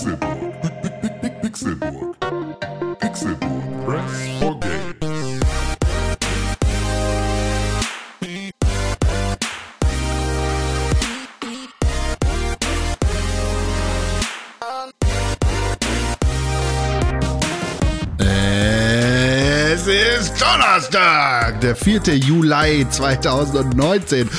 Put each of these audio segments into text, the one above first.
Pixelburg. Pixelburg. Pixelburg. Press for games. Es ist Donnerstag, der 4. Juli 2019.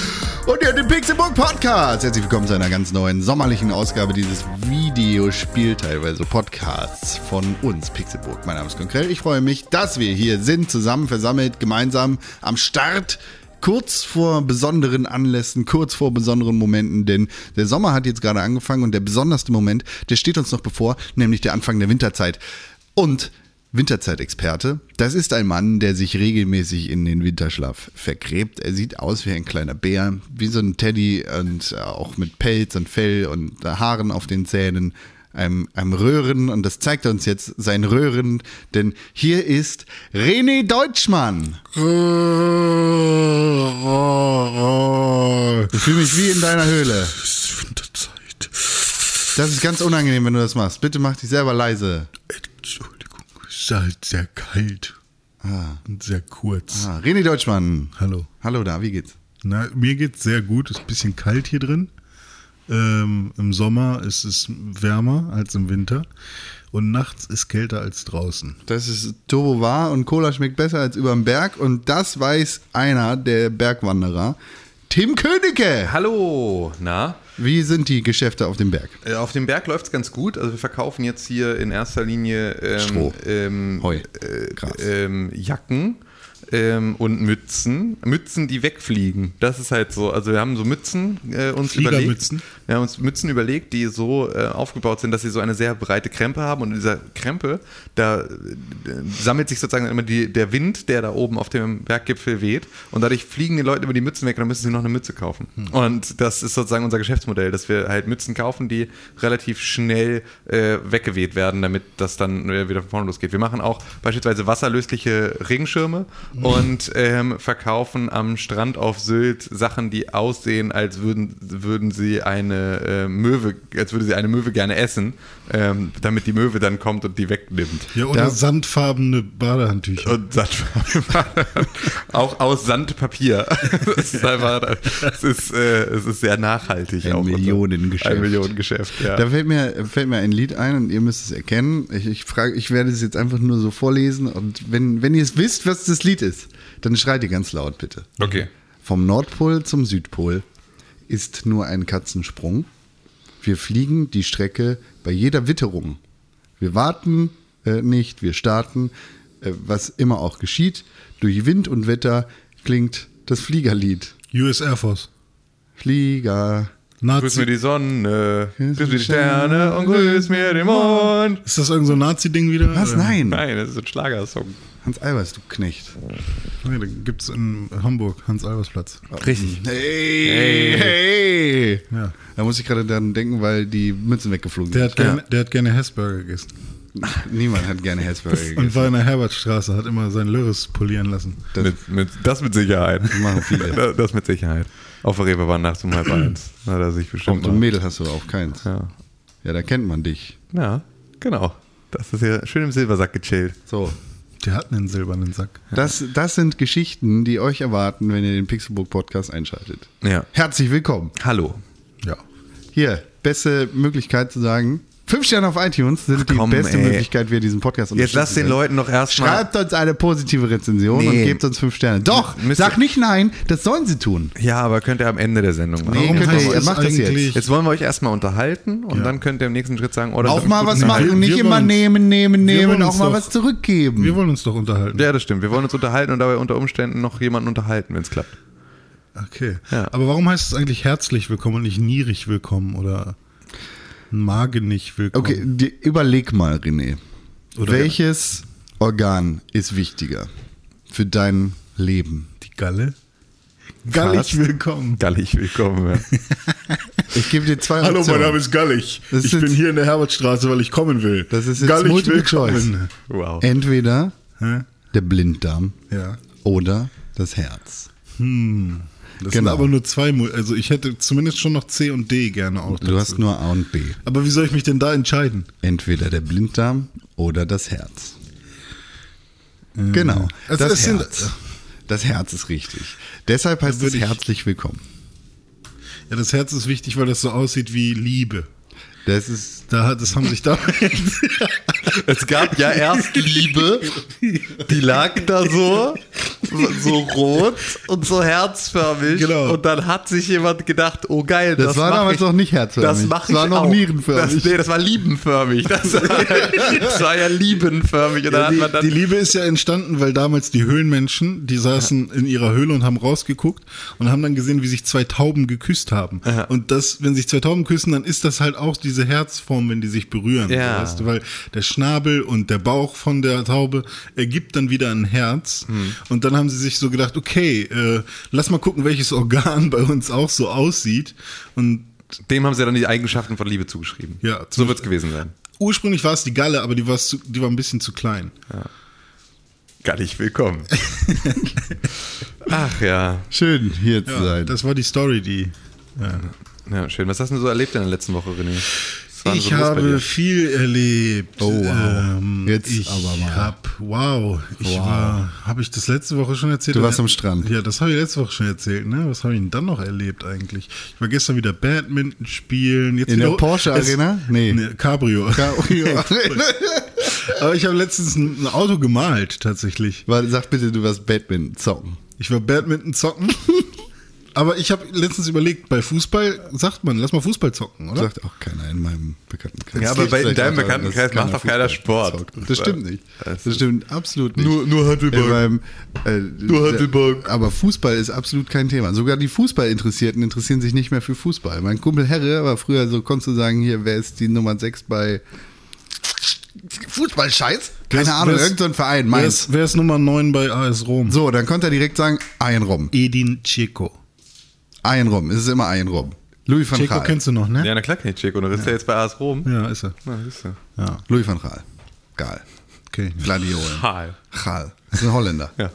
Und ihr den Pixelbook Podcast. Herzlich willkommen zu einer ganz neuen sommerlichen Ausgabe dieses Videospiel, teilweise Podcasts von uns, Pixelbook. Mein Name ist Konkrell. Ich freue mich, dass wir hier sind, zusammen versammelt, gemeinsam am Start kurz vor besonderen Anlässen, kurz vor besonderen Momenten, denn der Sommer hat jetzt gerade angefangen und der besonderste Moment, der steht uns noch bevor, nämlich der Anfang der Winterzeit. Und Winterzeitexperte, das ist ein Mann, der sich regelmäßig in den Winterschlaf vergräbt. Er sieht aus wie ein kleiner Bär, wie so ein Teddy und auch mit Pelz und Fell und Haaren auf den Zähnen einem, einem Röhren und das zeigt er uns jetzt sein Röhren, denn hier ist René Deutschmann. Ich fühle mich wie in deiner Höhle. Winterzeit. Das ist ganz unangenehm, wenn du das machst. Bitte mach dich selber leise. Entschuldigung, ist halt sehr kalt. Und sehr kurz. Ah, René Deutschmann. Hallo. Hallo da, wie geht's? Na, mir geht's sehr gut. Es ist ein bisschen kalt hier drin. Ähm, Im Sommer ist es wärmer als im Winter. Und nachts ist kälter als draußen. Das ist Turbo wahr und Cola schmeckt besser als überm Berg und das weiß einer der Bergwanderer. Tim Königke! Hallo, na? Wie sind die Geschäfte auf dem Berg? Äh, Auf dem Berg läuft es ganz gut. Also wir verkaufen jetzt hier in erster Linie ähm, Stroh. ähm, Heu. äh, Gras. ähm, Jacken ähm, und Mützen. Mützen, die wegfliegen. Das ist halt so. Also wir haben so Mützen äh, uns überlegt. Wir haben uns Mützen überlegt, die so äh, aufgebaut sind, dass sie so eine sehr breite Krempe haben. Und in dieser Krempe, da äh, sammelt sich sozusagen immer die, der Wind, der da oben auf dem Berggipfel weht. Und dadurch fliegen die Leute über die Mützen weg und dann müssen sie noch eine Mütze kaufen. Und das ist sozusagen unser Geschäftsmodell, dass wir halt Mützen kaufen, die relativ schnell äh, weggeweht werden, damit das dann wieder von vorne losgeht. Wir machen auch beispielsweise wasserlösliche Regenschirme und ähm, verkaufen am Strand auf Sylt Sachen, die aussehen, als würden, würden sie eine äh, Möwe, als würde sie eine Möwe gerne essen, ähm, damit die Möwe dann kommt und die wegnimmt. Ja, oder Da- sandfarbene Badehandtücher. Und Sandfarbe. auch aus Sandpapier. Das ist einfach, es ist, äh, es ist sehr nachhaltig. Ein auch Millionengeschäft. Ein Millionengeschäft, ja. Da fällt mir, fällt mir ein Lied ein und ihr müsst es erkennen. Ich, ich, frage, ich werde es jetzt einfach nur so vorlesen und wenn, wenn ihr es wisst, was das Lied ist, dann schreit ihr ganz laut bitte. Okay. Vom Nordpol zum Südpol ist nur ein Katzensprung. Wir fliegen die Strecke bei jeder Witterung. Wir warten äh, nicht, wir starten. Äh, was immer auch geschieht, durch Wind und Wetter klingt das Fliegerlied. US Air Force. Flieger. Grüß mir Nazi. die Sonne, grüß mir die Sterne und grüß mir den Mond. Ist das irgend so ein Nazi-Ding wieder? Was? Nein. Nein, das ist ein Schlagersong. Hans Albers, du Knecht. Nee, da gibt es in Hamburg, Hans-Albers-Platz. Richtig. Hey, hey. Ja. Da muss ich gerade daran denken, weil die Mützen weggeflogen Der sind. hat, gerne, der hat gerne Hessburger gegessen. Niemand hat gerne Hessburger Und gegessen. war in der Herbertstraße, hat immer sein Lörres polieren lassen. Das Mit, mit, das mit Sicherheit. machen viele. Das, das mit Sicherheit. Auf der Reeperbahn nachts um halb eins. Hat er sich bestimmt Kommt so ein Mädel hast du auch keins. Ja. Ja, da kennt man dich. ja, genau. Das ist ja schön im Silbersack gechillt. So. Der hat einen silbernen Sack. Das, das sind Geschichten, die euch erwarten, wenn ihr den Pixelbook Podcast einschaltet. Ja. Herzlich willkommen. Hallo. Ja. Hier, beste Möglichkeit zu sagen. Fünf Sterne auf iTunes sind die komm, beste ey. Möglichkeit, wie ihr diesen Podcast Jetzt lass den. Leuten noch erstmal. Schreibt uns eine positive Rezension und Nee. gebt uns fünf Sterne. Doch, Müsst sag nicht nein, das sollen sie tun. Ja, aber könnt ihr am Ende der Sendung machen. Nee, Warum könnt ihr, es macht das jetzt. Jetzt wollen wir euch erstmal unterhalten und Ja. dann könnt ihr im nächsten Schritt sagen, oh, das Auch mal was machen wir- und nicht wir immer wollen- nehmen, nehmen, wir nehmen, auch mal doch- was zurückgeben. Wir wollen uns doch unterhalten. Ja, das stimmt. Wir wollen uns unterhalten und dabei unter Umständen noch jemanden unterhalten, wenn es klappt. Okay. Ja. Aber warum heißt es eigentlich herzlich willkommen und nicht nierig willkommen oder magenig willkommen? Okay, die, überleg mal, René. Oder- Welches Organ ist wichtiger für dein Leben? Die Galle? Gallig Fast. willkommen. Gallig willkommen. Ja. Ich gebe dir zwei Hallo, Optionen. mein Name ist Gallig. Das ich ist bin hier in der Herbertstraße, weil ich kommen will. Das ist jetzt Gallig Multiple Choice. willkommen. Wow. Entweder Hä? der Blinddarm Ja. oder das Herz. Hm. Das Genau. sind aber nur zwei, also ich hätte zumindest schon noch C und D gerne auch. Du hast nur A und B. aber wie soll ich mich denn da entscheiden? Entweder der Blinddarm oder das Herz. Genau. Also das Herz. Das Herz ist richtig. Deshalb heißt es herzlich willkommen. Ja, das Herz ist wichtig, weil das so aussieht wie Liebe. Das ist Da hat, das haben sich da. Es gab ja erst Liebe, die lag da so, so rot und so herzförmig. Genau. Und dann hat sich jemand gedacht, oh geil, Das das, war damals ich, noch nicht herzförmig. Das mache Das ich war noch auch. nierenförmig. Das, nee, das war liebenförmig. Das war, das war ja liebenförmig. Und dann hat die, man dann, die Liebe ist ja entstanden, weil damals die Höhlenmenschen, die saßen in ihrer Höhle und haben rausgeguckt und haben dann gesehen, wie sich zwei Tauben geküsst haben. Aha. Und das, wenn sich zwei Tauben küssen, dann ist das halt auch diese Herzform, wenn die sich berühren. Ja. Weißt du, weil der Schnabel und der Bauch von der Taube ergibt dann wieder ein Herz. Hm. Und dann haben sie sich so gedacht, okay, äh, lass mal gucken, welches Organ bei uns auch so aussieht. Und dem haben sie dann die Eigenschaften von Liebe zugeschrieben. Ja, so wird es gewesen sein. ursprünglich war es die Galle, aber die, war zu, die war ein bisschen zu klein. Gar nicht willkommen. Ach ja. schön, hier zu Ja, sein. das war die Story, die. Ja. Ja, schön. Was hast du denn so erlebt in der letzten Woche, René? Was Ich habe viel erlebt. Oh, wow. Ähm, Jetzt ich aber mal. Hab, wow. Ich Wow. war, habe ich das letzte Woche schon erzählt? Du warst am Strand. Ja, das habe ich letzte Woche schon erzählt. Ne? Was habe ich denn dann noch erlebt eigentlich? Ich war gestern wieder Badminton spielen. Jetzt In der wieder, Porsche es- Arena? Nee. Nee, Cabrio. Aber ich habe letztens ein, Auto gemalt, tatsächlich. Sag bitte, du warst Badminton zocken. Ich war Badminton zocken. Aber ich habe letztens überlegt, bei Fußball sagt man, lass mal Fußball zocken, oder? Sagt auch keiner in meinem Bekanntenkreis. Ja, aber bei- in deinem Bekanntenkreis macht doch keiner Sport. zockt. Das stimmt nicht. Das stimmt absolut nicht. Nur- nur Handelbank. In meinem, äh, Nur Handelbank. Aber Fußball ist absolut kein Thema. Sogar die Fußballinteressierten interessieren sich nicht mehr für Fußball. Mein Kumpel Herre war früher so, konntest du sagen, hier, wer ist die Nummer 6 bei Fußball-Scheiß? Keine Ahnung, irgendein Verein, Wer ist, wer ist Nummer 9 bei AS Rom? So, dann konnte er direkt sagen, Ayen Rom. Edin Checo. Ayen Rom, es ist immer Ayen Rom. Louis van Checo Gaal. kennst du noch, ne? Ja, na klar kenn ich Chico. Und ist ja jetzt bei AS Rom. Ja, ist er. Na, siehst du. Ja, Louis van Gaal. Gaal. okay. Gladiolen. Hal. Gaal. Das ist ein Holländer. Ja.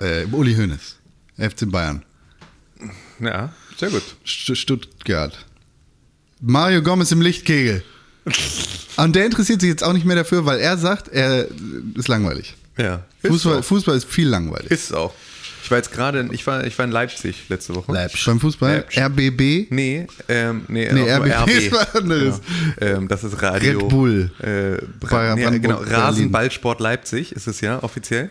Äh, Uli Hoeneß. FC Bayern. Ja, sehr gut. St Stuttgart. Mario Gomez im Lichtkegel. Und der interessiert sich jetzt auch nicht mehr dafür, weil er sagt, er ist langweilig. Ja. Ist Fußball, ist viel langweilig. Ist auch. Ich war jetzt gerade, in- ich war, ich war in Leipzig letzte Woche. Beim Fußball? Leipzig. RBB? Nee, ähm, nee, Nee, RBB ist was anderes. Genau. Ähm, das ist Radio. Red Bull. Äh, Bayern, Bra nee, genau. Rasenballsport Leipzig ist es ja offiziell.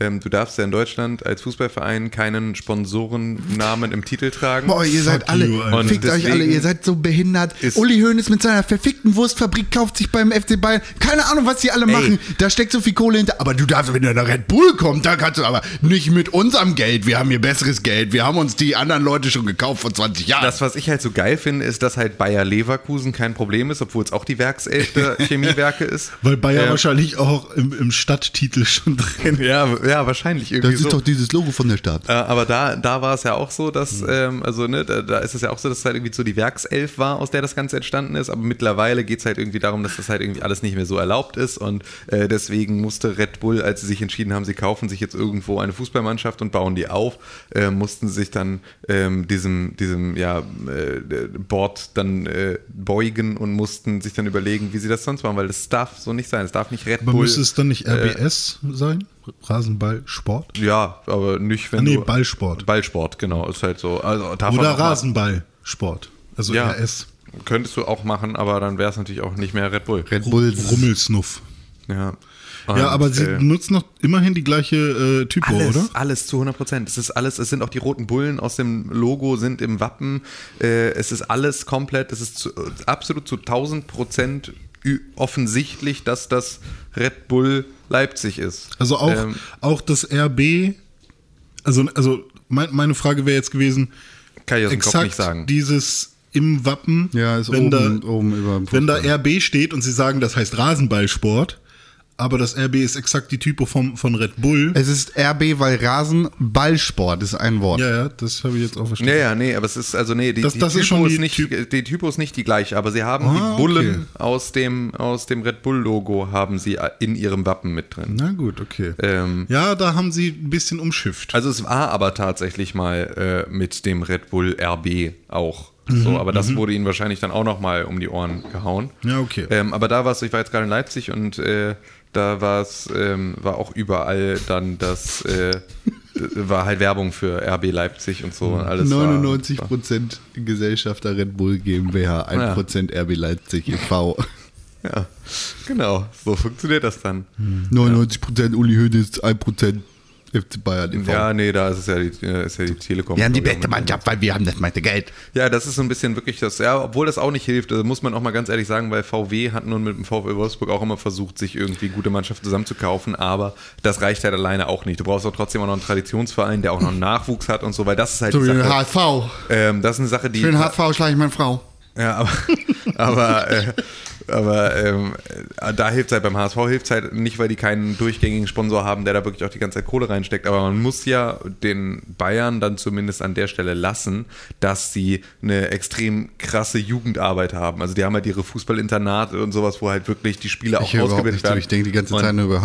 Ähm, du darfst ja in Deutschland als Fußballverein keinen Sponsorennamen im Titel tragen. Boah, ihr seid Fuck alle, you, Alter. Fickt euch alle, ihr seid so behindert. ist- Uli Hoeneß mit seiner verfickten Wurstfabrik kauft sich beim FC Bayern. Keine Ahnung, was die alle machen. Da steckt so viel Kohle hinter. Aber du darfst, wenn der nach Red Bull kommt, da kannst du aber nicht mit unserem Geld. Wir haben hier besseres Geld. Wir haben uns die anderen Leute schon gekauft vor 20 Jahren. Das, was ich halt so geil finde, ist, dass halt Bayer Leverkusen kein Problem ist, obwohl es auch die Werkself der Chemiewerke ist. Weil Bayer Ähm, wahrscheinlich auch im, im Stadttitel schon drin Ja, ja, wahrscheinlich irgendwie das ist so. doch dieses Logo von der Stadt. Äh, aber da, da war es ja auch so, dass, ähm, also ne, da, da ist es ja auch so, dass es halt irgendwie so die Werkself war, aus der das Ganze entstanden ist. Aber mittlerweile geht es halt irgendwie darum, dass das halt irgendwie alles nicht mehr so erlaubt ist. Und äh, deswegen musste Red Bull, als sie sich entschieden haben, sie kaufen sich jetzt irgendwo eine Fußballmannschaft und bauen die auf, äh, mussten sich dann ähm, diesem, diesem ja, äh, Board dann äh, beugen und mussten sich dann überlegen, wie sie das sonst machen, weil das darf so nicht sein. Es darf nicht Red Aber Bull. müsste es dann nicht äh, RBS sein? Rasenballsport? ja, aber nicht, wenn Ah, nee, du. Ballsport. Ballsport, genau. Ist halt so. Also Oder Rasenballsport. Also Ja, RS. könntest du auch machen, aber dann wäre es natürlich auch nicht mehr Red Bull. Red Bull. Rummelsnuff. Ja. ja, Und, aber sie äh, benutzen noch immerhin die gleiche äh, Typo, alles, oder? alles zu 100 Prozent. Es ist alles, es sind auch die roten Bullen aus dem Logo, sind im Wappen. Äh, es ist alles komplett, es ist zu, absolut zu 1000 Prozent offensichtlich, dass das Red Bull Leipzig ist. Also auch, Ähm, auch das RB, also, also mein, meine Frage wäre jetzt gewesen, kann ich aus dem Kopf exakt nicht sagen. dieses im Wappen, Ja, ist wenn, oben, da, oben wenn da. RB steht und sie sagen, das heißt Rasenballsport, aber das RB ist exakt die Typo vom, von Red Bull. Es ist RB, weil Rasen Ballsport ist ein Wort. ja, ja, das habe ich jetzt auch verstanden. Ja, ja, nee, aber es ist, also nee, die, Das- die, das Typo ist schon ist die nicht, Typ- die Typo ist nicht die gleiche, aber sie haben Ah, die Bullen okay. aus, dem, aus dem Red Bull-Logo haben sie in ihrem Wappen mit drin. Na gut, okay. Ähm, Ja, da haben sie ein bisschen umschifft. Also es war aber tatsächlich mal äh, mit dem Red Bull RB auch Mhm, so, aber das wurde ihnen wahrscheinlich dann auch noch mal um die Ohren gehauen. Ja, okay. Ähm, aber da war es, ich war jetzt gerade in Leipzig und äh, da war es, ähm, war auch überall dann das, äh, war halt Werbung für RB Leipzig und so und alles. war- 99% Gesellschafter Red Bull GmbH, 1% RB Leipzig e.V. Ja, genau, so funktioniert das dann. 99% Uli Hoeneß, 1% FC Bayern e.V. Ja, nee, da ist es ja die, äh, ist ja die Telekom. Wir haben die beste. Mannschaft, weil wir haben das meiste Geld. Ja, das ist so ein bisschen wirklich das, ja, obwohl das auch nicht hilft, also muss man auch mal ganz ehrlich sagen, weil VW hat nun mit dem VfL Wolfsburg auch immer versucht, sich irgendwie gute Mannschaften zusammenzukaufen, aber das reicht halt alleine auch nicht. Du brauchst auch trotzdem auch noch einen Traditionsverein, der auch noch einen Nachwuchs hat und so, weil das ist halt So die Sache. HSV. Ähm, das ist eine Sache, die. Für den HSV schlage ich meine Frau. Ja, aber, aber, äh, aber ähm, äh, da hilft halt beim HSV hilft halt nicht, weil die keinen durchgängigen Sponsor haben, der da wirklich auch die ganze Zeit Kohle reinsteckt. Aber man muss ja den Bayern dann zumindest an der Stelle lassen, dass sie eine extrem krasse Jugendarbeit haben. Also die haben halt ihre Fußballinternate und sowas, wo halt wirklich die Spieler auch Ich überhaupt ausgebildet werden. Ich denke die ganze Zeit nur über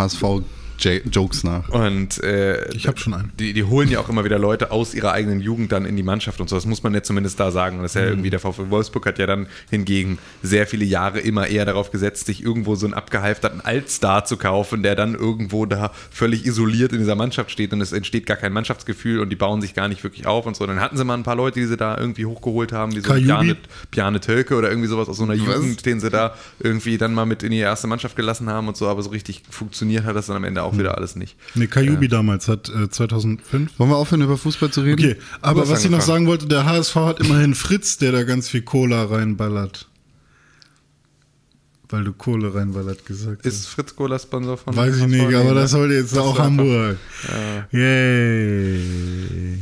HSV-Jokes nach. und äh, Ich hab schon einen. Die, die holen ja auch immer wieder Leute aus ihrer eigenen Jugend dann in die Mannschaft und so. Das muss man ja zumindest da sagen. Und das ist ja Mhm. irgendwie der VfL Wolfsburg hat ja dann hingegen sehr viele Jahre immer eher darauf gesetzt, sich irgendwo so einen abgehalfterten Altstar zu kaufen, der dann irgendwo da völlig isoliert in dieser Mannschaft steht und es entsteht gar kein Mannschaftsgefühl und die bauen sich gar nicht wirklich auf und so. Dann hatten sie mal ein paar Leute, die sie da irgendwie hochgeholt haben, wie so? Bjarne, Bjarne Tölke oder irgendwie sowas aus so einer Jugend, den sie da irgendwie dann mal mit in die erste Mannschaft gelassen haben und so. Aber so richtig funktioniert hat das dann am Ende auch wieder alles nicht. Ne, Kajubi damals hat äh, 2005. Wollen wir aufhören, über Fußball zu reden? Okay, aber was ich noch sagen wollte, der HSV hat immerhin Fritz, der da ganz viel Cola reinballert. Weil du Kohle reinballert gesagt hast. Ist Fritz Kohler Sponsor von Weiß ich nicht, Nee, aber ne? das sollte jetzt auch war Hamburg. Yay.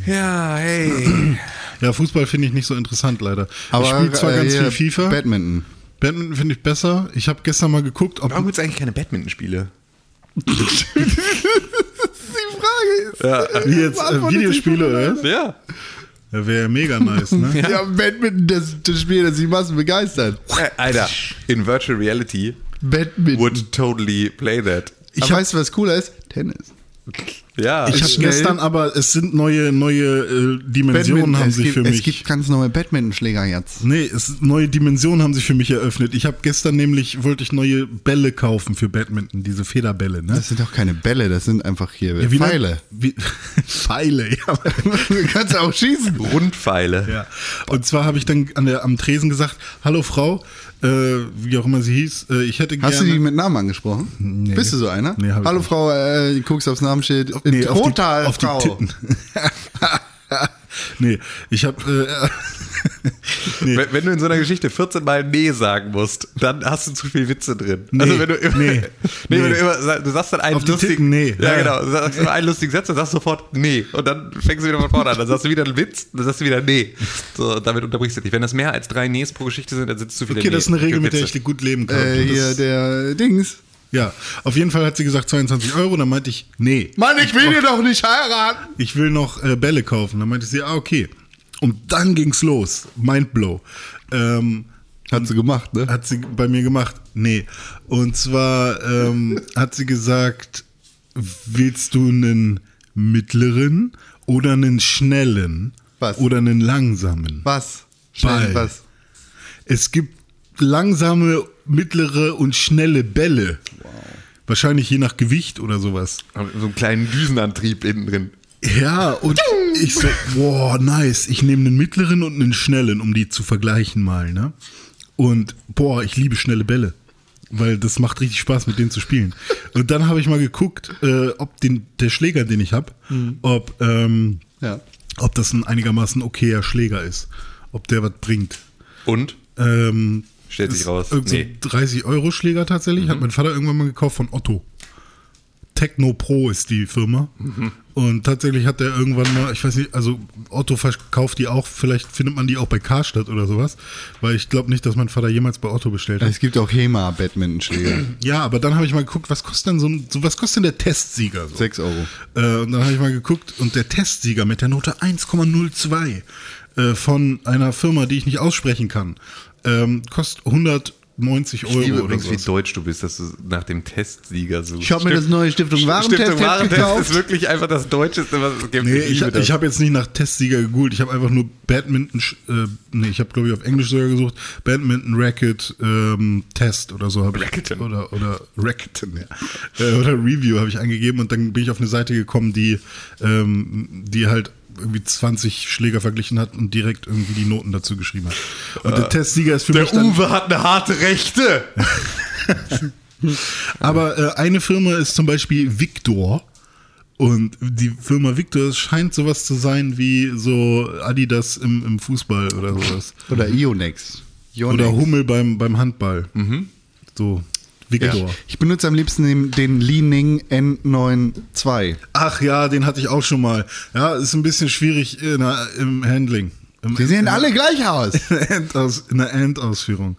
Ja, hey. Ja, Fußball finde ich nicht so interessant leider. Aber ich spiele zwar äh, ganz hier, viel FIFA. Badminton. Badminton finde ich besser. Ich habe gestern mal geguckt, ob Warum gibt es eigentlich keine Badminton-Spiele? Die Frage ist. Ja, wie jetzt äh, Videospiele oder? was? ja. Ja, wäre mega nice, ne? Ja, Badminton, das, das Spiel, das die Massen begeistert. Äh, Alter, in Virtual Reality Badminton. would totally play that. ich hab- weiß, was cooler ist? Tennis. Ja, Ich habe gestern aber, es sind neue, neue äh, Dimensionen haben es, sich gibt, für es mich. gibt ganz neue Badmintonschläger jetzt. Nee, es, neue Dimensionen haben sich für mich eröffnet. Ich habe gestern nämlich, wollte ich neue Bälle kaufen für Badminton, diese Federbälle, ne? Das sind doch keine Bälle, das sind einfach hier Ja, wie Pfeile. Wie, Pfeile, ja. du kannst auch schießen. Rundpfeile. ja. Und zwar habe ich dann an der, am Tresen gesagt, hallo Frau, äh, wie auch immer sie hieß, äh, ich hätte Hast gerne... du die mit Namen angesprochen? Nee. Bist du so einer? Nee, Hallo. Frau, äh, guckst aufs Namensschild. nee, auf die, Total auf die Frau. Titten. nee, ich habe... Äh, nee. Wenn, wenn du in so einer Geschichte 14 Mal Nee sagen musst, dann hast du zu viel Witze drin. Nee, also wenn du immer, nee, nee, wenn nee. du immer, du sagst dann einen Auf lustigen, nee. Ja, Ja, genau, du sagst nur einen lustigen Satz, dann sagst du sofort Nee und dann fängst du wieder von vorne an, dann sagst du wieder einen Witz, dann sagst du wieder Nee. So, damit unterbrichst du dich. Wenn das mehr als drei Nees pro Geschichte sind, dann sitzt zu viele Okay, das ist eine Nee. Regel, mit der ich gut leben kann. Äh, hier, der Dings. Ja, auf jeden Fall hat sie gesagt 22 Euro, dann meinte ich, nee. Mann, ich will dir doch nicht heiraten. ich will noch äh, Bälle kaufen. Dann meinte sie, ah, okay. Und dann ging's los. Mindblow. Ähm, Hat sie gemacht, ne? hat sie bei mir gemacht. Nee. Und zwar ähm, hat sie gesagt, willst du einen mittleren oder einen schnellen Was? oder einen langsamen? Was? Schnell, Ball. was? Es gibt langsame, mittlere und schnelle Bälle. Wahrscheinlich je nach Gewicht oder sowas. So einen kleinen Düsenantrieb innen drin. Ja, und ich so, boah, nice. Ich nehme einen mittleren und einen schnellen, um die zu vergleichen mal, ne? Und boah, ich liebe schnelle Bälle. Weil das macht richtig Spaß, mit denen zu spielen. Und dann habe ich mal geguckt, äh, ob den, der Schläger, den ich habe, ob, ähm, Ja. ob das ein einigermaßen okayer Schläger ist. Ob der was bringt. Und? Ähm, Stellt sich raus, so nee. 30 Euro Schläger tatsächlich. Hat mein Vater irgendwann mal gekauft von Otto. Techno Pro ist die Firma. Und tatsächlich hat der irgendwann mal, ich weiß nicht, also Otto verkauft die auch, vielleicht findet man die auch bei Karstadt oder sowas, weil ich glaube nicht, dass mein Vater jemals bei Otto bestellt hat. Es gibt auch HEMA-Badmintonschläger. Ja, aber dann habe ich mal geguckt, was kostet denn so, ein, so was kostet denn der Testsieger? So? 6 Euro. Äh, und dann habe ich mal geguckt und der Testsieger mit der Note 1,02 äh, von einer Firma, die ich nicht aussprechen kann, ähm, kostet 190 Euro Ich liebe übrigens, wie so. deutsch du bist, dass du nach dem Testsieger suchst. Ich habe mir das neue Stiftung Warentest Stiftung Warentest gekauft. ist wirklich einfach das Deutscheste, was es gibt. Nee, ich, ich habe jetzt nicht nach Testsieger gegoogelt, ich habe einfach nur Badminton, äh, nee, ich habe glaube ich auf Englisch sogar gesucht, Badminton Racket ähm, Test oder so habe ich. Racketten. Oder, oder Racketten, ja. Äh, oder Review habe ich eingegeben und dann bin ich auf eine Seite gekommen, die, ähm, die halt irgendwie 20 Schläger verglichen hat und direkt irgendwie die Noten dazu geschrieben hat. Und der Testsieger ist für mich der Uwe hat eine harte Rechte. Aber äh, eine Firma ist zum Beispiel Victor. Und die Firma Victor scheint sowas zu sein wie so Adidas im, im Fußball oder sowas. Oder Ionex. Ionex. Oder Hummel beim, beim Handball. So, Victor. Ich benutze am liebsten den, den Li-Ning N92. Ach ja, den hatte ich auch schon mal. Ja, ist ein bisschen schwierig in der, im Handling. Im, Die sehen alle gleich aus. in der Endaus, in der Endausführung.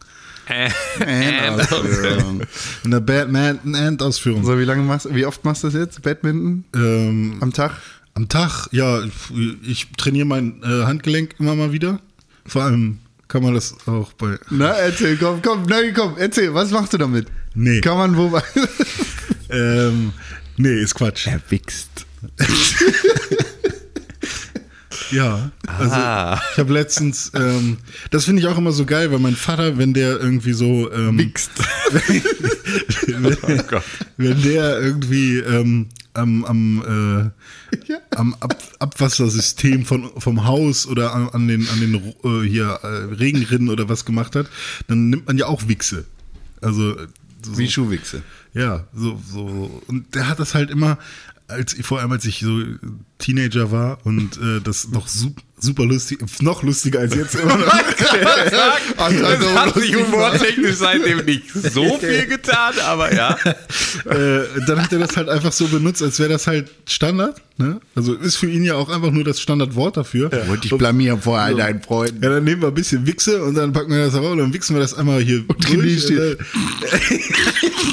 Endausführung. In der Batman-Endausführung. so, wie lange machst wie oft machst du das jetzt? Badminton? Ähm, Am Tag? Am Tag, ja, ich trainiere mein äh, Handgelenk immer mal wieder. Vor allem kann man das auch bei. Na, erzähl, komm, komm, na, komm, erzähl, was machst du damit? Nee. Kann man wobei. Ähm, nee, ist Quatsch. Wichst. Ja, also Ah. ich habe letztens, ähm, das finde ich auch immer so geil, weil mein Vater, wenn der irgendwie so, ähm, Wichst. wenn, Gott. wenn der irgendwie ähm, am, am, äh, am Ab Abwassersystem von, vom Haus oder an, an den, an den äh, hier äh, Regenrinnen oder was gemacht hat, dann nimmt man ja auch Wichse. Also so, Wie Schuhwichse. Ja, so, so. Und der hat das halt immer, als vor allem als ich so Teenager war und äh, das noch super, super lustig, noch lustiger als jetzt immer noch. Also, Es hat sich humortechnisch seitdem nicht so viel getan, aber ja. äh, dann hat er das halt einfach so benutzt, als wäre das halt Standard. Ne? Also ist für ihn ja auch einfach nur das Standardwort dafür. Ja. Wollte ich blamieren vor all deinen Freunden. dann nehmen wir ein bisschen Wichse und dann packen wir das raus und dann wichsen wir das einmal hier und genießt ihr.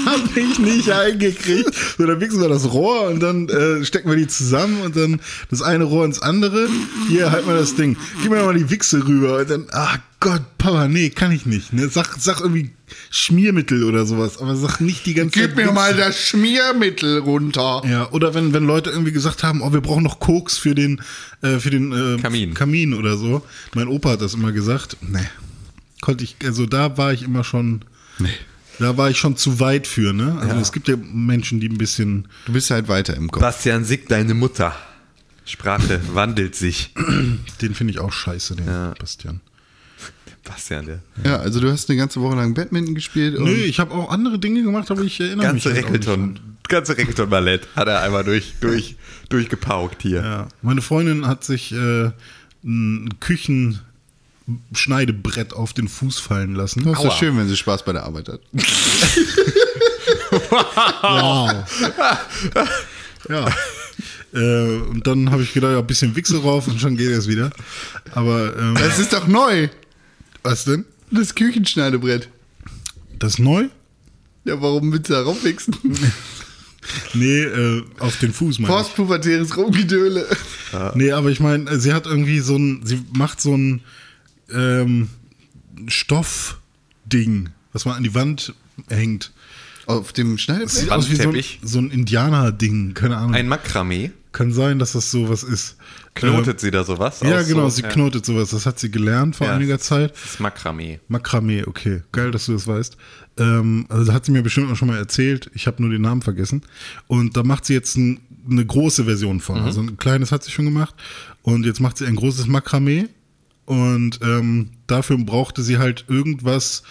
Hab ich nicht eingekriegt. So, dann wichsen wir das Rohr und dann äh, stecken wir die zusammen und dann das eine Rohr ins andere. Hier, halt mal das Ding. Gib mir mal die Wichse rüber. Und dann, ach Gott, Papa, nee, kann ich nicht. Ne? Sag, sag irgendwie Schmiermittel oder sowas, aber sag nicht die ganze Gib Zeit mir Wichse. mal das Schmiermittel runter. Ja, oder wenn, wenn Leute irgendwie gesagt haben, oh, wir brauchen noch Koks für den, äh, für den äh, Kamin. Kamin oder so. Mein Opa hat das immer gesagt. Nee. Konnte ich, also da war ich immer schon. Nee. Da war ich schon zu weit für, ne? Also es gibt ja Menschen, die ein bisschen. Du bist halt weiter im Kopf. Bastian Sick, deine Mutter. Sprache wandelt sich. Den finde ich auch scheiße, den Bastian. Bastian, der Ja, also du hast eine ganze Woche lang Badminton gespielt und Nö, ich habe auch andere Dinge gemacht, aber ich erinnere ganze mich. halt auch nicht Reckleton, ganze Reckleton-Ballett hat er einmal durch, durch, durchgepaukt hier. Ja, meine Freundin hat sich äh, ein Küchenschneidebrett auf den Fuß fallen lassen. das ist schön, wenn sie Spaß bei der Arbeit hat. Wow. ja. Äh, und dann habe ich gedacht, ja, ein bisschen Wichse drauf und schon geht es wieder. Aber ähm, Das ist doch neu. was denn? Das Küchenschneidebrett. Das ist neu? Ja, warum willst du da raufwichsen? Nee, äh, auf den Fuß meine ich. Postpubertäres Rumgedöle. Nee, aber ich meine, sie hat irgendwie so ein, sie macht so ein ähm, Stoffding, was man an die Wand hängt. Auf dem Schneidebrett? Sieht aus wie so so ein Indianer-Ding, keine Ahnung. Ein Makramee. Kann sein, dass das sowas ist. Knotet sie da sowas? Ja, genau, so? sie knotet sowas. Das hat sie gelernt vor Ja. einiger Zeit. Das ist Makramee. Makramee, okay. Geil, dass du das weißt. Ähm, also hat sie mir bestimmt auch schon mal erzählt. Ich habe nur den Namen vergessen. Und da macht sie jetzt ein, eine große Version von. Also ein kleines hat sie schon gemacht. Und jetzt macht sie ein großes Makramee. Und ähm, dafür brauchte sie halt irgendwas,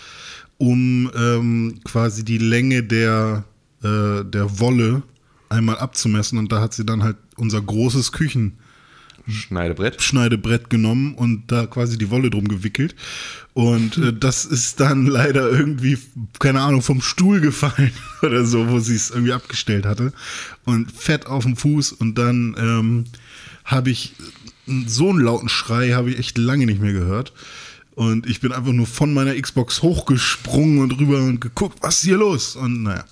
um ähm, quasi die Länge der, äh, der Wolle einmal abzumessen. Und da hat sie dann halt unser großes Küchenbrett Schneidebrett. Schneidebrett genommen und da quasi die Wolle drum gewickelt. Und äh, das ist dann leider irgendwie, keine Ahnung, vom Stuhl gefallen oder so, wo sie es irgendwie abgestellt hatte. Und fett auf dem Fuß. Und dann ähm, habe ich so einen lauten Schrei, habe ich echt lange nicht mehr gehört. Und ich bin einfach nur von meiner Xbox hochgesprungen und rüber und geguckt, was ist hier los? Und naja,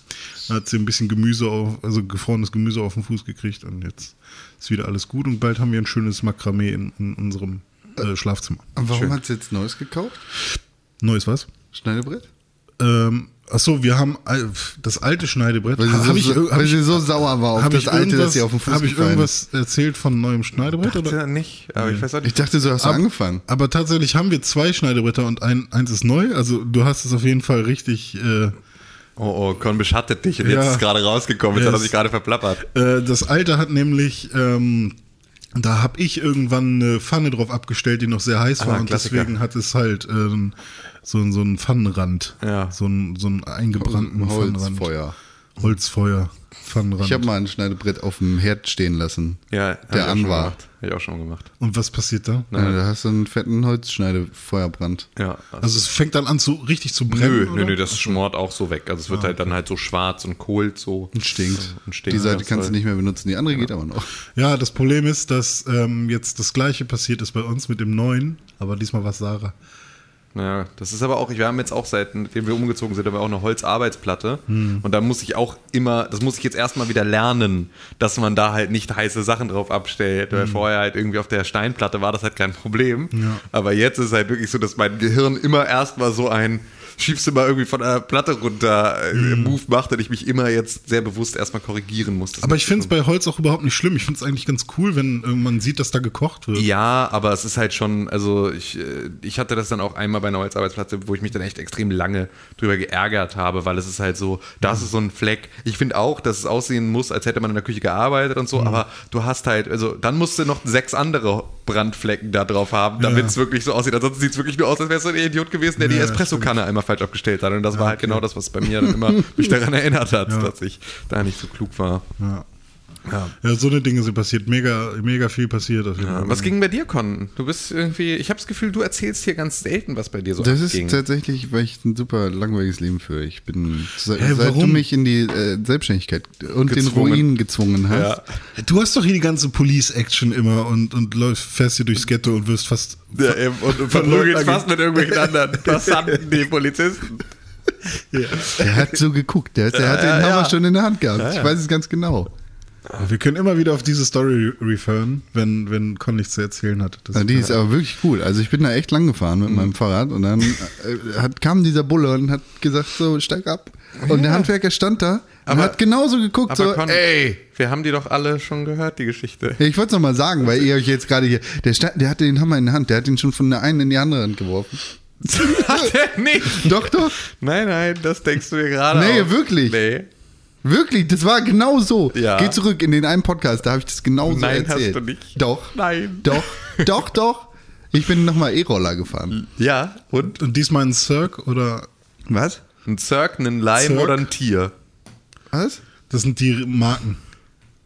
dann hat sie ein bisschen Gemüse auf, also gefrorenes Gemüse auf den Fuß gekriegt und jetzt ist wieder alles gut und bald haben wir ein schönes Makramee in, in unserem äh, Schlafzimmer. Und warum hat sie jetzt Neues gekauft? Neues was? Schneidebrett? Ähm, achso, wir haben das alte Schneidebrett. Weil sie, Hab so, ich, so, hab weil ich, sie so sauer war auf das ich alte, irgendwas- das ihr auf den Fuß Hab ich ist. irgendwas erzählt von neuem Schneidebrett? Dachte Oder? nicht, aber ich weiß auch Ich nicht. dachte, du hast Ab- angefangen. Aber tatsächlich haben wir zwei Schneiderbretter und ein, eins ist neu. Also du hast es auf jeden Fall richtig. Äh, Oh, oh, Con beschattet dich und Ja. jetzt ist es gerade rausgekommen. Jetzt hat er sich gerade verplappert. Äh, das alte hat nämlich, ähm, da habe ich irgendwann eine Pfanne drauf abgestellt, die noch sehr heiß war Ah, und Klassiker. deswegen hat es halt ähm, so, so einen Pfannenrand. Ja. So einen, so einen eingebrannten Pfannenrand. Holzfeuer. Pfannenrand. Ich habe mal ein Schneidebrett auf dem Herd stehen lassen. Ja, der auch an war. gemacht. Hab ich auch schon gemacht. und was passiert da? Ja, da hast du einen fetten Holzschneidefeuerbrand. Ja. Also es fängt dann an zu richtig zu brennen. Nö, oder? nö, nö, das schmort auch so weg. Also es wird halt dann halt so schwarz und kohlt so. Und stinkt. Und stinkt Die Seite kannst du nicht mehr benutzen, die andere geht aber noch. Ja, das Problem ist, dass ähm, jetzt das gleiche passiert ist bei uns mit dem neuen, aber diesmal war es Sarah. Ja, das ist aber auch, wir haben jetzt auch seit, seitdem wir umgezogen sind, haben wir auch eine Holzarbeitsplatte. Hm. Und da muss ich auch immer, das muss ich jetzt erstmal wieder lernen, dass man da halt nicht heiße Sachen drauf abstellt. Weil vorher halt irgendwie auf der Steinplatte war das halt kein Problem. Hm. Ja. Aber jetzt ist halt wirklich so, dass mein Gehirn immer erstmal so ein schiebst du mal irgendwie von der Platte runter äh, Hm. Move macht und ich mich immer jetzt sehr bewusst erstmal korrigieren muss. Das Aber ich finde es bei Holz auch überhaupt nicht schlimm. Ich finde es eigentlich ganz cool, wenn man sieht, dass da gekocht wird. Ja, aber es ist halt schon, also ich, äh, ich hatte das dann auch einmal bei einer Holzarbeitsplatte, wo ich mich dann echt extrem lange drüber geärgert habe, weil es ist halt so, das ist so ein Fleck. Ich finde auch, dass es aussehen muss, als hätte man in der Küche gearbeitet und so, aber du hast halt, also dann musst du noch sechs andere Brandflecken da drauf haben, damit es wirklich so aussieht. Ansonsten sieht es wirklich nur aus, als wärst du ein Idiot gewesen, der die Ja, Espressokanne einmal falsch abgestellt hat. Und das war halt genau das, was bei mir dann immer mich daran erinnert hat, Ja. dass ich da nicht so klug war. Ja. Ja. Ja, so eine Dinge sind passiert. Mega, mega viel passiert. Auf jeden Ja, Fall. was ging bei dir, Con? Du bist irgendwie, ich habe das Gefühl, du erzählst hier ganz selten, was bei dir so Das ist abging. tatsächlich, weil ich ein super langweiliges Leben führe. Ich bin, se Hä, seit du warum? mich in die äh, Selbstständigkeit und den Gezwungen. Ruin gezwungen hast. Ja. Du hast doch hier die ganze Police-Action immer und, und läufst, fährst hier durchs Ghetto und wirst fast. Ja, eben, und, verprügelt fast mit irgendwelchen anderen Passanten, die Polizisten. Der hat so geguckt. Der, der hat den ja, Hammer ja. schon in der Hand gehabt. Ja, Ich ja. weiß es ganz genau. Wir können immer wieder auf diese Story referen, wenn, wenn Con nichts zu erzählen hat. Ja, die ist aber wirklich cool. Also ich bin da echt lang gefahren Mhm. mit meinem Fahrrad und dann äh, hat, kam dieser Bulle und hat gesagt, so steig ab. Und der Handwerker stand da und Aber- hat genauso geguckt, so, Con, ey. wir haben die doch alle schon gehört, die Geschichte. Ja, Ich wollte es nochmal sagen, weil ihr euch jetzt gerade hier, der, stand, der hatte den Hammer in der Hand, der hat ihn schon von der einen in die andere Hand geworfen. Hat er nicht? Doch, doch. Nein, nein, das denkst du dir gerade Nee, aus. wirklich. Nee. Wirklich, das war genau so. Ja. Geh zurück in den einen Podcast, da habe ich das genauso Nein, hast erzählt. du nicht. Doch. Nein. Doch, doch, doch. Ich bin nochmal E-Roller gefahren. Ja, und? Und diesmal ein Cirque oder. Was? Ein Zirk, ein Leim Zirk? oder ein Tier? Was? Das sind die Marken.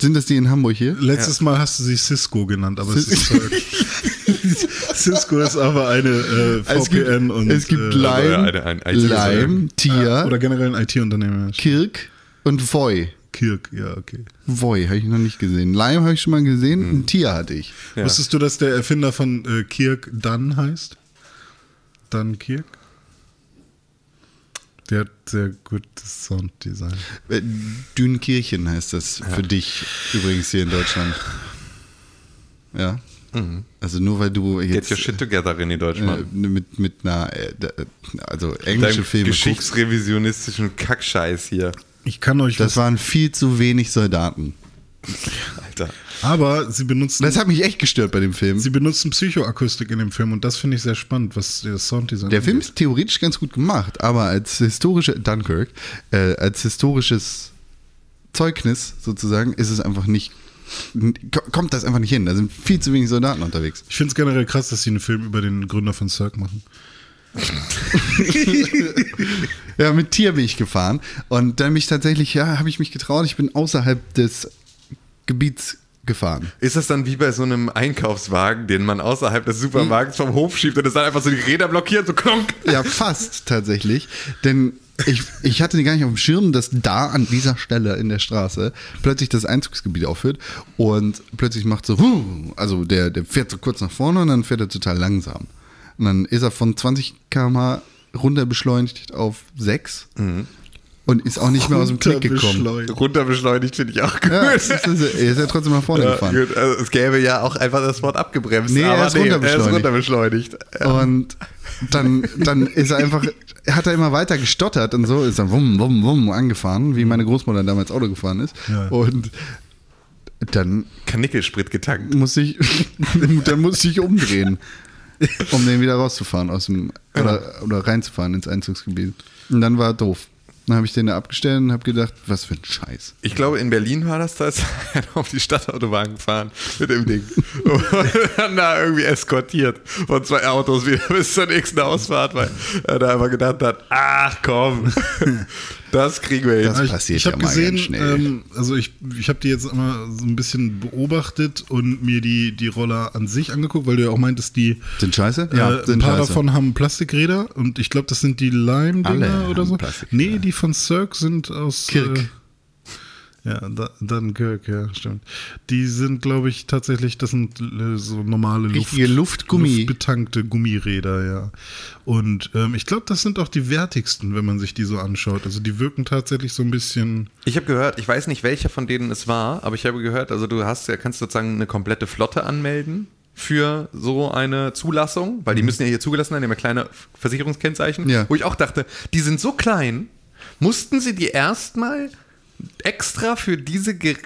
Sind das die in Hamburg hier? Letztes Mal hast du sie Cisco genannt, aber es Cis- ist Cirque. Cisco ist aber eine äh, VPN Es gibt, und. es gibt äh, Leim, ein. Leim, Tier, Oder generell ein IT-Unternehmen. ja. Kirk und Voi. Kirk, ja, okay. Voi habe ich noch nicht gesehen. Leim habe ich schon mal gesehen. Mhm. Ein Tier hatte ich. Ja. Wusstest du, dass der Erfinder von äh, Kirk Dunn heißt? Dunn Kirk? Der hat sehr gutes Sounddesign. Äh, Dünkirchen heißt das für dich übrigens hier in Deutschland. Ja. Also nur weil du Mhm. Get jetzt your shit together, René äh, Deutschmann. mit, mit einer, äh, also englische Deinem Filme guckst. geschichtsrevisionistischen Kackscheiß hier. Ich kann euch Das waren viel zu wenig Soldaten. Alter. aber sie benutzen, Das hat mich echt gestört bei dem Film. sie benutzen Psychoakustik in dem Film und das finde ich sehr spannend, was das Sounddesign Der Film angeht. ist theoretisch ganz gut gemacht, aber als historische Dunkirk, äh, als historisches Zeugnis sozusagen, ist es einfach nicht, kommt das einfach nicht hin. Da sind viel zu wenig Soldaten unterwegs. Ich finde es generell krass, dass sie einen Film über den Gründer von Cirque machen. Ja, mit Tier bin ich gefahren und dann bin ich tatsächlich, ja, habe ich mich getraut, ich bin außerhalb des Gebiets gefahren. Ist das dann wie bei so einem Einkaufswagen, den man außerhalb des Supermarkts vom Hof schiebt und es dann einfach so die Räder blockiert, so klonk? Ja, fast tatsächlich. Denn ich, ich hatte gar nicht auf dem Schirm, dass da an dieser Stelle in der Straße plötzlich das Einzugsgebiet aufhört und plötzlich macht so, also der, der fährt so kurz nach vorne und dann fährt er total langsam. Und dann ist er von 20 km/h runter beschleunigt auf 6 und ist auch nicht mehr aus dem Klick gekommen. Runterbeschleunigt. Runterbeschleunigt finde ich auch gut. Ja, das ist, er ist ja trotzdem nach vorne Ja, gefahren. also es gäbe ja auch einfach das Wort abgebremst. Nee, er aber ist er ist runterbeschleunigt. runterbeschleunigt. Ja. Und dann, dann ist er einfach, hat er immer weiter gestottert und so, ist dann wumm, wumm, wumm angefahren, wie meine Großmutter damals Auto gefahren ist. Ja. Und dann Kanickelsprit getankt. muss ich, dann muss ich umdrehen, um den wieder rauszufahren aus dem, oder, oder reinzufahren ins Einzugsgebiet. Und dann war er doof. Dann habe ich den da abgestellt und habe gedacht, was für ein Scheiß. Ich glaube, in Berlin war das, da ist auf die Stadtautobahn gefahren mit dem Ding. Und dann da irgendwie eskortiert von zwei Autos wieder bis zur nächsten Ausfahrt, weil er da einfach gedacht hat, ach komm, das kriegen wir Das hin. ich, passiert ich ja habe mal gesehen, ganz schnell. ähm, also ich, ich habe die jetzt immer so ein bisschen beobachtet und mir die, die Roller an sich angeguckt, weil du ja auch meintest, die Sind scheiße? äh, ein sind paar scheiße. davon haben Plastikräder und ich glaube, das sind die Lime-Dinger oder so. Nee, die von Cirque sind aus Kirk. Äh, ja, da, dann Kirk, ja, stimmt. Die sind, glaube ich, tatsächlich, das sind äh, so normale Richtige Luftgummi. luftbetankte Gummiräder, ja. Und ähm, ich glaube, das sind auch die wertigsten, wenn man sich die so anschaut. Also die wirken tatsächlich so ein bisschen. Ich habe gehört, ich weiß nicht, welcher von denen es war, aber ich habe gehört, also du hast ja, kannst sozusagen eine komplette Flotte anmelden für so eine Zulassung, weil die müssen ja hier zugelassen sein, die haben ja kleine Versicherungskennzeichen, Ja. wo ich auch dachte, die sind so klein, mussten sie die erstmal extra für diese, Ge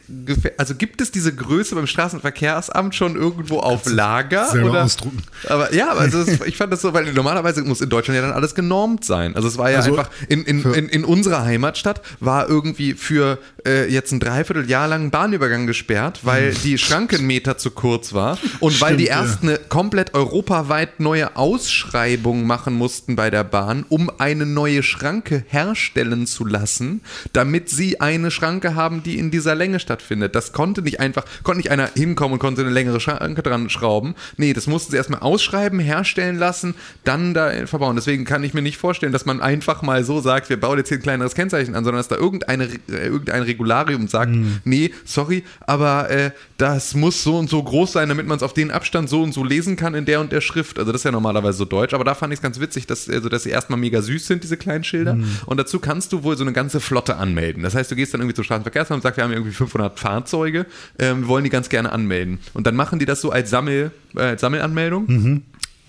also gibt es diese Größe beim Straßenverkehrsamt schon irgendwo auf Lager? selber oder? ausdrucken. Aber ja, aber also es, ich fand das so, weil normalerweise muss in Deutschland ja dann alles genormt sein. Also es war ja Also einfach, in, in, in, in unserer Heimatstadt war irgendwie für äh, jetzt ein Dreivierteljahr lang ein Bahnübergang gesperrt, weil die Schrankenmeter zu kurz war und weil die Stimmt, ja. erst eine komplett europaweit neue Ausschreibung machen mussten bei der Bahn, um eine neue Schranke herstellen zu lassen, damit sie eine Schranke haben, die in dieser Länge stattfindet. Das konnte nicht einfach, konnte nicht einer hinkommen und konnte eine längere Schranke dran schrauben. Nee, das mussten sie erstmal ausschreiben, herstellen lassen, dann da verbauen. Deswegen kann ich mir nicht vorstellen, dass man einfach mal so sagt, wir bauen jetzt hier ein kleineres Kennzeichen an, sondern dass da irgendeine, äh, irgendein Regularium sagt, nee, sorry, aber äh, das muss so und so groß sein, damit man es auf den Abstand so und so lesen kann in der und der Schrift. Also das ist ja normalerweise so deutsch, aber da fand ich es ganz witzig, dass, also, dass sie erstmal mega süß sind, diese kleinen Schilder. Und dazu kannst du wohl so eine ganze Flotte anmelden. Das heißt, du gehst dann irgendwie zum Straßenverkehrsamt und sagst, wir haben irgendwie 500 Fahrzeuge, ähm, wir wollen die ganz gerne anmelden. Und dann machen die das so als, Sammel, äh, als Sammelanmeldung.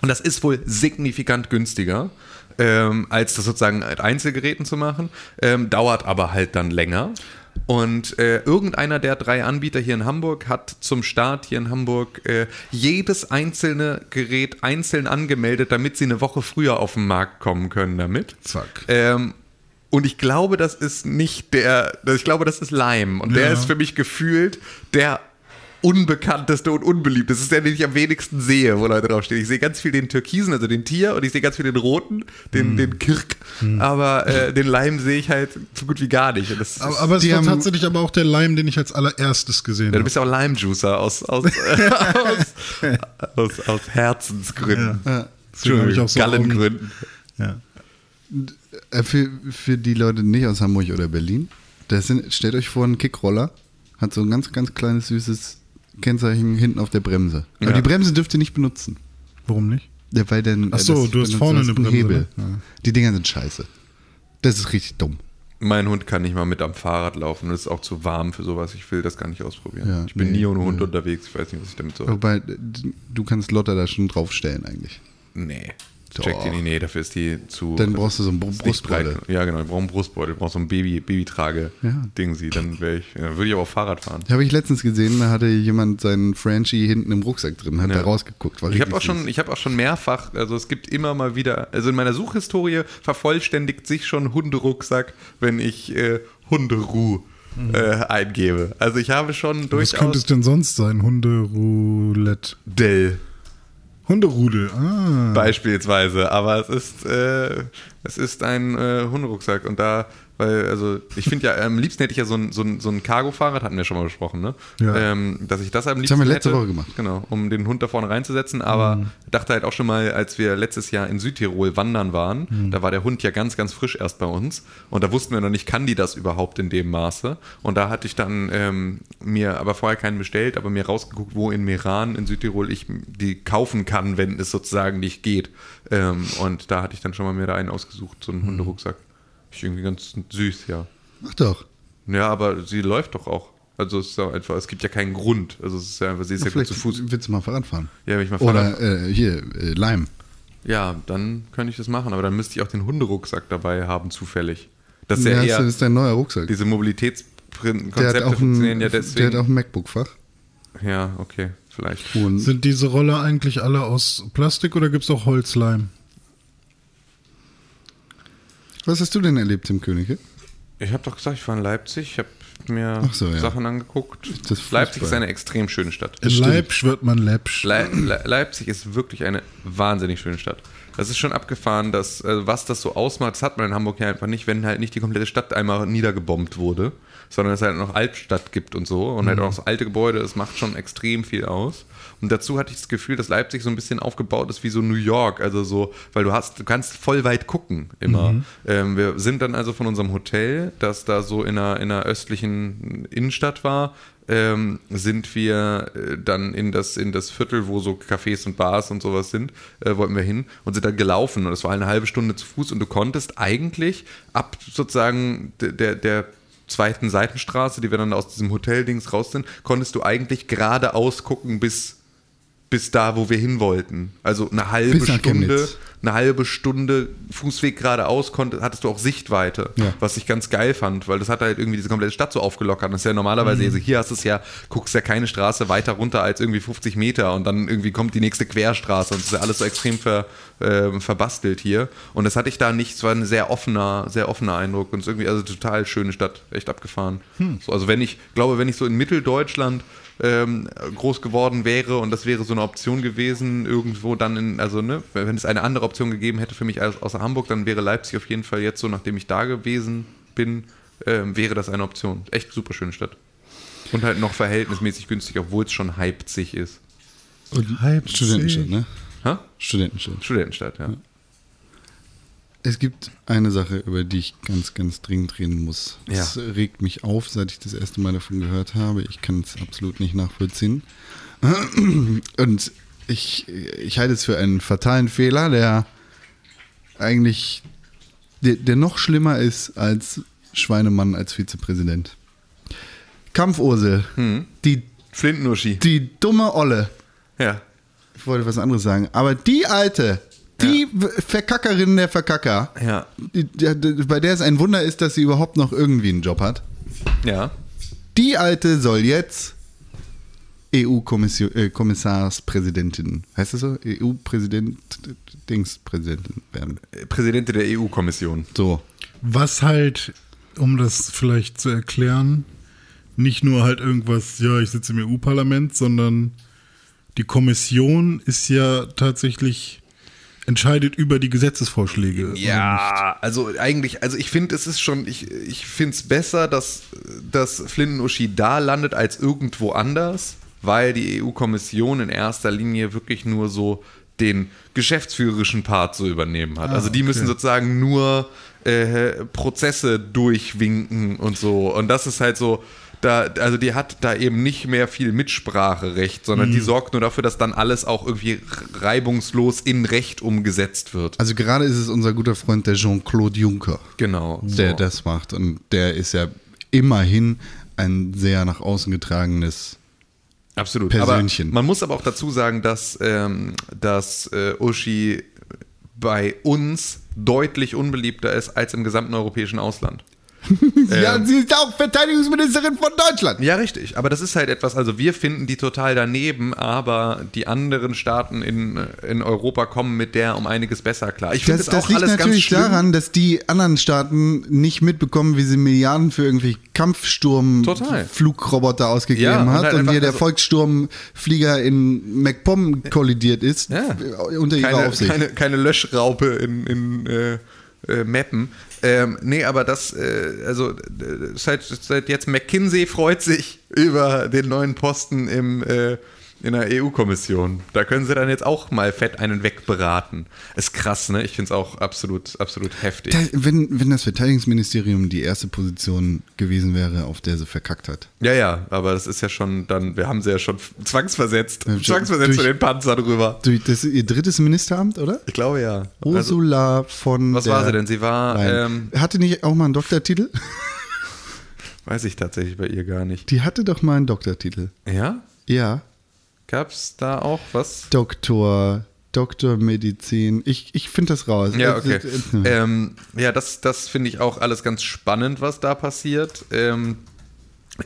Und das ist wohl signifikant günstiger. Ähm, als das sozusagen mit Einzelgeräten zu machen, ähm, dauert aber halt dann länger. Und äh, irgendeiner der drei Anbieter hier in Hamburg hat zum Start hier in Hamburg äh, jedes einzelne Gerät einzeln angemeldet, damit sie eine Woche früher auf den Markt kommen können damit. Zack. Ähm, und ich glaube, das ist nicht der, ich glaube, das ist Lime. Und der Ja. ist für mich gefühlt der unbekannteste und unbeliebteste. Das ist der, den ich am wenigsten sehe, wo Leute draufstehen. Ich sehe ganz viel den Türkisen, also den Tier, und ich sehe ganz viel den Roten, den, Hm. den Kirk. Aber äh, den Lime sehe ich halt so gut wie gar nicht. Und das Aber, ist, aber es war haben- tatsächlich aber auch der Lime, den ich als allererstes gesehen ja, du habe. bist ja auch Lime-Juicer aus, aus, aus, aus, aus Herzensgründen. Ja. Ich auch so Gallengründen. Ja. Äh, Für, für die Leute nicht aus Hamburg oder Berlin, das sind, stellt euch vor, ein Kickroller hat so ein ganz, ganz kleines, süßes Kennzeichen hinten auf der Bremse. Aber Ja. die Bremse dürft ihr nicht benutzen. Warum nicht? Ja, weil dann, Ach so, du hast vorne eine einen Bremse, Hebel. ne? Ja. Die Dinger sind scheiße. Das ist richtig dumm. Mein Hund kann nicht mal mit am Fahrrad laufen. Das ist auch zu warm für sowas. Ich will das gar nicht ausprobieren. Ja, ich bin nee, nie ohne Hund unterwegs. Ich weiß nicht, was ich damit soll. Wobei, du kannst Lotta da schon draufstellen eigentlich. Nee. Doch. Check die nicht. Nee, dafür ist die zu. Dann brauchst du so einen. Brustbeutel. Ja, genau. Ich brauche einen Brustbeutel. Ich brauche so ein Baby, Babytrage-Ding Ja. sie. Dann wäre ich. Ja, würde ich aber auch Fahrrad fahren. Habe ich letztens gesehen, da hatte jemand seinen Frenchie hinten im Rucksack drin, hat Ja. da rausgeguckt. Ich habe auch schon, süß. ich habe auch schon mehrfach, also es gibt immer mal wieder, also in meiner Suchhistorie vervollständigt sich schon Hunderucksack, wenn ich äh, Hunderuh äh, eingebe. Also ich habe schon Was könnte es durchaus denn sonst sein? Hunderoulette. Dell Hunderudel. Ah. beispielsweise, aber es ist äh, Es ist ein äh, Hunderucksack und da, weil, also ich finde ja, am liebsten hätte ich ja so ein, so ein, so ein Cargo-Fahrrad, hatten wir schon mal besprochen, ne? Ja. Ähm, dass ich das am haben liebsten wir letzte hätte, Woche gemacht. Genau, um den Hund da vorne reinzusetzen, aber dachte halt auch schon mal, als wir letztes Jahr in Südtirol wandern waren, da war der Hund ja ganz, ganz frisch erst bei uns und da wussten wir noch nicht, kann die das überhaupt in dem Maße? Und da hatte ich dann ähm, mir aber vorher keinen bestellt, aber mir rausgeguckt, wo in Meran in Südtirol ich die kaufen kann, wenn es sozusagen nicht geht. Ähm, und da hatte ich dann schon mal mir da einen ausgesucht, so einen Hunderucksack. Ich irgendwie ganz süß, ja. Mach doch. Ja, aber sie läuft doch auch. Also es ist ja einfach, es gibt ja keinen Grund. Also es ist ja einfach, sie ist ja, gut Vielleicht zu Fuß. willst du mal Fahrrad fahren. Ja, wenn ich mal Fahrrad- Oder äh, hier, äh, Leim. Ja, dann könnte ich das machen, aber dann müsste ich auch den Hunderucksack dabei haben, zufällig. Das ist ja, Ja, eher, das ist dein neuer Rucksack. diese Mobilitätskonzepte ein, funktionieren ja der hat deswegen. auch ein MacBook-Fach. ja, okay, vielleicht. Und Sind diese Roller eigentlich alle aus Plastik oder gibt es auch Holzleim? Was hast du denn erlebt im Könige? Ich habe doch gesagt, ich war in Leipzig, ich habe mir Ach so, ja. Sachen angeguckt. Das. Leipzig ist eine extrem schöne Stadt. In Leipzig wird man läppsch. Le Le Leipzig ist wirklich eine wahnsinnig schöne Stadt. Das ist schon abgefahren, dass, äh, was das so ausmacht, das hat man in Hamburg ja einfach nicht, wenn halt nicht die komplette Stadt einmal niedergebombt wurde, sondern es halt noch Altstadt gibt und so und halt auch so alte Gebäude, das macht schon extrem viel aus. Und dazu hatte ich das Gefühl, dass Leipzig so ein bisschen aufgebaut ist wie so New York, also so, weil du hast, du kannst voll weit gucken immer. Ähm, wir sind dann also von unserem Hotel, das da so in einer, in einer östlichen Innenstadt war, ähm, sind wir äh, dann in das, in das Viertel, wo so Cafés und Bars und sowas sind, äh, wollten wir hin und sind dann gelaufen. Und das war eine halbe Stunde zu Fuß und du konntest eigentlich ab sozusagen de- der, der zweiten Seitenstraße, die wir dann aus diesem Hoteldings raus sind, konntest du eigentlich geradeaus gucken bis, bis da, wo wir hin wollten. Also eine halbe Bis Stunde, eine halbe Stunde Fußweg geradeaus konnte, hattest du auch Sichtweite, Ja. was ich ganz geil fand, weil das hat halt irgendwie diese komplette Stadt so aufgelockert. Das ist ja normalerweise, also hier hast du es ja, guckst ja keine Straße weiter runter als irgendwie 50 Meter und dann irgendwie kommt die nächste Querstraße und es ist ja alles so extrem ver, ähm, verbastelt hier. Und das hatte ich da nicht, es war ein sehr offener, sehr offener Eindruck und es ist irgendwie, also total schöne Stadt, echt abgefahren. So, also wenn ich, glaube, wenn ich so in Mitteldeutschland ähm, groß geworden wäre und das wäre so eine Option gewesen, irgendwo dann in, also ne, wenn es eine andere Option gegeben hätte für mich als, außer Hamburg, dann wäre Leipzig auf jeden Fall jetzt so, nachdem ich da gewesen bin, ähm, wäre das eine Option. Echt super schöne Stadt. Und halt noch verhältnismäßig günstig, obwohl es schon Leipzig ist. Studentenstadt, ne? Ha? Studentenstadt. Studentenstadt, ja. Es gibt eine Sache, über die ich ganz, ganz dringend reden muss. Ja. Das regt mich auf, seit ich das erste Mal davon gehört habe. Ich kann es absolut nicht nachvollziehen. Und ich, ich halte es für einen fatalen Fehler, der eigentlich, der, der noch schlimmer ist als Schweinemann als Vizepräsident. Kampfursel, die, Flintenuschi. die dumme Olle. Ja. Ich wollte was anderes sagen. Aber die alte, die Verkackerin der Verkacker, Ja. die, die, die, bei der es ein Wunder ist, dass sie überhaupt noch irgendwie einen Job hat. Ja. Die alte soll jetzt EU-Kommissarspräsidentin, heißt das so? EU-Präsident, Dingspräsidentin werden. Präsidentin der EU-Kommission. So. Was halt, um das vielleicht zu erklären, nicht nur halt irgendwas, ja, ich sitze im EU-Parlament, sondern die Kommission ist ja tatsächlich entscheidet über die Gesetzesvorschläge. Ja, also eigentlich, also ich finde, es ist schon, ich, ich finde es besser, dass, dass Flinten-Uschi da landet als irgendwo anders, weil die EU-Kommission in erster Linie wirklich nur so den geschäftsführerischen Part so übernehmen hat. also die müssen sozusagen nur äh, Prozesse durchwinken und so. Und das ist halt so, da, also die hat da eben nicht mehr viel Mitspracherecht, sondern die sorgt nur dafür, dass dann alles auch irgendwie reibungslos in Recht umgesetzt wird. Also gerade ist es unser guter Freund, der Jean-Claude Juncker, Genau. der so. das macht. Und der ist ja immerhin ein sehr nach außen getragenes Absolut. Persönchen. Aber man muss aber auch dazu sagen, dass, ähm, dass äh, Uschi bei uns deutlich unbeliebter ist als im gesamten europäischen Ausland. Ja, sie ist auch Verteidigungsministerin von Deutschland. Ja, richtig. Aber das ist halt etwas, also wir finden die total daneben, aber die anderen Staaten in, in Europa kommen mit der um einiges besser klar. Ich finde Das, das, das auch liegt alles ganz natürlich schlimm. daran, dass die anderen Staaten nicht mitbekommen, wie sie Milliarden für irgendwelche Total. Kampfsturm-Flugroboter ausgegeben Ja, und hat halt und hier der also- Volkssturmflieger in MacPom kollidiert ist Ja. unter ihrer keine, Aufsicht. keine, keine Löschraupe in, in, äh, äh, mappen. Ähm, nee, aber das, äh, also seit, seit jetzt McKinsey freut sich über den neuen Posten im, äh, in der EU-Kommission. Da können sie dann jetzt auch mal fett einen wegberaten. Ist krass, ne? Ich finde es auch absolut, absolut heftig. Wenn, wenn das Verteidigungsministerium die erste Position gewesen wäre, auf der sie verkackt hat. Ja, ja, aber das ist ja schon dann, wir haben sie ja schon zwangsversetzt. Ja, zwangsversetzt durch- zu den Panzer drüber. Durch das ist ihr drittes Ministeramt, oder? Ich glaube ja. Also, Ursula von. was der war sie denn? Sie war, ähm, hatte nicht auch mal einen Doktortitel? weiß ich tatsächlich bei ihr gar nicht. Die hatte doch mal einen Doktortitel. Ja? Ja. Gab's da auch was? Doktor, Doktormedizin. Ich, ich finde das raus. Ja, okay. äh, äh, Ähm, ja, das, das finde ich auch alles ganz spannend, was da passiert. Ähm,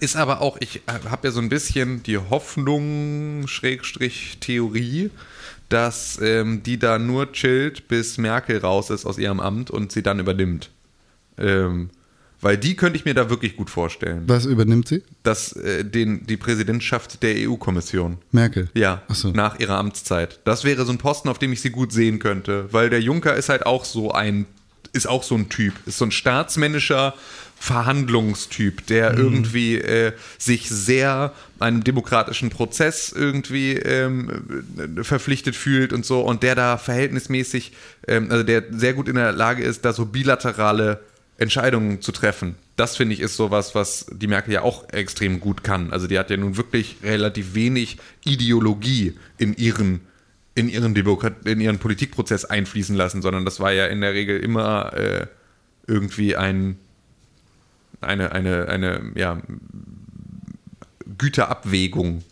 ist aber auch, ich habe ja so ein bisschen die Hoffnung, Schrägstrich Theorie, dass ähm, die da nur chillt, bis Merkel raus ist aus ihrem Amt und sie dann übernimmt. Ähm, weil die könnte ich mir da wirklich gut vorstellen. Was übernimmt sie? Dass äh, den, die Präsidentschaft der EU-Kommission. Merkel. Ja, so. nach ihrer Amtszeit. Das wäre so ein Posten, auf dem ich sie gut sehen könnte, weil der Juncker ist halt auch so ein, ist auch so ein Typ, ist so ein staatsmännischer Verhandlungstyp, der Mhm. irgendwie äh, sich sehr einem demokratischen Prozess irgendwie ähm, äh, verpflichtet fühlt und so und der da verhältnismäßig, ähm, also der sehr gut in der Lage ist, da so bilaterale Entscheidungen zu treffen. Das finde ich ist sowas, was die Merkel ja auch extrem gut kann. Also die hat ja nun wirklich relativ wenig Ideologie in ihren in ihren Demokrat in ihren Politikprozess einfließen lassen, sondern das war ja in der Regel immer äh, irgendwie ein eine eine eine ja Güterabwägung.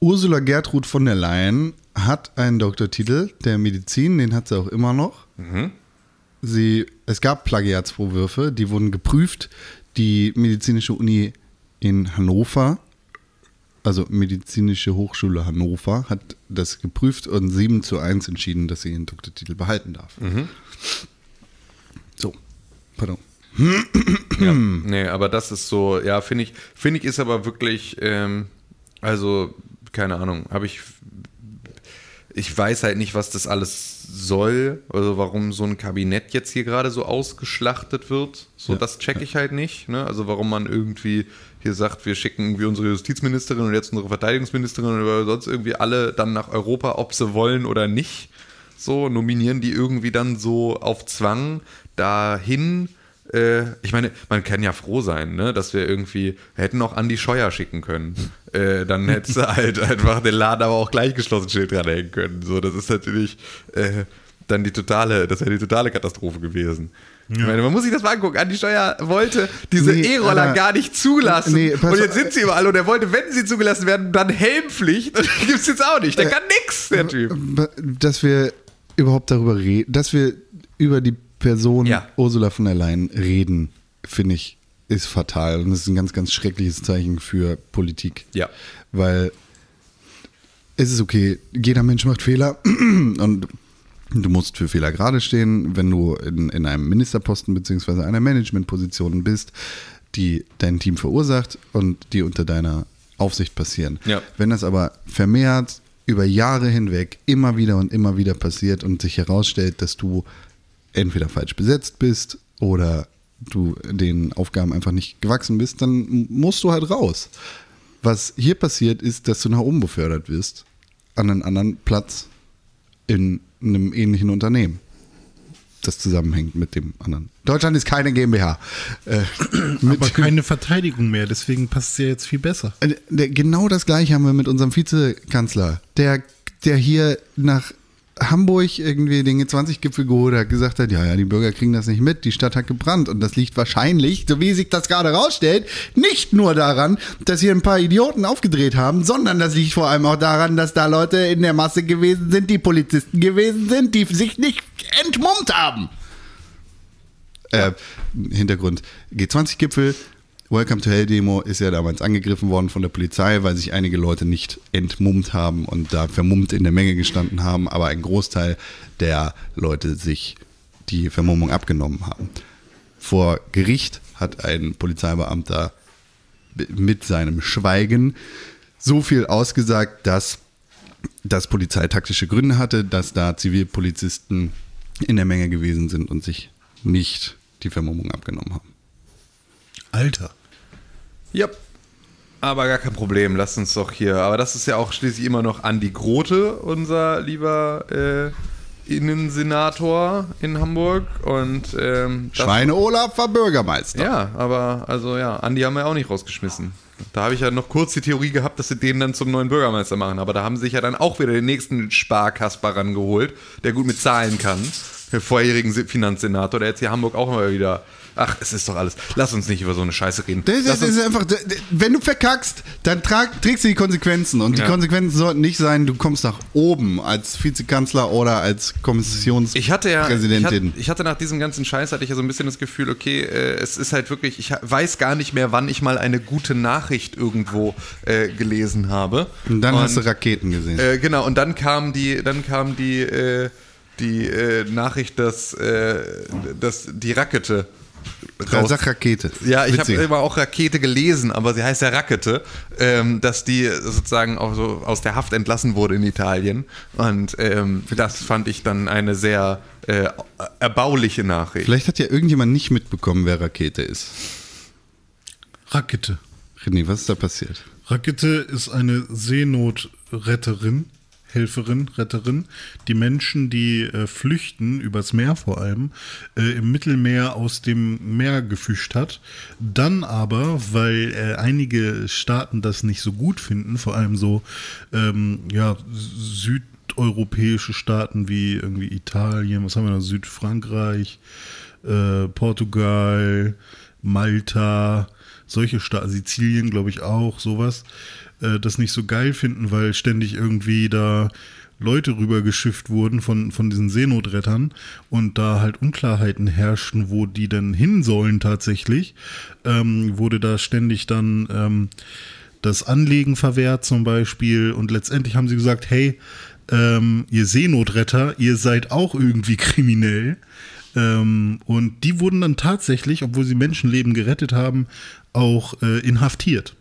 Ursula Gertrud von der Leyen hat einen Doktortitel der Medizin, den hat sie auch immer noch. Sie, es gab Plagiatsvorwürfe, die wurden geprüft. Die medizinische Uni in Hannover, also medizinische Hochschule Hannover, hat das geprüft und 7 zu 1 entschieden, dass sie ihren Doktortitel behalten darf. So, pardon. Ja, nee, aber das ist so, ja, finde ich, finde ich ist aber wirklich, ähm, also, keine Ahnung, habe ich, ich weiß halt nicht, was das alles soll, also warum so ein Kabinett jetzt hier gerade so ausgeschlachtet wird, so Ja. das checke ich halt nicht, ne, also warum man irgendwie hier sagt, wir schicken irgendwie unsere Justizministerin und jetzt unsere Verteidigungsministerin oder sonst irgendwie alle dann nach Europa, ob sie wollen oder nicht, so nominieren die irgendwie dann so auf Zwang dahin, äh, ich meine, man kann ja froh sein, ne, dass wir irgendwie hätten auch Andi Scheuer schicken können. Äh, dann hättest du halt einfach den Laden aber auch gleichgeschlossen Schild dranhängen können. So, das ist natürlich äh, dann die totale, das wäre die totale Katastrophe gewesen. Ich meine, man muss sich das mal angucken. Andi Steuer wollte diese Nee, E-Roller gar nicht zulassen. Nee, und jetzt sind sie überall und er wollte, wenn sie zugelassen werden, dann Helmpflicht. Und die gibt es jetzt auch nicht. Äh, Der kann nix, der Typ. Dass wir überhaupt darüber reden, dass wir über die Person Ja. Ursula von der Leyen reden, finde ich, ist fatal. Und das ist ein ganz, ganz schreckliches Zeichen für Politik. Ja. Weil es ist okay, jeder Mensch macht Fehler und du musst für Fehler gerade stehen, wenn du in, in einem Ministerposten bzw. einer Managementposition bist, die dein Team verursacht und die unter deiner Aufsicht passieren. Ja. Wenn das aber vermehrt über Jahre hinweg immer wieder und immer wieder passiert und sich herausstellt, dass du entweder falsch besetzt bist oder du den Aufgaben einfach nicht gewachsen bist, dann musst du halt raus. Was hier passiert, ist, dass du nach oben befördert wirst an einen anderen Platz in einem ähnlichen Unternehmen. Das zusammenhängt mit dem anderen. Deutschland ist keine GmbH. Äh, mit, Aber keine Verteidigung mehr, deswegen passt es ja jetzt viel besser. äh, Genau das gleiche haben wir mit unserem Vizekanzler, der, der hier nach Hamburg irgendwie den G20-Gipfel geholt hat, gesagt hat, ja, ja, die Bürger kriegen das nicht mit, die Stadt hat gebrannt. Und das liegt wahrscheinlich, so wie sich das gerade rausstellt, nicht nur daran, dass hier ein paar Idioten aufgedreht haben, sondern das liegt vor allem auch daran, dass da Leute in der Masse gewesen sind, die Polizisten gewesen sind, die sich nicht entmummt haben. Äh, Hintergrund. G20-Gipfel, Welcome to Hell Demo ist ja damals angegriffen worden von der Polizei, weil sich einige Leute nicht entmummt haben und da vermummt in der Menge gestanden haben, aber ein Großteil der Leute sich die Vermummung abgenommen haben. Vor Gericht hat ein Polizeibeamter mit seinem Schweigen so viel ausgesagt, dass das Polizei taktische Gründe hatte, dass da Zivilpolizisten in der Menge gewesen sind und sich nicht die Vermummung abgenommen haben. Alter. Ja. Aber gar kein Problem, lasst uns doch hier. Aber das ist ja auch schließlich immer noch Andi Grote, unser lieber äh, Innensenator in Hamburg. Und ähm, Schweine Olaf war Bürgermeister. Ja, aber also ja, Andi haben wir auch nicht rausgeschmissen. Da habe ich ja noch kurz die Theorie gehabt, dass sie den dann zum neuen Bürgermeister machen. Aber da haben sie sich ja dann auch wieder den nächsten Sparkasper rangeholt, der gut mit Zahlen kann. Der vorherigen Finanzsenator, der jetzt hier Hamburg auch immer wieder. Ach, es ist doch alles. Lass uns nicht über so eine Scheiße reden. Das, das ist einfach, wenn du verkackst, dann trag, trägst du die Konsequenzen. Und die Ja. Konsequenzen sollten nicht sein, du kommst nach oben als Vizekanzler oder als Kommissionspräsidentin. Ich hatte ja, ich hatte, ich hatte nach diesem ganzen Scheiß hatte ich ja so ein bisschen das Gefühl, okay, äh, es ist halt wirklich, ich weiß gar nicht mehr, wann ich mal eine gute Nachricht irgendwo äh, gelesen habe. Und dann hast du Und, Raketen gesehen. äh, genau, und dann kam die, dann kam die, äh, die äh, Nachricht, dass, äh, dass die Rakete Ja, sag Rakete. ja, ich habe immer auch Rakete gelesen, aber sie heißt ja Rakete, ähm, dass die sozusagen auch so aus der Haft entlassen wurde in Italien. Und ähm, das fand ich dann eine sehr äh, erbauliche Nachricht. Vielleicht hat ja irgendjemand nicht mitbekommen, wer Rakete ist. Rakete. René, was ist da passiert? Rakete ist eine Seenotretterin, Helferin, Retterin, die Menschen, die äh, flüchten, übers Meer vor allem, äh, im Mittelmeer aus dem Meer gefischt hat. Dann aber, weil äh, einige Staaten das nicht so gut finden, vor allem so ähm, ja, südeuropäische Staaten wie irgendwie Italien, was haben wir da, Südfrankreich, äh, Portugal, Malta, solche Staaten, Sizilien, glaube ich auch, sowas, äh, das nicht so geil finden, weil ständig irgendwie da Leute rübergeschifft wurden von, von diesen Seenotrettern und da halt Unklarheiten herrschten, wo die denn hin sollen tatsächlich, ähm, wurde da ständig dann ähm, das Anlegen verwehrt zum Beispiel und letztendlich haben sie gesagt, hey, ähm, ihr Seenotretter, ihr seid auch irgendwie kriminell. Ähm, und die wurden dann tatsächlich, obwohl sie Menschenleben gerettet haben, auch äh, inhaftiert.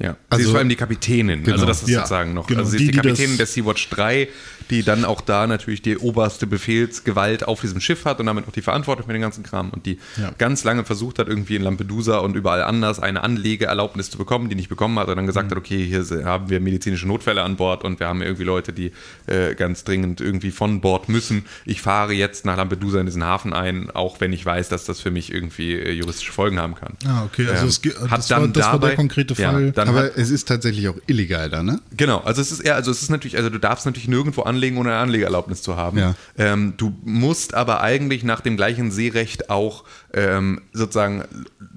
Ja, sie Also- ist vor allem die Kapitänin, Genau. also das ist Ja, sozusagen noch. genau. Also sie ist Die, die, Kapitänin der Sea-Watch 3, die dann auch da natürlich die oberste Befehlsgewalt auf diesem Schiff hat und damit auch die Verantwortung für den ganzen Kram und die Ja. ganz lange versucht hat, irgendwie in Lampedusa und überall anders eine Anlegeerlaubnis zu bekommen, die nicht bekommen hat und dann gesagt Mhm. hat, okay, hier haben wir medizinische Notfälle an Bord und wir haben irgendwie Leute, die äh, ganz dringend irgendwie von Bord müssen. Ich fahre jetzt nach Lampedusa in diesen Hafen ein, auch wenn ich weiß, dass das für mich irgendwie äh, juristische Folgen haben kann. Ah, okay, also Ähm, es hat das war- dann das war der dabei- konkrete Ja, Fall. hat, Aber es ist tatsächlich auch illegal da, ne? Genau, also es ist eher, also es ist natürlich, also du darfst natürlich nirgendwo anlegen, ohne eine Anlegeerlaubnis zu haben. Ja. Ähm, du musst aber eigentlich nach dem gleichen Seerecht auch ähm, sozusagen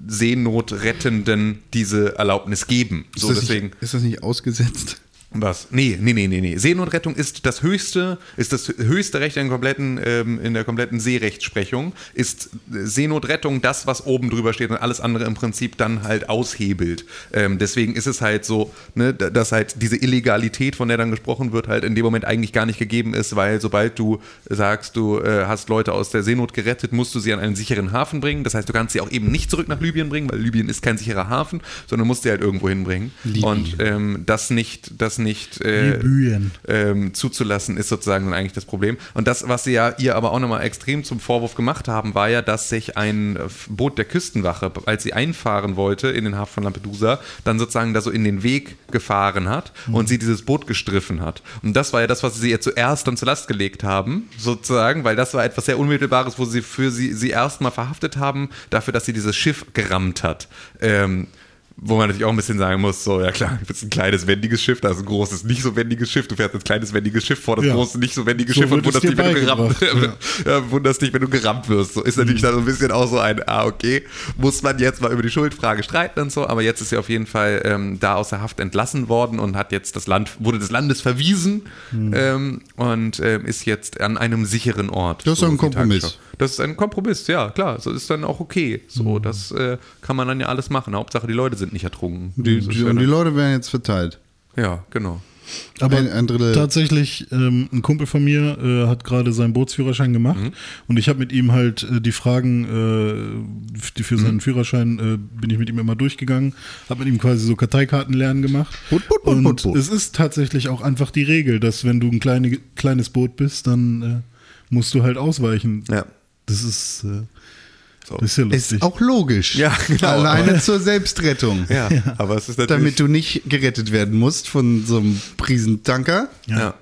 Seenotrettenden diese Erlaubnis geben. So ist, das deswegen. nicht, ist das nicht ausgesetzt? Was? Nee, nee, nee, nee, nee. Seenotrettung ist das höchste, ist das höchste Recht in, der kompletten, ähm, in der kompletten Seerechtsprechung. Ist Seenotrettung das, was oben drüber steht und alles andere im Prinzip dann halt aushebelt. Ähm, deswegen ist es halt so, ne, da- dass halt diese Illegalität, von der dann gesprochen wird, halt in dem Moment eigentlich gar nicht gegeben ist, weil sobald du sagst, du äh, hast Leute aus der Seenot gerettet, musst du sie an einen sicheren Hafen bringen. Das heißt, du kannst sie auch eben nicht zurück nach Libyen bringen, weil Libyen ist kein sicherer Hafen, sondern musst sie halt irgendwo hinbringen. Und ähm, das nicht, das nicht äh, ähm, zuzulassen, ist sozusagen dann eigentlich das Problem. Und das, was sie ja ihr aber auch nochmal extrem zum Vorwurf gemacht haben, war ja, dass sich ein äh, Boot der Küstenwache, als sie einfahren wollte in den Hafen von Lampedusa, dann sozusagen da so in den Weg gefahren hat und sie dieses Boot gestriffen hat. Und das war ja das, was sie ihr zuerst dann zur Last gelegt haben, sozusagen, weil das war etwas sehr Unmittelbares, wo sie für sie, sie erstmal verhaftet haben, dafür, dass sie dieses Schiff gerammt hat. Ähm, wo man natürlich auch ein bisschen sagen muss, so, ja klar, bist ein kleines, wendiges Schiff, da ist ein großes, nicht so wendiges Schiff, du fährst ein kleines, wendiges Schiff vor das Ja. große, nicht so wendige So Schiff und wunderst dich, wenn du gerammt, ja. wunderst dich, wenn du gerammt wirst. So ist natürlich dann so ein bisschen auch so ein, ah, okay, muss man jetzt mal über die Schuldfrage streiten und so, aber jetzt ist sie auf jeden Fall ähm, da aus der Haft entlassen worden und hat jetzt das Land, wurde des Landes verwiesen ähm, und ähm, ist jetzt an einem sicheren Ort. Das ist doch ein Kompromiss. Das ist ein Kompromiss, ja, klar. So ist dann auch okay. So, das äh, kann man dann ja alles machen. Hauptsache, die Leute sind nicht ertrunken. Die, Das die, ja und die dann- Leute werden jetzt verteilt. ja, genau. Aber Ein- ein Drittel- tatsächlich, ähm, ein Kumpel von mir äh, hat gerade seinen Bootsführerschein gemacht Mhm. und ich habe mit ihm halt äh, die Fragen, äh, die für Mhm. seinen Führerschein, äh, bin ich mit ihm immer durchgegangen, habe mit ihm quasi so Karteikarten lernen gemacht. Boot, Boot, Boot, und Boot, Boot. es ist tatsächlich auch einfach die Regel, dass wenn du ein kleine, kleines Boot bist, dann äh, musst du halt ausweichen. Ja. Das ist, äh, So. das ist ja lustig. Ist auch logisch. Ja, genau, Alleine zur Selbstrettung. Ja, aber es ist natürlich. Damit du nicht gerettet werden musst von so einem Riesentanker, ja.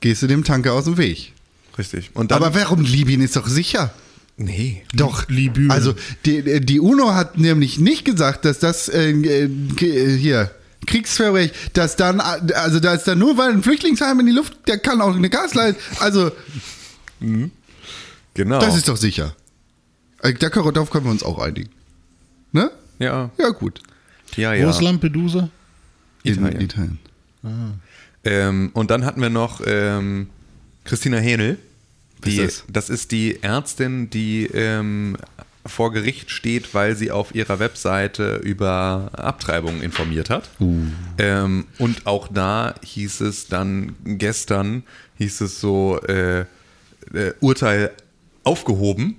gehst du dem Tanker aus dem Weg. richtig. Und dann, Aber warum? Libyen ist doch sicher. nee. Doch. Libyen. Also die, die UNO hat nämlich nicht gesagt, dass das äh, äh, hier Kriegsverbrechen, dass dann, also da ist dann nur, weil ein Flüchtlingsheim in die Luft, der kann auch eine Gasleitung. Also Genau. das ist doch sicher. Äh, Da können, darauf können wir uns auch einigen. Ne? ja, Ja, gut. ja, Wo ja. ist Lampedusa? Italien. In Italien. Ähm, und dann hatten wir noch ähm, Christina Hähnel. Die, ist das? ist die Ärztin, die ähm, vor Gericht steht, weil sie auf ihrer Webseite über Abtreibungen informiert hat. Ähm, und auch da hieß es dann gestern, hieß es so, äh, äh, Urteil aufgehoben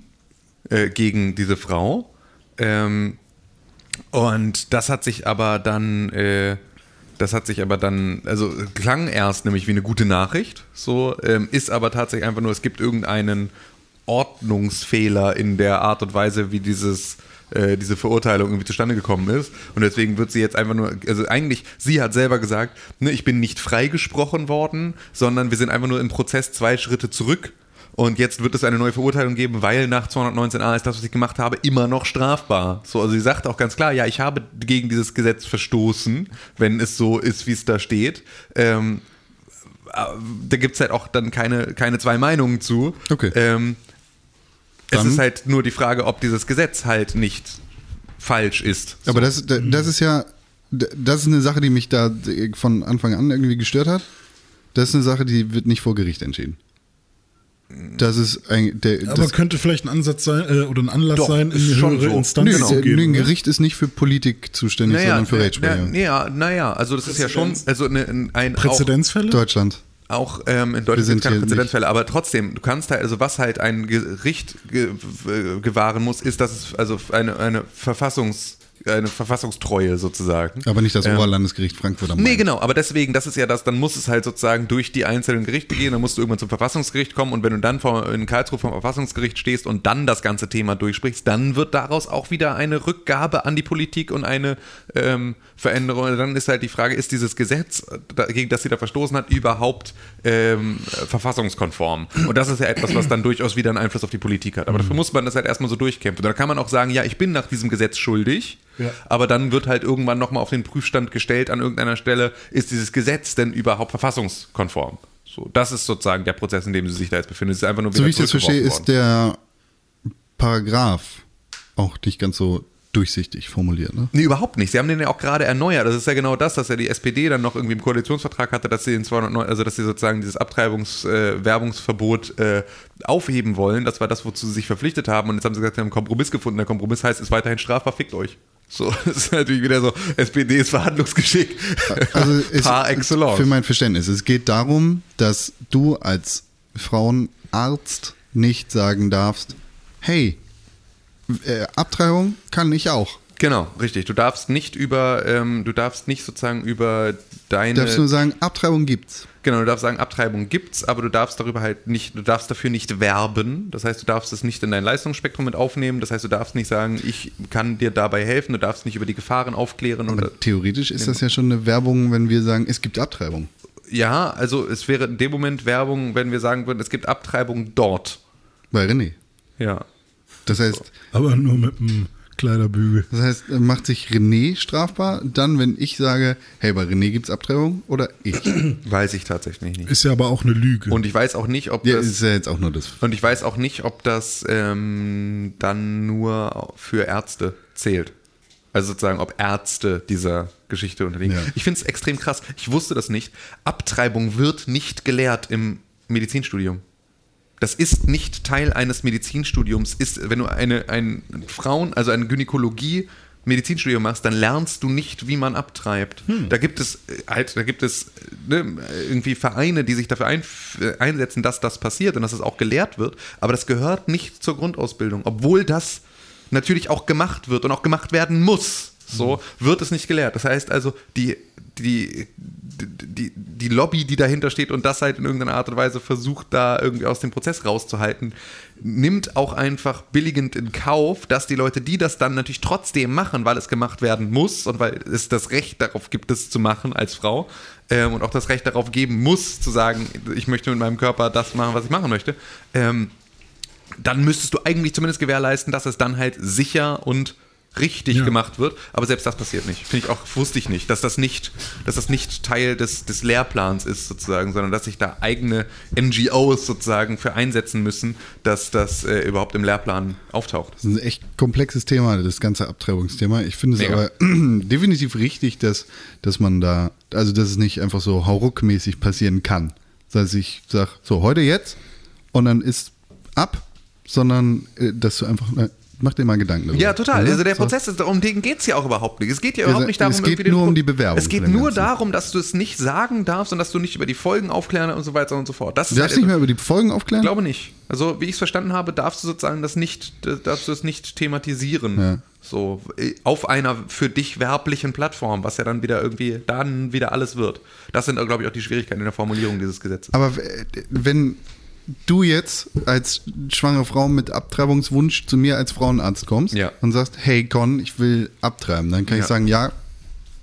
äh, gegen diese Frau. Ähm, und das hat sich aber dann, äh, das hat sich aber dann, also klang erst nämlich wie eine gute Nachricht, so, ähm, ist aber tatsächlich einfach nur, es gibt irgendeinen Ordnungsfehler in der Art und Weise, wie dieses, äh, diese Verurteilung irgendwie zustande gekommen ist. Und deswegen wird sie jetzt einfach nur, also eigentlich, sie hat selber gesagt, ne, ich bin nicht freigesprochen worden, sondern wir sind einfach nur im Prozess zwei Schritte zurück. Und jetzt wird es eine neue Verurteilung geben, weil nach 219a ist das, was ich gemacht habe, immer noch strafbar. So, also sie sagt auch ganz klar, ja, ich habe gegen dieses Gesetz verstoßen, wenn es so ist, wie es da steht. Ähm, äh, da gibt es halt auch dann keine, keine zwei Meinungen zu. Okay. Ähm, es ist halt nur die Frage, ob dieses Gesetz halt nicht falsch ist. Aber das, das ist ja, das ist eine Sache, die mich da von Anfang an irgendwie gestört hat. Das ist eine Sache, die wird nicht vor Gericht entschieden. Das ist ein, der, Aber das, könnte vielleicht ein Ansatz sein äh, oder ein Anlass Doch, sein, in eine höhere so. Instanz nö, zu gehen. ein oder? Gericht ist nicht für Politik zuständig, sondern für Rechtsprechung. naja, naja, also das ist ja schon, also eine, ein, ein auch, Präzedenzfälle? Deutschland. auch ähm, in Deutschland sind keine Präzedenzfälle, aber trotzdem, du kannst halt, also was halt ein Gericht gewahren muss, ist, dass es also eine, eine Verfassungs eine Verfassungstreue sozusagen. Aber nicht das Ähm, Oberlandesgericht Frankfurt am Nee, Main. genau, aber deswegen, das ist ja das, dann muss es halt sozusagen durch die einzelnen Gerichte gehen, dann musst du irgendwann zum Verfassungsgericht kommen und wenn du dann vor, in Karlsruhe vom Verfassungsgericht stehst und dann das ganze Thema durchsprichst, dann wird daraus auch wieder eine Rückgabe an die Politik und eine ähm, Veränderung. Und dann ist halt die Frage, ist dieses Gesetz, da- gegen das sie da verstoßen hat, überhaupt ähm, verfassungskonform? Und das ist ja etwas, was dann durchaus wieder einen Einfluss auf die Politik hat. Aber dafür muss man das halt erstmal so durchkämpfen. Und dann kann man auch sagen, ja, ich bin nach diesem Gesetz schuldig, Ja. aber dann wird halt irgendwann nochmal auf den Prüfstand gestellt an irgendeiner Stelle, ist dieses Gesetz denn überhaupt verfassungskonform? So, das ist sozusagen der Prozess, in dem sie sich da jetzt befinden. Es ist einfach nur So wieder wie ich das verstehe, zurückgeworfen ist der Paragraph auch nicht ganz so durchsichtig formuliert. Ne? Nee, überhaupt nicht. Sie haben den ja auch gerade erneuert. Das ist ja genau das, dass ja die SPD dann noch irgendwie im Koalitionsvertrag hatte, dass sie den 209, also dass sie sozusagen dieses Abtreibungs-Werbungsverbot äh, äh, aufheben wollen. Das war das, wozu sie sich verpflichtet haben. Und jetzt haben sie gesagt, sie haben einen Kompromiss gefunden. Der Kompromiss heißt, ist weiterhin strafbar, fickt euch. So, das ist natürlich wieder so, SPD ist Verhandlungsgeschick. Also es, Par excellence. Für mein Verständnis. Es geht darum, dass du als Frauenarzt nicht sagen darfst, hey, äh, Abtreibung kann ich auch. Genau, richtig. Du darfst nicht über, ähm, du darfst nicht sozusagen über Du deine. darfst nur sagen, Abtreibung gibt's. Genau, du darfst sagen, Abtreibung gibt's, aber du darfst darüber halt nicht, du darfst dafür nicht werben. Das heißt, du darfst es nicht in dein Leistungsspektrum mit aufnehmen. Das heißt, du darfst nicht sagen, ich kann dir dabei helfen. Du darfst nicht über die Gefahren aufklären oder. Aber theoretisch ist das ja schon eine Werbung, wenn wir sagen, es gibt Abtreibung. Ja, also es wäre in dem Moment Werbung, wenn wir sagen würden, es gibt Abtreibung dort. Bei René. Ja. Das heißt, Aber nur mit einem Kleiderbügel. das heißt, macht sich René strafbar, dann, wenn ich sage, hey, bei René gibt's Abtreibung oder ich. Weiß ich tatsächlich nicht. Ist ja aber auch eine Lüge. Und ich weiß auch nicht, ob Ja, das. ist ja jetzt auch nur das. Und ich weiß auch nicht, ob das ähm, dann nur für Ärzte zählt. Also sozusagen, ob Ärzte dieser Geschichte unterliegen. Ja. Ich finde es extrem krass. Ich wusste das nicht. Abtreibung wird nicht gelehrt im Medizinstudium. Das ist nicht Teil eines Medizinstudiums. Ist, wenn du eine, ein Frauen, also eine Gynäkologie Medizinstudium machst, dann lernst du nicht, wie man abtreibt. Da gibt es äh, halt, da gibt es ne, irgendwie Vereine, die sich dafür ein, äh, einsetzen, dass das passiert und dass es auch gelehrt wird. Aber das gehört nicht zur Grundausbildung, obwohl das natürlich auch gemacht wird und auch gemacht werden muss. So wird es nicht gelehrt. Das heißt also, die, die, die, die Lobby, die dahinter steht und das halt in irgendeiner Art und Weise versucht, da irgendwie aus dem Prozess rauszuhalten, nimmt auch einfach billigend in Kauf, dass die Leute, die das dann natürlich trotzdem machen, weil es gemacht werden muss und weil es das Recht darauf gibt, es zu machen als Frau ähm, und auch das Recht darauf geben muss, zu sagen, ich möchte mit meinem Körper das machen, was ich machen möchte, ähm, dann müsstest du eigentlich zumindest gewährleisten, dass es dann halt sicher und richtig Ja. gemacht wird. Aber selbst das passiert nicht. Finde ich auch, wusste ich nicht, dass das nicht, dass das nicht Teil des, des Lehrplans ist sozusagen, sondern dass sich da eigene NGOs sozusagen für einsetzen müssen, dass das äh, überhaupt im Lehrplan auftaucht. Das ist ein echt komplexes Thema, das ganze Abtreibungsthema. Ich finde es Mega. aber definitiv richtig, dass, dass man da, also dass es nicht einfach so hauruckmäßig passieren kann. Das heißt, ich sage, so heute jetzt und dann ist ab, sondern äh, dass du einfach, äh, mach dir mal Gedanken darüber. Ja, total. Also der. Prozess ist, um den geht es ja auch überhaupt nicht. Es geht ja überhaupt nicht darum, es geht nur um die Bewerbung Es geht nur darum, dass du es nicht sagen darfst und dass du nicht über die Folgen aufklären und so weiter und so fort. Das Du darfst halt nicht mehr über die Folgen aufklären? Ich glaube nicht. Also, wie ich es verstanden habe, darfst du sozusagen das nicht, darfst du es nicht thematisieren. Ja. So, auf einer für dich werblichen Plattform, was ja dann wieder irgendwie, dann wieder alles wird. Das sind, glaube ich, auch die Schwierigkeiten in der Formulierung dieses Gesetzes. Aber wenn du jetzt als schwangere Frau mit Abtreibungswunsch zu mir als Frauenarzt kommst Ja. und sagst, hey Con, ich will abtreiben, dann kann ich Ja. sagen, ja,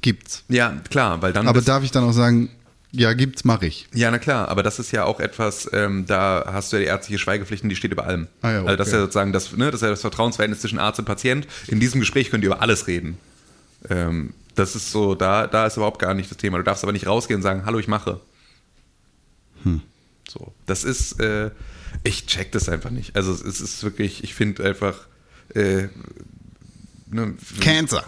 gibt's. Ja, klar, weil dann. Aber darf ich dann auch sagen, ja, gibt's, mache ich. Ja, na klar, aber das ist ja auch etwas, ähm, da hast du ja die ärztliche Schweigepflicht und die steht über allem. Ah ja, Also das ist okay. ja sozusagen das, ne, das ist ja das Vertrauensverhältnis zwischen Arzt und Patient. In diesem Gespräch könnt ihr über alles reden. Ähm, das ist so, da, da ist überhaupt gar nicht das Thema. Du darfst aber nicht rausgehen und sagen, hallo, ich mache. Hm. So, das ist, äh, ich check das einfach nicht. Also es ist wirklich, ich finde einfach, äh, ne, Cancer.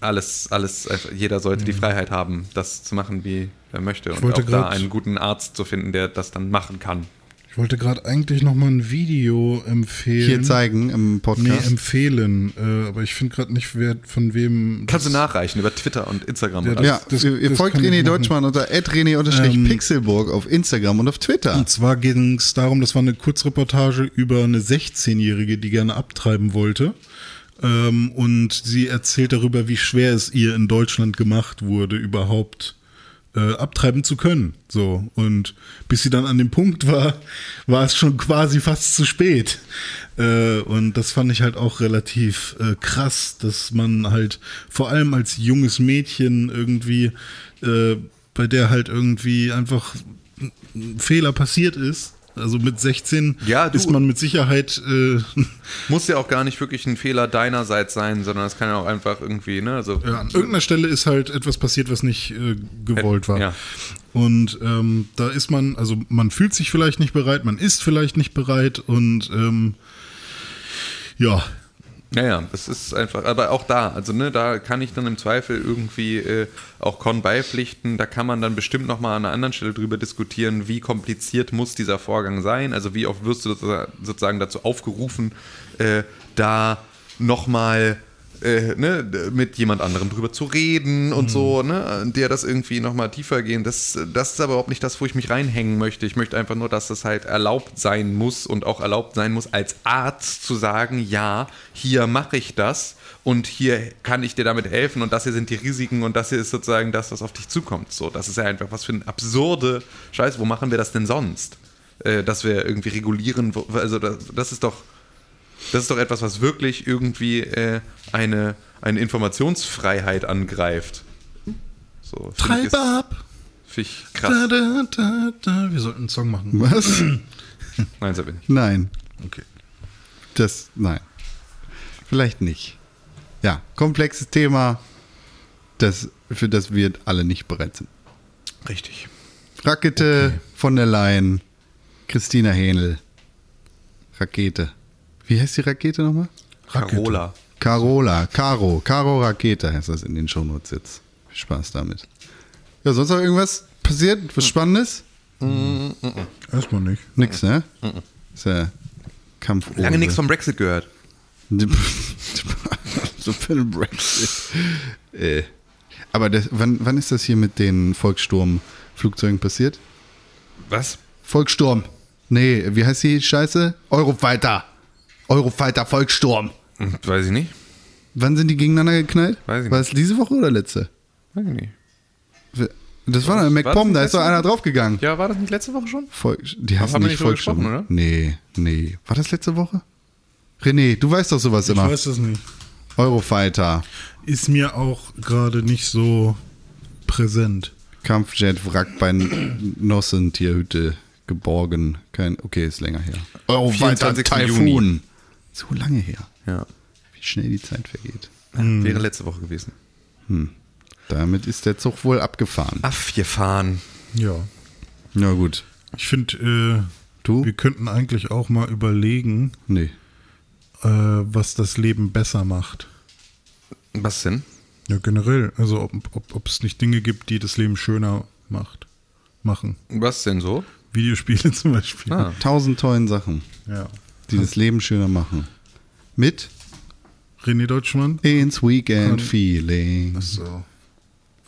alles, alles, einfach, jeder sollte die Freiheit haben, das zu machen, wie er möchte. Und auch da einen guten Arzt zu finden, der das dann machen kann. Ich wollte gerade eigentlich noch mal ein Video empfehlen. Hier zeigen im Nee, Podcast. empfehlen. Äh, aber ich finde gerade nicht, wer von wem. Kannst du das- nachreichen über Twitter und Instagram. Ja, das- ja, das- ihr, ihr das folgt René. Deutschmann unter Ähm, René-Pixelburg auf Instagram und auf Twitter. Und zwar ging es darum, das war eine Kurzreportage über eine 16-Jährige, die gerne abtreiben wollte. Ähm, und sie erzählt darüber, wie schwer es ihr in Deutschland gemacht wurde, überhaupt äh, abtreiben zu können. So. Und bis sie dann an dem Punkt war, war es schon quasi fast zu spät. Äh, und das fand ich halt auch relativ äh, krass, dass man halt vor allem als junges Mädchen irgendwie, äh, bei der halt irgendwie einfach ein Fehler passiert ist. Also mit 16 Ja, ist man mit Sicherheit äh, Muss ja auch gar nicht wirklich ein Fehler deinerseits sein, sondern es kann ja auch einfach irgendwie, ne? Also, Ja, an irgendeiner Stelle ist halt etwas passiert, was nicht äh, gewollt war. Ja. Und ähm, da ist man, also man fühlt sich vielleicht nicht bereit, man ist vielleicht nicht bereit und ähm, ja, Naja, das ist einfach, aber auch da, also ne, da kann ich dann im Zweifel irgendwie äh, auch Con beipflichten. Da kann man dann bestimmt nochmal an einer anderen Stelle drüber diskutieren, wie kompliziert muss dieser Vorgang sein. Also wie oft wirst du sozusagen- dazu aufgerufen, äh, da nochmal äh, ne, mit jemand anderem drüber zu reden und so, ne, der das irgendwie nochmal tiefer gehen. Das, das ist aber überhaupt nicht das, wo ich mich reinhängen möchte. Ich möchte einfach nur, dass das halt erlaubt sein muss und auch erlaubt sein muss, als Arzt zu sagen, ja, hier mache ich das und hier kann ich dir damit helfen und das hier sind die Risiken und das hier ist sozusagen das, was auf dich zukommt. So, das ist ja einfach was für eine absurde Scheiße. Wo machen wir das denn sonst? Äh, dass wir irgendwie regulieren, also das, das ist doch das ist doch etwas, was wirklich irgendwie äh, eine, eine Informationsfreiheit angreift. So, ich, ist- Treib ab. finde ich krass. da, da, da. Wir sollten einen Song machen. Was? Nein, so bin ich. Nein, Okay. das, nein. Vielleicht nicht. Ja, komplexes Thema, das, für das wir alle nicht bereit sind. Richtig. Rakete von der Leyen, Christina Hähnel. Rakete. Wie heißt die Rakete nochmal? Rakete. Carola. Carola, Caro, Caro Rakete heißt das in den Shownotes jetzt. Viel Spaß damit. Ja, sonst noch irgendwas passiert? Was Spannendes? Erstmal nicht. Nix, ne? Ist ja Kampf. Lange nichts vom Brexit gehört. so für den Brexit. Äh. Aber das, wann, wann ist das hier mit den Volkssturm-Flugzeugen passiert? Was? Volkssturm. Nee, wie heißt die Scheiße? Eurofighter. Eurofighter Volkssturm. Weiß ich nicht. Wann sind die gegeneinander geknallt? Weiß ich War nicht. es diese Woche oder letzte? Weiß ich nicht. Das war doch War das MacPom, da ist doch einer draufgegangen. Ja, war das nicht letzte Woche schon? Voll, die heißen nicht nicht Volksstimme. gesprochen, oder? Nee, nee. War das letzte Woche? René, du weißt doch sowas Ich immer. weiß das nicht. Eurofighter, Ist mir auch gerade nicht so präsent. Kampfjet, Wrack bei Nossentierhütte geborgen. Kein, okay, ist länger her. Eurofighter, 24. So lange her. Ja. Wie schnell die Zeit vergeht. Wäre letzte Woche gewesen. Damit ist der Zug wohl abgefahren. Abgefahren. Ja. Na gut. Ich finde, äh, Du? wir könnten eigentlich auch mal überlegen, Nee. äh, was das Leben besser macht. Was denn? Ja, generell. Also ob, ob, ob es nicht Dinge gibt, die das Leben schöner macht, machen. Was denn so? Videospiele zum Beispiel. Ah. Tausend tollen Sachen, Ja. Die das Leben schöner machen. Mit René Deutschmann? ins Weekend Con- Feeling. So.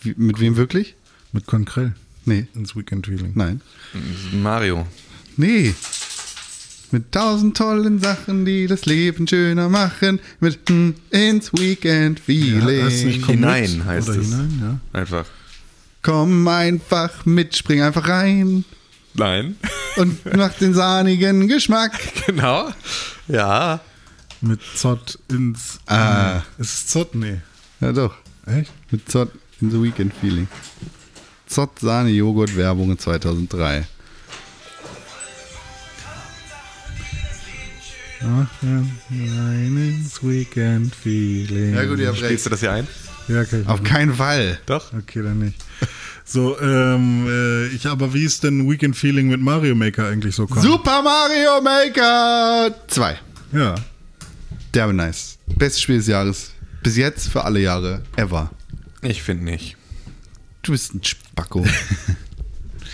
Wie, mit wem wirklich? Mit Konkrell Nee. ins Weekend Feeling. Nein. Mario. Nee. Mit tausend tollen Sachen, die das Leben schöner machen. Mit hm, ins Weekend Ja, Feeling. heißt nicht komm Hinein mit, heißt oder es. Hinein, ja. Einfach. Komm einfach mit, spring einfach rein Nein. und mach den sahnigen Geschmack. genau. Ja. Mit Zott ins. Ah. Ist es Zott? Nee. Ja doch. Echt? Mit Zott in the Weekend Feeling. Zott Sahne Joghurt Werbung 2003. Ach, ja, rein ins Weekend Feeling. Ja gut, ihr habt Spielst recht. du das hier ein? Ja, okay. Auf keinen Fall. Doch. Okay, dann nicht. So, ähm, äh, ich, aber wie ist denn Weekend Feeling mit Mario Maker eigentlich so kommen? Super Mario Maker 2. Ja. Derbe nice. Bestes Spiel des Jahres. Bis jetzt für alle Jahre. Ever. Ich finde nicht. Du bist ein Spacko.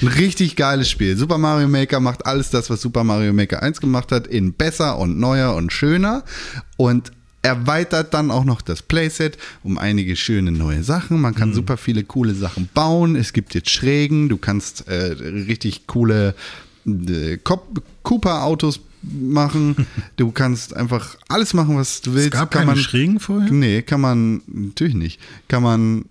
ein richtig geiles Spiel. Super Mario Maker macht alles das, was Super Mario Maker 1 gemacht hat, in besser und neuer und schöner. Und erweitert dann auch noch das Playset um einige schöne neue Sachen. Man kann super viele coole Sachen bauen. Es gibt jetzt Schrägen. Du kannst äh, richtig coole äh, Cooper-Autos machen. Du kannst einfach alles machen, was du willst. Es gab kann keine man, Schrägen vorher? Nee, kann man natürlich nicht. Kann man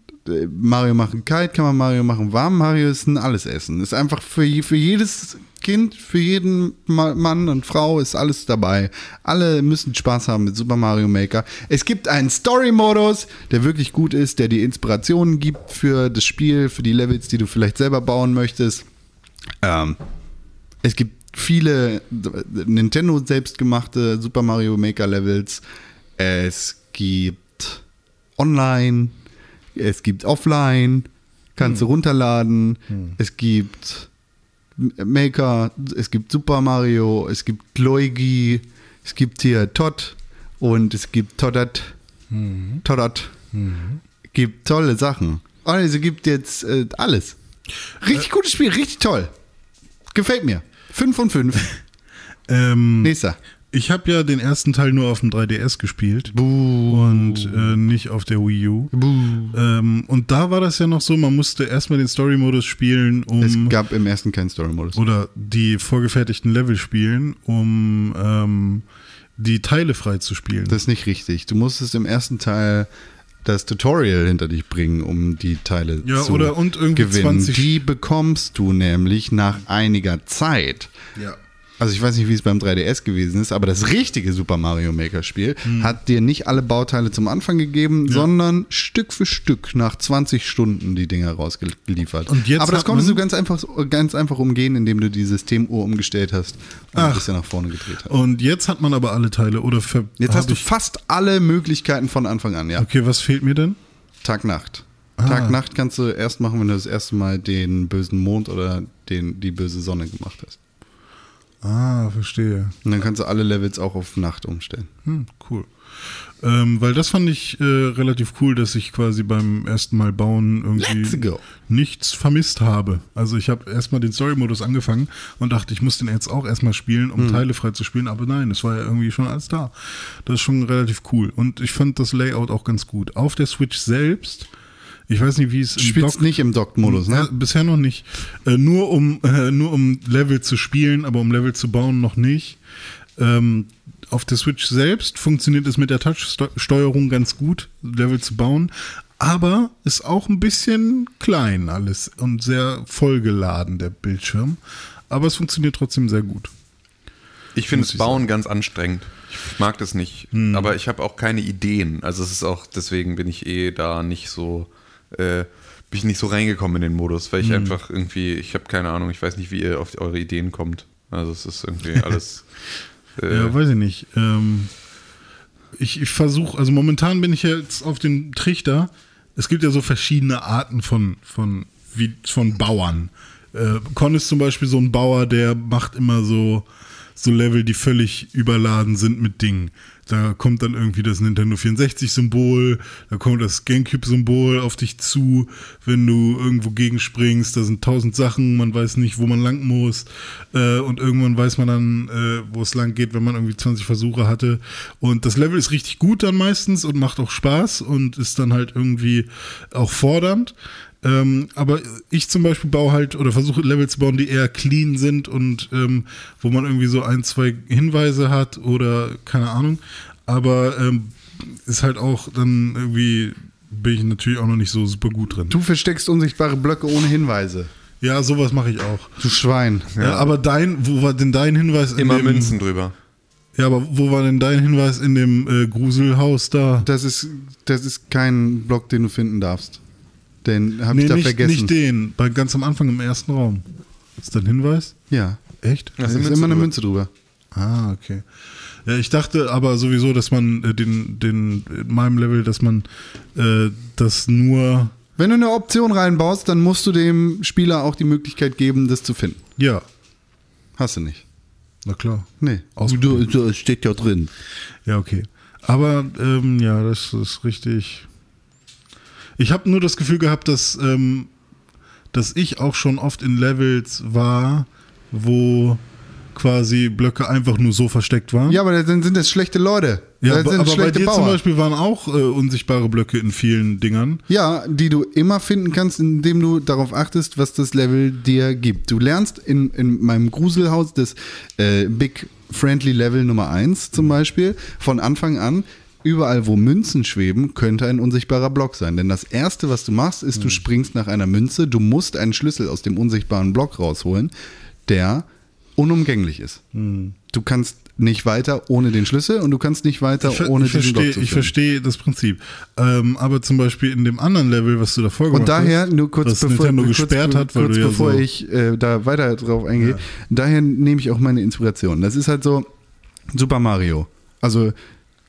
Mario machen kalt, kann man Mario machen warm. Mario ist ein Allesessen. Ist einfach für, für jedes Kind, für jeden Ma- Mann und Frau ist alles dabei. Alle müssen Spaß haben mit Super Mario Maker. Es gibt einen Story-Modus, der wirklich gut ist, der dir Inspirationen gibt für das Spiel, für die Levels, die du vielleicht selber bauen möchtest. Ähm, es gibt viele Nintendo selbstgemachte Super Mario Maker Levels. Es gibt online, es gibt offline, kannst du runterladen. Es gibt Maker, es gibt Super Mario, es gibt Luigi, es gibt hier Todd und es gibt Toddat. Toddat. Gibt tolle Sachen. Also es gibt jetzt äh, alles. Richtig gutes Spiel, richtig toll. Gefällt mir. 5 von 5. Ähm, Nächster. Ich habe ja den ersten Teil nur auf dem 3DS gespielt und äh, nicht auf der Wii U. Ähm, und da war das ja noch so, man musste erstmal den Story-Modus spielen, Es um gab im ersten keinen Story-Modus. oder die vorgefertigten Level spielen, um ähm, die Teile frei zu spielen. Das ist nicht richtig. Du musstest im ersten Teil das Tutorial hinter dich bringen, um die Teile Ja, zu oder und irgendwie gewinnen. 20 Die bekommst du nämlich nach einiger Zeit. ja. Also ich weiß nicht, wie es beim 3DS gewesen ist, aber das richtige Super Mario Maker Spiel Hm. hat dir nicht alle Bauteile zum Anfang gegeben, sondern Stück für Stück nach 20 Stunden die Dinger rausgeliefert. Und jetzt aber das konntest du ganz einfach, ganz einfach umgehen, indem du die Systemuhr umgestellt hast und ein Ach. bisschen nach vorne gedreht hast. Und jetzt hat man aber alle Teile oder ver Jetzt hast du fast alle Möglichkeiten von Anfang an, ja. Okay, was fehlt mir denn? Tag-Nacht. Ah. Tag-Nacht kannst du erst machen, wenn du das erste Mal den bösen Mond oder den, die böse Sonne gemacht hast. Ah, verstehe. Und dann kannst du alle Levels auch auf Nacht umstellen. Hm, cool. Ähm, weil das fand ich äh, relativ cool, dass ich quasi beim ersten Mal bauen irgendwie nichts vermisst habe. Also ich habe erstmal den Story-Modus angefangen und dachte, ich muss den jetzt auch erstmal spielen, Hm. um Teile frei zu spielen, aber nein, es war ja irgendwie schon alles da. Das ist schon relativ cool. Und ich fand das Layout auch ganz gut. Auf der Switch selbst, ich weiß nicht, wie es Du spielst Dock- nicht im Docked-Modus, ja, ne? bisher noch nicht. Äh, nur, um, äh, nur um Level zu spielen, aber um Level zu bauen noch nicht. Ähm, auf der Switch selbst funktioniert es mit der Touch-Steuerung ganz gut, Level zu bauen. Aber ist auch ein bisschen klein alles und sehr vollgeladen, der Bildschirm. Aber es funktioniert trotzdem sehr gut. Ich finde das Bauen ganz anstrengend. Ich mag das nicht. Aber ich habe auch keine Ideen. Also es ist auch, deswegen bin ich eh da nicht so, äh, bin ich nicht so reingekommen in den Modus, weil ich einfach irgendwie, ich habe keine Ahnung, ich weiß nicht, wie ihr auf eure Ideen kommt. Also es ist irgendwie alles. äh, Ja, weiß ich nicht. Ähm, ich ich versuche, also momentan bin ich jetzt auf den Trichter. Es gibt ja so verschiedene Arten von, von, wie, von Bauern. Äh, Con ist zum Beispiel so ein Bauer, der macht immer so, so Level, die völlig überladen sind mit Dingen. Da kommt dann irgendwie das Nintendo 64-Symbol, da kommt das GameCube-Symbol auf dich zu, wenn du irgendwo gegenspringst. Da sind tausend Sachen, man weiß nicht, wo man lang muss. Äh, und irgendwann weiß man dann, äh, wo es lang geht, wenn man irgendwie 20 Versuche hatte. Und das Level ist richtig gut dann meistens und macht auch Spaß und ist dann halt irgendwie auch fordernd. Ähm, aber ich zum Beispiel baue halt oder versuche Level zu bauen, die eher clean sind und ähm, wo man irgendwie so ein, zwei Hinweise hat oder keine Ahnung. Aber ähm, ist halt auch dann irgendwie, bin ich natürlich auch noch nicht so super gut drin. Du versteckst unsichtbare Blöcke ohne Hinweise. Ja, sowas mache ich auch. Du Schwein. Ja. aber dein, wo war denn dein Hinweis in immer dem, Münzen drüber. Ja, aber wo war denn dein Hinweis in dem äh, Gruselhaus da? Das ist, das ist kein Block, den du finden darfst. Den habe nee, ich da nicht, vergessen. nicht den, bei ganz am Anfang im ersten Raum. Ist da ein Hinweis? Ja. Echt? Da ist ist, immer eine. Münze drüber. Ah, okay. Ja, ich dachte aber sowieso, dass man äh, den, den, in meinem Level, dass man äh, das nur, Wenn du eine Option reinbaust, dann musst du dem Spieler auch die Möglichkeit geben, das zu finden. ja, Hast du nicht. na klar. Nee. Du, du, steht ja drin. Ja, okay. Aber ähm, ja, das ist richtig. Ich habe nur das Gefühl gehabt, dass, ähm, dass ich auch schon oft in Levels war, wo quasi Blöcke einfach nur so versteckt waren. Ja, aber dann sind das schlechte Leute. Ja, aber, sind aber bei schlechte dir Bauern. zum Beispiel waren auch äh, unsichtbare Blöcke in vielen Dingern. Ja, die du immer finden kannst, indem du darauf achtest, was das Level dir gibt. Du lernst in, in meinem Gruselhaus das äh, Big Friendly Level Nummer 1 zum Beispiel von Anfang an. Überall, wo Münzen schweben, könnte ein unsichtbarer Block sein. Denn das Erste, was du machst, ist, du springst nach einer Münze. Du musst einen Schlüssel aus dem unsichtbaren Block rausholen, der unumgänglich ist. Du kannst nicht weiter ohne den Schlüssel und du kannst nicht weiter Ich, ohne ich diesen Block verstehe zu ich verstehe das Prinzip. Ähm, aber zum Beispiel in dem anderen Level, was du davor gemacht Und daher, hast, nur kurz was bevor, Nintendo kurz, gesperrt hat, weil kurz du ja bevor so, ich äh, da weiter drauf eingehe, daher nehme ich auch meine Inspiration. Das ist halt so Super Mario. Also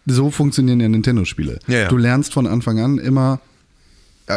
so funktionieren ja Nintendo-Spiele. Ja, ja. Du lernst von Anfang an immer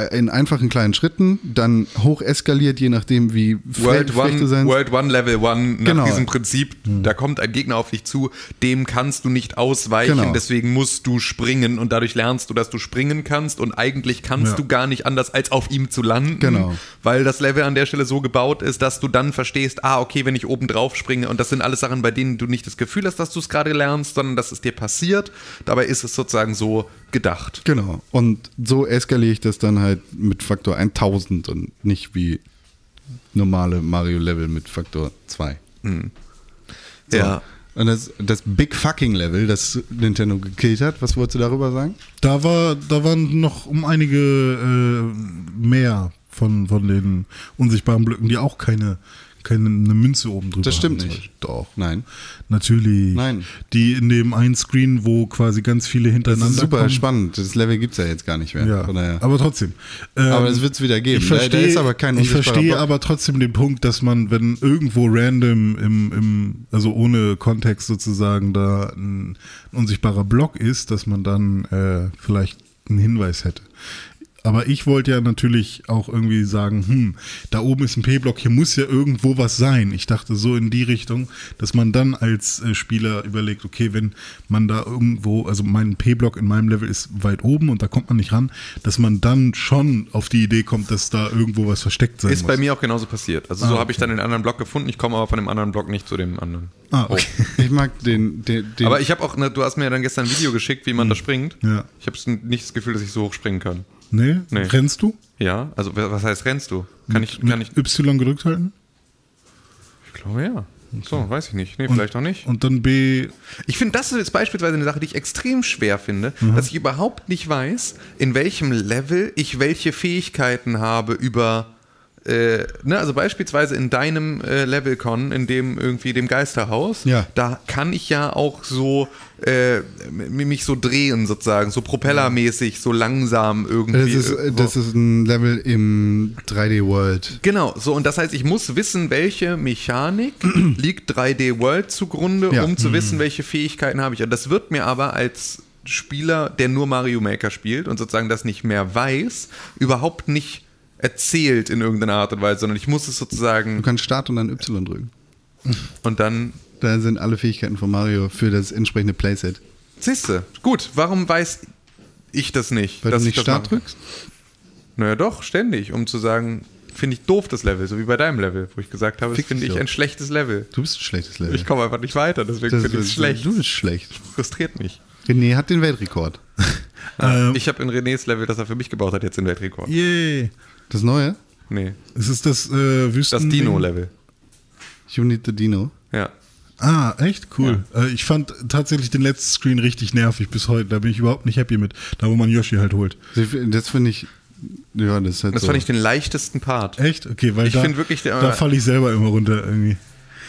in einfachen kleinen Schritten, dann hoch eskaliert, je nachdem wie World One, sein World One, Level One, nach Genau. diesem Prinzip, da kommt ein Gegner auf dich zu, dem kannst du nicht ausweichen, Genau. deswegen musst du springen und dadurch lernst du, dass du springen kannst und eigentlich kannst Ja. du gar nicht anders, als auf ihm zu landen, Genau. weil das Level an der Stelle so gebaut ist, dass du dann verstehst, ah, okay, wenn ich oben drauf springe und das sind alles Sachen, bei denen du nicht das Gefühl hast, dass du es gerade lernst, sondern dass es dir passiert, dabei ist es sozusagen so gedacht. Genau. Und so eskaliere ich das dann halt mit Faktor 1000 und nicht wie normale Mario-Level mit Faktor 2. So. Ja. Und das, das Big Fucking Level, das Nintendo gekillt hat, was wolltest du darüber sagen? da war, da waren noch um einige äh, mehr von, von den unsichtbaren Blöcken, die auch keine, keine eine Münze oben drüber Das stimmt nicht. Doch. Nein. Natürlich. Nein. Die in dem einen Screen, wo quasi ganz viele Das hintereinander ist super kommen. spannend. Das Level gibt es ja jetzt gar nicht mehr. Ja, daher. aber trotzdem. Ähm, Aber das wird's wieder geben. Ich verstehe, ist aber kein ich verstehe aber trotzdem den Punkt, dass man, wenn irgendwo random im, im also ohne Kontext sozusagen da ein, ein unsichtbarer Block ist, dass man dann äh, vielleicht einen Hinweis hätte. Aber ich wollte ja natürlich auch irgendwie sagen, hm, da oben ist ein P-Block, hier muss ja irgendwo was sein. Ich dachte so in die Richtung, dass man dann als äh, Spieler überlegt, okay, wenn man da irgendwo, also mein P-Block in meinem Level ist weit oben und da kommt man nicht ran, dass man dann schon auf die Idee kommt, dass da irgendwo was versteckt sein Ist muss. bei mir auch genauso passiert. Also Ah, so habe ich dann den anderen Block gefunden, ich komme aber von dem anderen Block nicht zu dem anderen. Ah, okay. Ich mag den. den, den Aber ich habe auch, ne, du hast mir dann gestern ein Video geschickt, wie man da springt. Hm. Ja. Ich habe nicht das Gefühl, dass ich so hoch springen kann. Nee? Nee. Rennst du? Ja, also wa- was heißt rennst du? Kann ich, Mit kann ich, Y gedrückt halten? ich glaube ja. So, weiß ich nicht. Nee, vielleicht auch nicht. Und dann B, Ich finde, das ist jetzt beispielsweise eine Sache, die ich extrem schwer finde, dass ich überhaupt nicht weiß, in welchem Level ich welche Fähigkeiten habe über. Äh, ne, also beispielsweise in deinem äh, Levelcon, in dem irgendwie dem Geisterhaus, Ja. da kann ich ja auch so äh, mich so drehen sozusagen, so propellermäßig, so langsam Das irgendwie. ist, äh, das ist ein Level im 3D World. Genau, so und das heißt, ich muss wissen, welche Mechanik liegt 3D World zugrunde, Ja. um zu wissen, welche Fähigkeiten habe ich. Und das wird mir aber als Spieler, der nur Mario Maker spielt und sozusagen das nicht mehr weiß, überhaupt nicht erzählt in irgendeiner Art und Weise, sondern ich muss es Du sozusagen kannst Start und dann Y drücken. und dann Da sind alle Fähigkeiten von Mario für das entsprechende Playset. siehste. Gut, warum weiß ich das nicht? Weil dass du ich nicht das Start drückst? Naja, doch, ständig, um zu sagen, finde ich doof das Level, so wie bei deinem Level, wo ich gesagt habe, Fick finde ich ein schlechtes Level. Du bist ein schlechtes Level. Ich komme einfach nicht weiter, deswegen finde ich es schlecht. Du bist schlecht. Frustriert mich. René hat den Weltrekord. Ähm, ich habe in Renés Level, das er für mich gebaut hat, jetzt den Weltrekord. yay. Das neue? Nee, Es ist das äh, Wüsten. das Dino-Level. You need the Dino. Ja. Ah, echt? Cool. Äh, ich fand tatsächlich den letzten Screen richtig nervig bis heute. Da bin ich überhaupt nicht happy mit. Da, wo man Yoshi halt holt. Das finde ich. Ja, das ist halt Das so. fand ich den leichtesten Part. Echt? Okay, weil Ich da, wirklich, der- da falle ich selber immer runter irgendwie.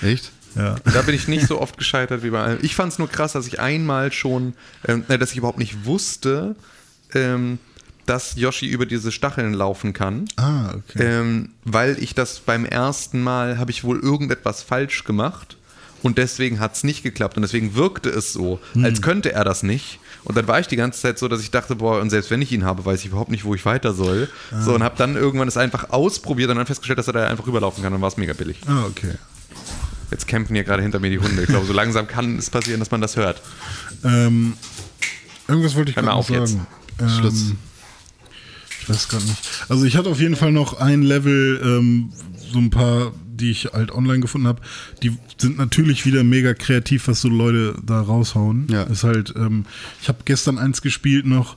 Echt? Ja. Da bin ich nicht so oft gescheitert wie bei allen. Ich fand es nur krass, dass ich einmal schon, ähm, äh, dass ich überhaupt nicht wusste, ähm, dass Yoshi über diese Stacheln laufen kann. Ah, okay. Ähm, weil ich das beim ersten Mal, habe ich wohl irgendetwas falsch gemacht und deswegen hat es nicht geklappt und deswegen wirkte es so, als könnte er das nicht. Und dann war ich die ganze Zeit so, dass ich dachte, boah, und selbst wenn ich ihn habe, weiß ich überhaupt nicht, wo ich weiter soll. So, und habe dann irgendwann es einfach ausprobiert und dann festgestellt, dass er da einfach rüberlaufen kann und war es mega billig. Ah, okay. Jetzt campen hier gerade hinter mir die Hunde. Ich glaube, so langsam kann es passieren, dass man das hört. Ähm, irgendwas wollte ich gerade auf jetzt. sagen. Ähm, Schluss. Ich weiß gerade nicht. Also ich hatte auf jeden Fall noch ein Level, ähm, so ein paar, die ich halt online gefunden habe. Die sind natürlich wieder mega kreativ, was so Leute da raushauen. Ja. Ist halt, ähm, ich habe gestern eins gespielt noch,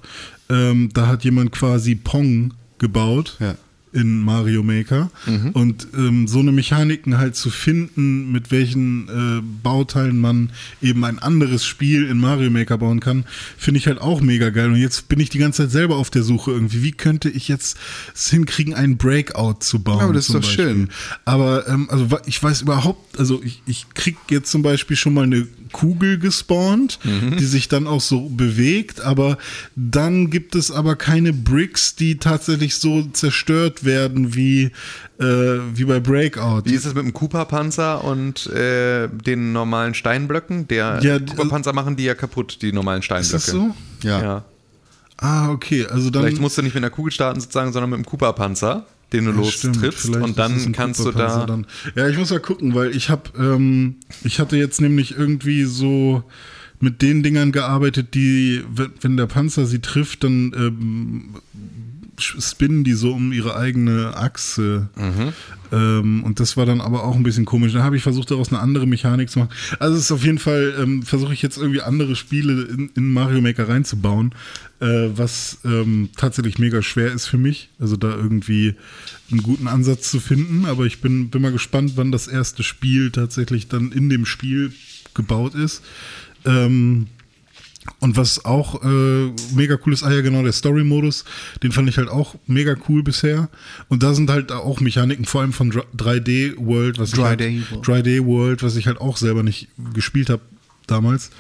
ähm, da hat jemand quasi Pong gebaut. Ja. In Mario Maker und ähm, so eine Mechaniken halt zu finden, mit welchen äh, Bauteilen man eben ein anderes Spiel in Mario Maker bauen kann, finde ich halt auch mega geil. Und jetzt bin ich die ganze Zeit selber auf der Suche irgendwie. Wie könnte ich jetzt es hinkriegen, einen Breakout zu bauen? Ja, aber das ist doch schön. Aber ähm, also ich weiß überhaupt, also ich, ich krieg jetzt zum Beispiel schon mal eine Kugel gespawnt, Mhm. die sich dann auch so bewegt, aber dann gibt es aber keine Bricks, die tatsächlich so zerstört werden wie, äh, wie bei Breakout. Wie ist es mit dem Cooper-Panzer und äh, den normalen Steinblöcken? Der Ja, Cooper-Panzer machen die ja kaputt, die normalen ist Steinblöcke. das so? Ja. Ja. Ah, okay, also dann. Vielleicht musst du nicht mit einer Kugel starten sozusagen, sondern mit dem Cooper-Panzer, den du Ja, lostrittst und ist dann kannst du da... Dann. Ja, ich muss mal gucken, weil ich habe, ähm, ich hatte jetzt nämlich irgendwie so mit den Dingern gearbeitet, die, wenn, wenn der Panzer sie trifft, dann ähm, spinnen die so um ihre eigene Achse. Ähm, und das war dann aber auch ein bisschen komisch. Da habe ich versucht, daraus eine andere Mechanik zu machen. Also es ist auf jeden Fall, ähm, versuche ich jetzt irgendwie andere Spiele in, in Mario Maker reinzubauen, äh, was ähm, tatsächlich mega schwer ist für mich. Also da irgendwie einen guten Ansatz zu finden. Aber ich bin, bin mal gespannt, wann das erste Spiel tatsächlich dann in dem Spiel gebaut ist. Ähm, und was auch äh, mega cool ist, ah ja genau, der Story-Modus, den fand ich halt auch mega cool bisher. Und da sind halt auch Mechaniken, vor allem von Dr- 3D World, was ich 3D halt, World. 3D World, was ich halt auch selber nicht gespielt habe damals.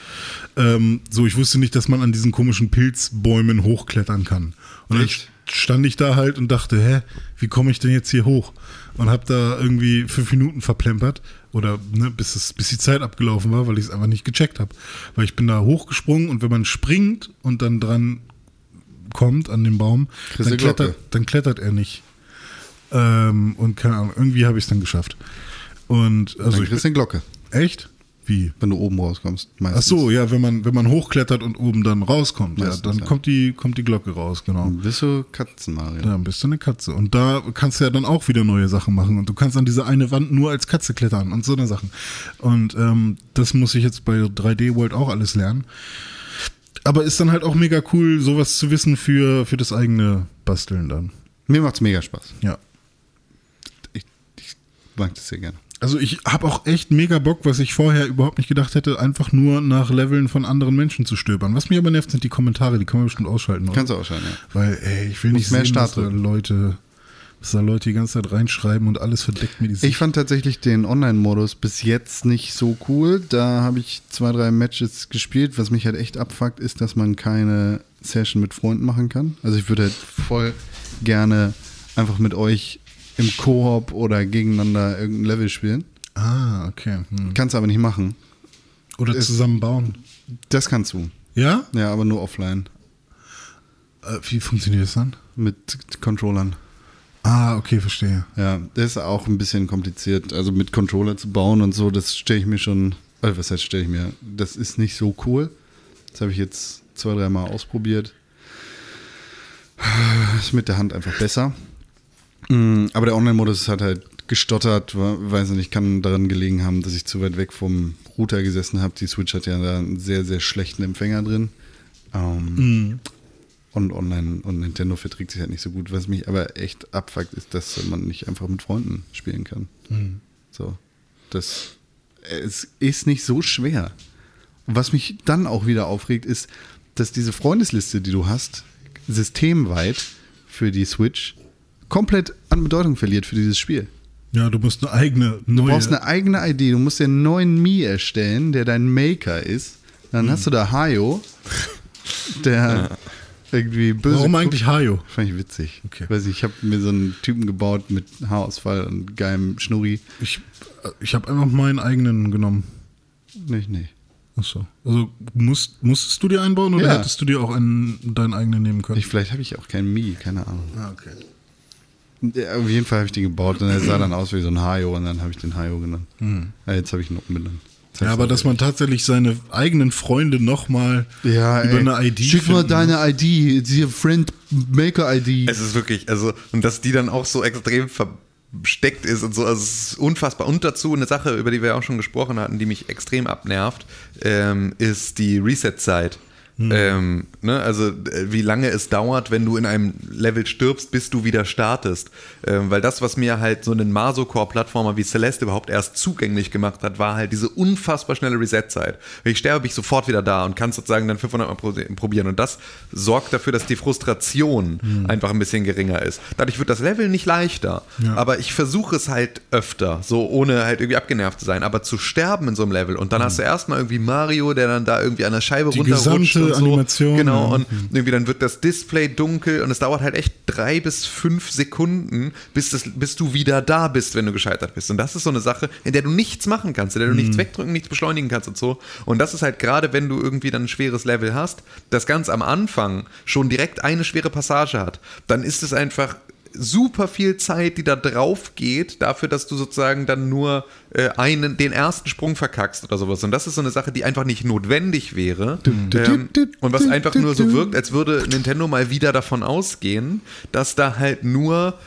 Ähm, so, ich wusste nicht, dass man an diesen komischen Pilzbäumen hochklettern kann. Und Echt? dann stand ich da halt und dachte, hä, wie komme ich denn jetzt hier hoch? Und habe da irgendwie fünf Minuten verplempert oder ne, bis, es, bis die Zeit abgelaufen war, weil ich es einfach nicht gecheckt habe. Weil ich bin da hochgesprungen und wenn man springt und dann dran kommt an den Baum, dann klettert, dann klettert er nicht. Ähm, und keine Ahnung, irgendwie habe ich es dann geschafft. Und also Dann ich kriegst eine Glocke, echt? Wie? wenn du oben rauskommst. Ach Meistens. so, ja, wenn man wenn man hochklettert und oben dann rauskommt, Meistens, ja, dann ja. kommt die kommt die Glocke raus, genau. Bist du Katzen, Mario? Dann bist du eine Katze. Und da kannst du ja dann auch wieder neue Sachen machen. Und du kannst an diese eine Wand nur als Katze klettern und so eine Sachen. Und ähm, das muss ich jetzt bei 3D World auch alles lernen. Aber ist dann halt auch mega cool, sowas zu wissen für, für das eigene Basteln dann. Mir macht's mega Spaß. Ja. Ich, ich mag das sehr gerne. Also ich habe auch echt mega Bock, was ich vorher überhaupt nicht gedacht hätte, einfach nur nach Leveln von anderen Menschen zu stöbern. Was mich aber nervt, sind die Kommentare, die kann man bestimmt ausschalten. Oder? Kannst du ausschalten, ja. Weil, ey, ich will nicht mehr sehen, Start dass da. Leute, dass da Leute die ganze Zeit reinschreiben und alles verdeckt mir die Sicht. Ich fand tatsächlich den Online-Modus bis jetzt nicht so cool. Da habe ich zwei, drei Matches gespielt. Was mich halt echt abfuckt, ist, dass man keine Session mit Freunden machen kann. Also ich würde halt voll gerne einfach mit euch im Koop oder gegeneinander irgendein Level spielen. ah, okay. Hm. Kannst aber nicht machen. Oder zusammen bauen. Das kannst du. Ja? Ja, aber nur offline. Äh, wie funktioniert das dann? Mit Controllern. Ah, okay, verstehe. Ja, das ist auch ein bisschen kompliziert. Also mit Controller zu bauen und so, das stelle ich mir schon. Also was heißt stelle ich mir? Das ist nicht so cool. Das habe ich jetzt zwei, dreimal ausprobiert. Ist mit der Hand einfach besser. Mm, Aber der Online-Modus hat halt gestottert, weiß nicht, kann daran gelegen haben, dass ich zu weit weg vom Router gesessen habe. Die Switch hat ja da einen sehr, sehr schlechten Empfänger drin. Ähm, Und online und Nintendo verträgt sich halt nicht so gut. Was mich aber echt abfuckt, ist, dass man nicht einfach mit Freunden spielen kann. So. Das es ist nicht so schwer. Und was mich dann auch wieder aufregt, ist, dass diese Freundesliste, die du hast, systemweit für die Switch, komplett an Bedeutung verliert für dieses Spiel. Ja, du musst eine eigene Du neue. brauchst eine eigene ID, du musst dir einen neuen Mi erstellen, der dein Maker ist. Dann hast du da Hayo, der irgendwie böse. Warum guckt. eigentlich Hayo? Fand ich witzig. Okay. Weiß ich, ich habe mir so einen Typen gebaut mit Haarausfall und geilem Schnurri. Ich, ich habe einfach meinen eigenen genommen. Nicht, nee. Achso. Also musst, musstest du dir einbauen oder Ja. hättest du dir auch einen, deinen eigenen nehmen können? Ich, vielleicht habe ich auch keinen Mi, keine Ahnung. ah, okay. Ja, auf jeden Fall habe ich den gebaut und er sah dann aus wie so ein Hayo und dann habe ich den Hayo genannt. Ja, jetzt habe ich ihn umbenannt. Ja, aber er- dass man tatsächlich seine eigenen Freunde nochmal ja, über ey, eine ID Schick mal deine ID, it's your friend Maker ID. Es ist wirklich, also, und dass die dann auch so extrem versteckt ist und so, also es ist unfassbar. Und dazu eine Sache, über die wir auch schon gesprochen hatten, die mich extrem abnervt, ähm, ist die Reset-Zeit. Ähm, ne, also äh, wie lange es dauert, wenn du in einem Level stirbst, bis du wieder startest. Ähm, weil das, was mir halt so einen Masocore-Plattformer wie Celeste überhaupt erst zugänglich gemacht hat, war halt diese unfassbar schnelle Reset-Zeit. Wenn ich sterbe, bin ich sofort wieder da und kann sozusagen dann 500 Mal pro- probieren. Und das sorgt dafür, dass die Frustration einfach ein bisschen geringer ist. Dadurch wird das Level nicht leichter. Ja. Aber ich versuche es halt öfter, so ohne halt irgendwie abgenervt zu sein. Aber zu sterben in so einem Level und dann hast du erstmal irgendwie Mario, der dann da irgendwie an der Scheibe Die runterrutscht und so. Animation, Genau, ja. und irgendwie dann wird das Display dunkel und es dauert halt echt drei bis fünf Sekunden, bis, das, bis du wieder da bist, wenn du gescheitert bist. Und das ist so eine Sache, in der du nichts machen kannst, in der du Mhm. nichts wegdrücken, nichts beschleunigen kannst und so. Und das ist halt gerade, wenn du irgendwie dann ein schweres Level hast, das ganz am Anfang schon direkt eine schwere Passage hat, dann ist es einfach super viel Zeit, die da drauf geht, dafür, dass du sozusagen dann nur äh, einen, den ersten Sprung verkackst oder sowas. Und das ist so eine Sache, die einfach nicht notwendig wäre. Ähm, und was einfach nur so wirkt, als würde Nintendo mal wieder davon ausgehen, dass da halt nur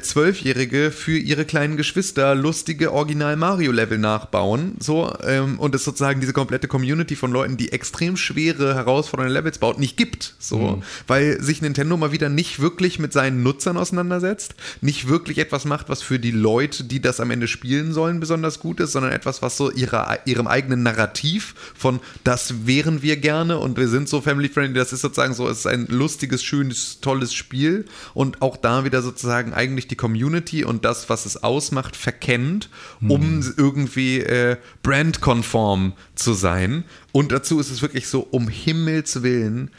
Zwölfjährige für ihre kleinen Geschwister lustige Original-Mario-Level nachbauen. So, ähm, und es sozusagen diese komplette Community von Leuten, die extrem schwere, herausfordernde Levels baut, nicht gibt. So, weil sich Nintendo mal wieder nicht wirklich mit seinen Nutzern auseinandersetzt, nicht wirklich etwas macht, was für die Leute, die das am Ende spielen sollen, besonders gut ist, sondern etwas, was so ihrer, ihrem eigenen Narrativ von das wären wir gerne und wir sind so family-friendly, das ist sozusagen so, es ist ein lustiges, schönes, tolles Spiel und auch da wieder sozusagen eigentlich die Community und das, was es ausmacht, verkennt, um irgendwie äh, brandkonform zu sein. Und dazu ist es wirklich so, um Himmels Willen,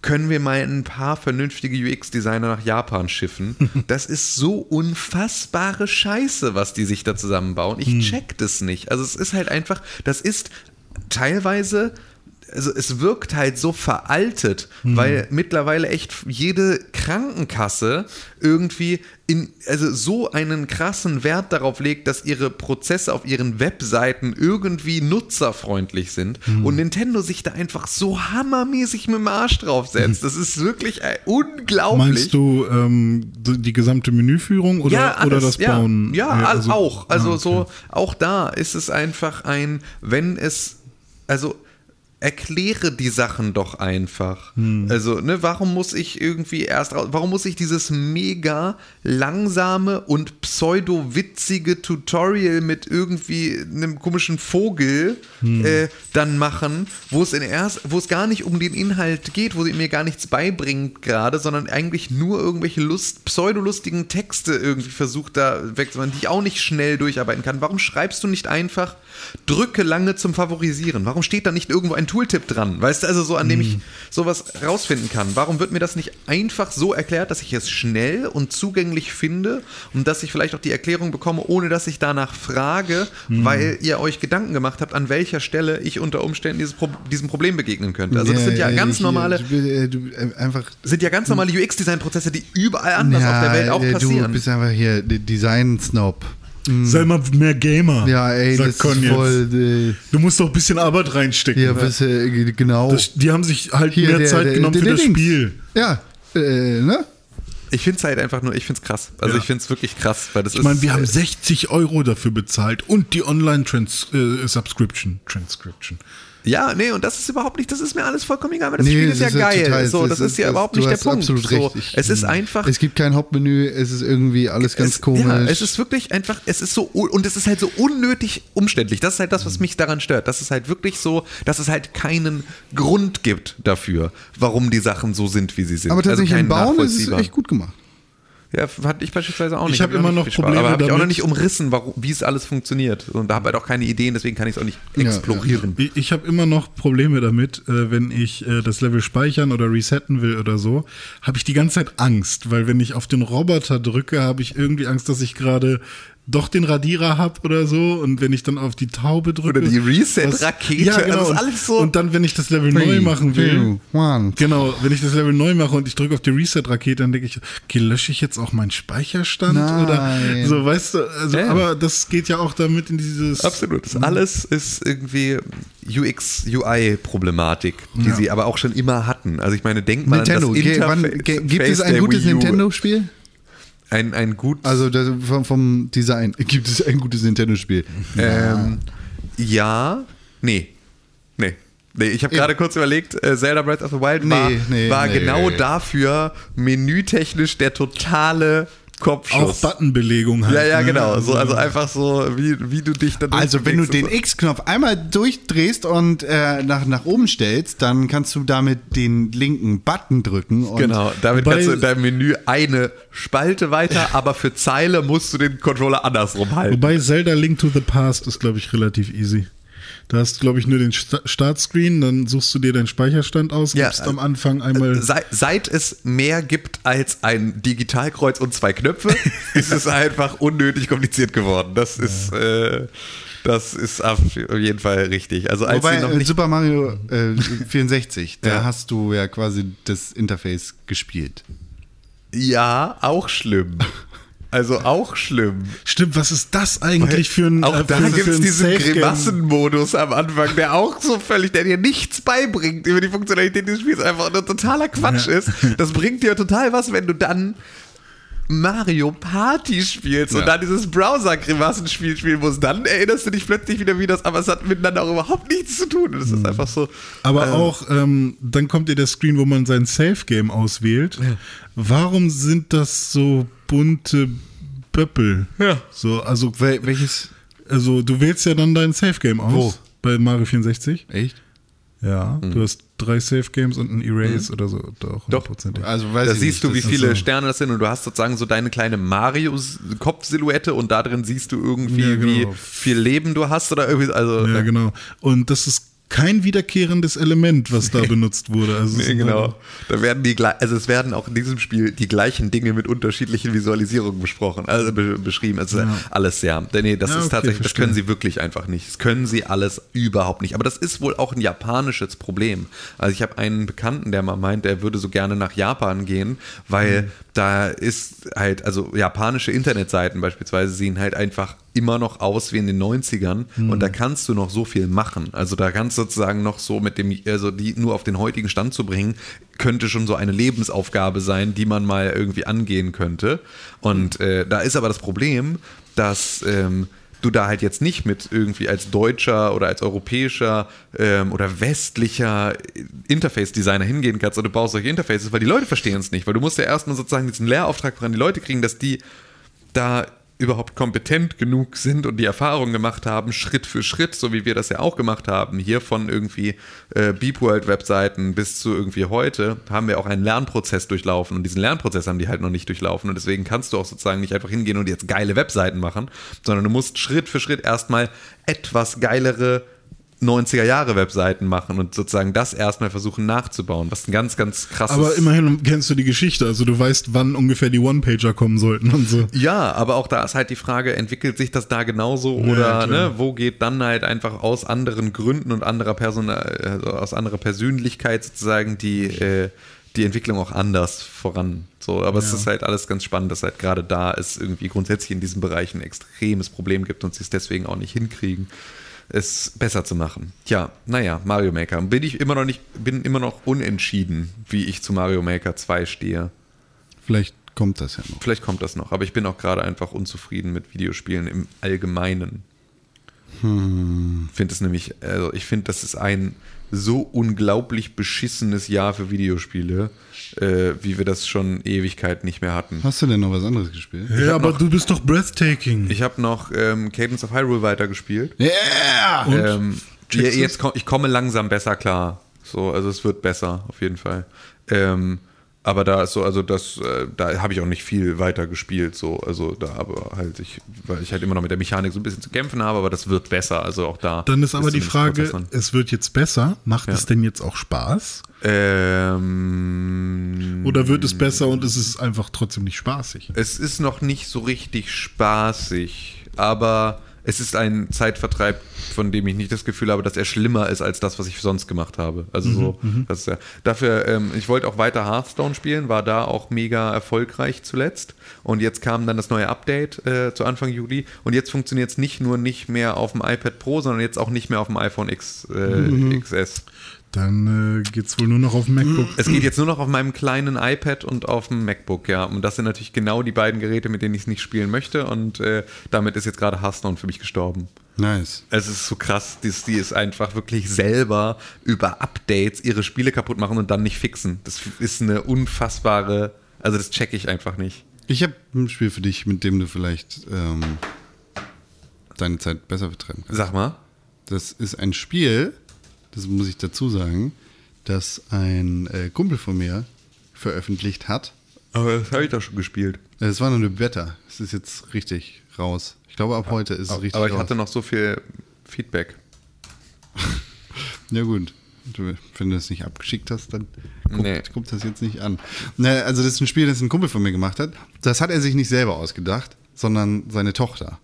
können wir mal ein paar vernünftige UX-Designer nach Japan schiffen. Das ist so unfassbare Scheiße, was die sich da zusammenbauen. Ich check das nicht. Also es ist halt einfach, das ist teilweise also es wirkt halt so veraltet, weil mittlerweile echt jede Krankenkasse irgendwie in, also so einen krassen Wert darauf legt, dass ihre Prozesse auf ihren Webseiten irgendwie nutzerfreundlich sind und Nintendo sich da einfach so hammermäßig mit dem Arsch draufsetzt. Das ist wirklich äh, unglaublich. Meinst du ähm, die gesamte Menüführung oder, ja, alles, oder das ja, Bauen? Ja, all- also- auch. Also Ah, okay. so, auch da ist es einfach ein, wenn es, also erkläre die Sachen doch einfach. Hm. Also, ne, warum muss ich irgendwie erst raus, warum muss ich dieses mega langsame und pseudo-witzige Tutorial mit irgendwie einem komischen Vogel Hm. äh, dann machen, wo es in erst, wo es gar nicht um den Inhalt geht, wo sie mir gar nichts beibringt gerade, sondern eigentlich nur irgendwelche Lust, pseudolustigen Texte irgendwie versucht da wegzumachen, die ich auch nicht schnell durcharbeiten kann. Warum schreibst du nicht einfach drücke lange zum Favorisieren? Warum steht da nicht irgendwo ein Tooltip dran? Weißt du, also so, an dem ich sowas rausfinden kann. Warum wird mir das nicht einfach so erklärt, dass ich es schnell und zugänglich finde und dass ich vielleicht auch die Erklärung bekomme, ohne dass ich danach frage, weil ihr euch Gedanken gemacht habt, an welcher Stelle ich unter Umständen dieses Pro diesem Problem begegnen könnte. Also das sind ja ganz ich- normale, Du, äh, du, äh, einfach. sind ja ganz normale UX-Design-Prozesse, die überall anders auf der Welt auch äh, passieren. Du bist einfach hier Design-Snob. Sei mal mehr Gamer. Ja, ey, sagt das Con ist jetzt. voll. Äh, Du musst doch ein bisschen Arbeit reinstecken. hier, bist, äh, genau. das, die haben sich halt hier, mehr der- Zeit der- genommen der für das Dings. Spiel. Ja, äh, ne? Ich finde es halt einfach nur, ich finde es krass. Also Ja. ich finde es wirklich krass, weil das Ich ist. meine, wir haben äh, 60 Euro dafür bezahlt und die Online-Subscription. Transcription. Ja, nee, und das ist überhaupt nicht, das ist mir alles vollkommen egal, weil das Nee, Spiel ist ja das ist geil. total- so, das, ist ja überhaupt nicht der Punkt. so. Ich- es ist einfach. Es gibt kein Hauptmenü, es ist irgendwie alles ganz es, komisch. Ja, es ist wirklich einfach, es ist so, un- und es ist halt so unnötig umständlich. Das ist halt das, was mich daran stört. Dass es halt wirklich so, dass es halt keinen Grund gibt dafür, warum die Sachen so sind, wie sie sind. aber tatsächlich also im Bauen ist es echt gut gemacht. Ja, hatte ich beispielsweise auch nicht. Ich hab Hab immer noch viel Spaß. Probleme Aber habe ich auch noch damit. nicht umrissen, warum, wie es alles funktioniert. Und da habe ich halt auch keine Ideen, deswegen kann ich es auch nicht Ja, explorieren. Ich, ich habe immer noch Probleme damit, äh, wenn ich äh, das Level speichern oder resetten will oder so, habe ich die ganze Zeit Angst, weil wenn ich auf den Roboter drücke, habe ich irgendwie Angst, dass ich gerade doch den Radierer hab oder so und wenn ich dann auf die Taube drücke Oder die Reset-Rakete, ja genau also ist und, alles so- und dann wenn ich das Level neu Three, machen will two, one. Genau, wenn ich das Level neu mache und ich drücke auf die Reset-Rakete, dann denke ich, okay, lösche ich jetzt auch meinen Speicherstand? Nein. Oder so, weißt du, also, Ja, aber das geht ja auch damit in dieses. Absolut. Das alles ist irgendwie UX-UI-Problematik, die Ja. sie aber auch schon immer hatten. Also ich meine, denk mal Nintendo, an das Interface wann, gibt es ein gutes. Nintendo-Spiel? Ein, ein gut, Also das, vom, vom Design. Gibt es ein gutes Nintendo-Spiel? ähm, ja, nee, nee. Nee, ich habe gerade kurz überlegt, äh, Zelda Breath of the Wild war, Nee, nee, war nee. genau dafür menütechnisch der totale auch Kopfschuss. Buttonbelegung halt. ja, ja, ne? genau. So, also einfach so, wie, wie du dich dann Also wenn du den und X-Knopf einmal durchdrehst und äh, nach, nach oben stellst, dann kannst du damit den linken Button drücken. Und so. Genau, damit kannst du in deinem Menü eine Spalte weiter, aber für Zeile musst du den Controller andersrum halten. Wobei Zelda Link to the Past ist, glaube ich, relativ easy. Da hast, glaube ich, nur den Sta- Startscreen, dann suchst du dir deinen Speicherstand aus, Ja, gibst am Anfang einmal. Seit, seit es mehr gibt als ein Digitalkreuz und zwei Knöpfe, ist es einfach unnötig kompliziert geworden. Das ist, äh, das ist auf jeden Fall richtig. Also als Wobei noch äh, nicht Super Mario äh, 64, da Ja. hast du ja quasi das Interface gespielt. ja auch schlimm. Also auch schlimm. Stimmt, was ist das eigentlich für ein Auch äh, da gibt es diesen? Grimassenmodus am Anfang, der auch so völlig, der dir nichts beibringt über die Funktionalität des Spiels, einfach nur totaler Quatsch Ja. ist. Das bringt dir total was, wenn du dann Mario Party spielst Ja. und dann dieses Browser-Grimassenspiel spielen musst, dann erinnerst du dich plötzlich wieder wie das, aber es hat miteinander auch überhaupt nichts zu tun. Das ist einfach so. Aber äh, auch, ähm, dann kommt dir der Screen, wo man sein Safe-Game auswählt. Warum sind das so bunte Böppel? Ja. So, also, Wel welches? also du wählst ja dann dein Safe-Game aus. Wo? Bei Mario 64. Echt? Ja, Mhm. du hast drei Safe-Games und ein Erase oder so. Doch, hundertprozentig. Also weiß Da siehst nicht, du, wie das viele so. Sterne das sind und du hast sozusagen so deine kleine Mario-Kopfsilhouette und da drin siehst du irgendwie, Ja, genau. wie viel Leben du hast oder irgendwie, also Ja, genau. Und das ist kein wiederkehrendes Element, was da benutzt wurde. Also Nee, genau. halt- Da werden die also es werden auch in diesem Spiel die gleichen Dinge mit unterschiedlichen Visualisierungen besprochen, also be beschrieben. Also alles sehr. Nee, das Ja, ist okay, tatsächlich, das verstehe. können sie wirklich einfach nicht. Das können sie alles überhaupt nicht. Aber das ist wohl auch ein japanisches Problem. Also ich habe einen Bekannten, der mal meint, er würde so gerne nach Japan gehen, weil Mhm. Da ist halt, also japanische Internetseiten beispielsweise sehen halt einfach immer noch aus wie in den 90ern Mhm. und da kannst du noch so viel machen. Also da kannst du sozusagen noch so mit dem, also die nur auf den heutigen Stand zu bringen, könnte schon so eine Lebensaufgabe sein, die man mal irgendwie angehen könnte. Und äh, da ist aber das Problem, dass ähm, du da halt jetzt nicht mit irgendwie als deutscher oder als europäischer ähm, oder westlicher Interface-Designer hingehen kannst und du baust solche Interfaces, weil die Leute verstehen es nicht, weil du musst ja erstmal sozusagen diesen Lehrauftrag an die Leute kriegen, dass die da überhaupt kompetent genug sind und die Erfahrung gemacht haben, Schritt für Schritt, so wie wir das ja auch gemacht haben, hier von irgendwie äh, Beep World Webseiten bis zu irgendwie heute, haben wir auch einen Lernprozess durchlaufen. Und diesen Lernprozess haben die halt noch nicht durchlaufen. Und deswegen kannst du auch sozusagen nicht einfach hingehen und jetzt geile Webseiten machen, sondern du musst Schritt für Schritt erstmal etwas geilere 90er Jahre Webseiten machen und sozusagen das erstmal versuchen nachzubauen, was ein ganz, ganz krasses. Aber immerhin kennst du die Geschichte, also du weißt, wann ungefähr die One-Pager kommen sollten und so. Ja, aber auch da ist halt die Frage, entwickelt sich das da genauso Ja, oder klar. ne, wo geht dann halt einfach aus anderen Gründen und anderer Person, also aus anderer Persönlichkeit sozusagen die, äh, die Entwicklung auch anders voran. So, aber es Ja. ist halt alles ganz spannend, dass halt gerade da es irgendwie grundsätzlich in diesem Bereich ein extremes Problem gibt und sie es deswegen auch nicht hinkriegen, es besser zu machen. Tja, naja, Mario Maker. Bin ich immer noch nicht, bin immer noch unentschieden, wie ich zu Mario Maker 2 stehe. Vielleicht kommt das ja noch. Vielleicht kommt das noch, aber ich bin auch gerade einfach unzufrieden mit Videospielen im Allgemeinen. Finde es nämlich, also ich finde, das ist ein so unglaublich beschissenes Jahr für Videospiele, äh, wie wir das schon Ewigkeit nicht mehr hatten. Hast du denn noch was anderes gespielt? Ja, aber du bist doch breathtaking. Ich habe noch ähm, Cadence of Hyrule weitergespielt. Yeah! Und? Ähm, ja, jetzt komm, ich komme langsam besser klar. So, also es wird besser, auf jeden Fall. Ähm, aber da ist so, also das, äh, da habe ich auch nicht viel weiter gespielt, so, also da aber halt ich, weil ich halt immer noch mit der Mechanik so ein bisschen zu kämpfen habe, aber das wird besser, also auch da. Dann ist aber die Frage, es wird jetzt besser. Macht Ja. es denn jetzt auch Spaß? Ähm, Oder wird es besser und es ist einfach trotzdem nicht spaßig? Es ist noch nicht so richtig spaßig, aber es ist ein Zeitvertreib, von dem ich nicht das Gefühl habe, dass er schlimmer ist als das, was ich sonst gemacht habe. Also so, das ist ja. Dafür, ähm, ich wollte auch weiter Hearthstone spielen, war da auch mega erfolgreich zuletzt. Und jetzt kam dann das neue Update äh, zu Anfang Juli. Und jetzt funktioniert es nicht nur nicht mehr auf dem iPad Pro, sondern jetzt auch nicht mehr auf dem iPhone X, äh, XS. Dann äh, geht's wohl nur noch auf dem MacBook. Es geht jetzt nur noch auf meinem kleinen iPad und auf dem MacBook, ja. Und das sind natürlich genau die beiden Geräte, mit denen ich es nicht spielen möchte. Und äh, damit ist jetzt gerade Hearthstone für mich gestorben. Nice. Es ist so krass, die, die ist einfach wirklich selber über Updates ihre Spiele kaputt machen und dann nicht fixen. Das ist eine unfassbare, also das checke ich einfach nicht. Ich habe ein Spiel für dich, mit dem du vielleicht ähm, deine Zeit besser vertreiben kannst. Sag mal. Das ist ein Spiel, das muss ich dazu sagen, das ein äh, Kumpel von mir veröffentlicht hat. Aber das habe ich doch schon gespielt. Es war nur eine Beta. Es ist jetzt richtig raus. Ich glaube, ab heute ist es richtig Aber ich raus. hatte noch so viel Feedback. Ja gut. Du, wenn du es nicht abgeschickt hast, dann guckt, Nee. guckt das jetzt nicht an. Ne, also das ist ein Spiel, das ein Kumpel von mir gemacht hat. Das hat er sich nicht selber ausgedacht, sondern seine Tochter.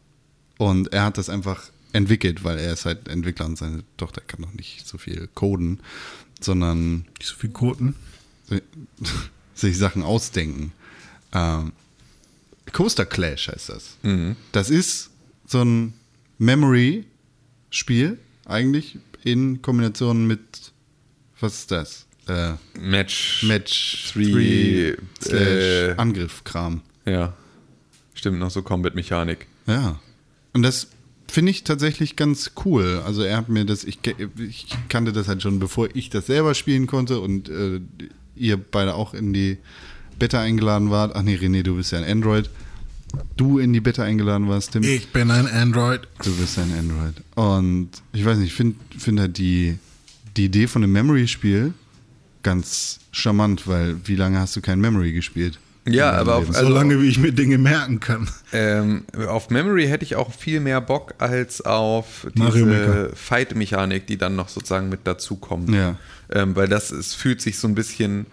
Und er hat das einfach entwickelt, weil er ist halt Entwickler und seine Tochter kann noch nicht so viel coden, sondern Nicht so viel Koten. sich Sachen ausdenken. Ähm, Coaster Clash heißt das. Mhm. Das ist so ein Memory-Spiel, eigentlich in Kombination mit, was ist das? Äh, Match. Match Three, 3 slash äh, Angriff-Kram. Ja. Stimmt, noch so Combat-Mechanik. Ja. Und das finde ich tatsächlich ganz cool. Also er hat mir das, ich, ich kannte das halt schon, bevor ich das selber spielen konnte und äh, ihr beide auch in die Beta eingeladen wart. Ach nee, René, du bist ja ein Android. Du in die Beta eingeladen warst, Tim. Ich bin ein Android. Du bist ein Android. Und ich weiß nicht, ich finde find halt die, die Idee von einem Memory-Spiel ganz charmant, weil wie lange hast du kein Memory gespielt? Ja, aber auf-? Also- Solange wie ich mir Dinge merken kann. Ähm, auf Memory hätte ich auch viel mehr Bock als auf diese Fight-Mechanik, die dann noch sozusagen mit dazukommt. Ja. Ähm, weil das es fühlt sich so ein bisschen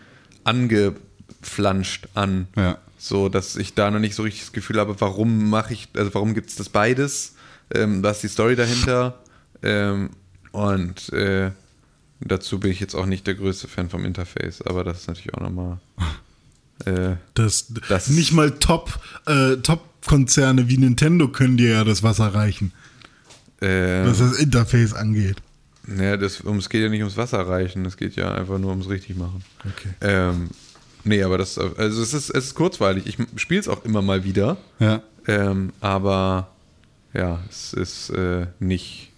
angeflanscht an. Ja. So, dass ich da noch nicht so richtig das Gefühl habe, warum mache ich, also warum gibt es das beides? Ähm, was ist die Story dahinter? Ähm, und äh, dazu bin ich jetzt auch nicht der größte Fan vom Interface, aber das ist natürlich auch nochmal. Äh, Das, Das- nicht mal Top, äh, Top-Konzerne wie Nintendo können dir ja das Wasser reichen, äh, was das Interface angeht. Ja, das, um, es geht ja nicht ums Wasser reichen, es geht ja einfach nur ums richtig machen. Okay. Ähm, nee, aber das, also es ist, es ist kurzweilig. Ich spiele es auch immer mal wieder, Ja. ähm, aber ja, es ist äh, nicht.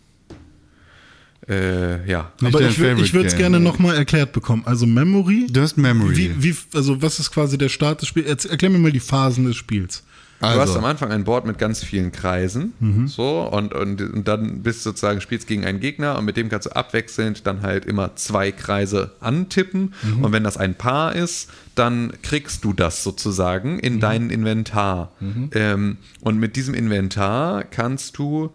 Äh, ja. Nicht Aber ich, ich würde es gerne ne? nochmal erklärt bekommen. Also Memory. Du hast Memory. Wie, wie, also was ist quasi der Start des Spiels? Erklär mir mal die Phasen des Spiels. Du hast also, am Anfang ein Board mit ganz vielen Kreisen, so, und, und, und dann bist du sozusagen, spielst gegen einen Gegner und mit dem kannst du abwechselnd dann halt immer zwei Kreise antippen. Und wenn das ein Paar ist, dann kriegst du das sozusagen in dein Inventar. Ähm, und mit diesem Inventar kannst du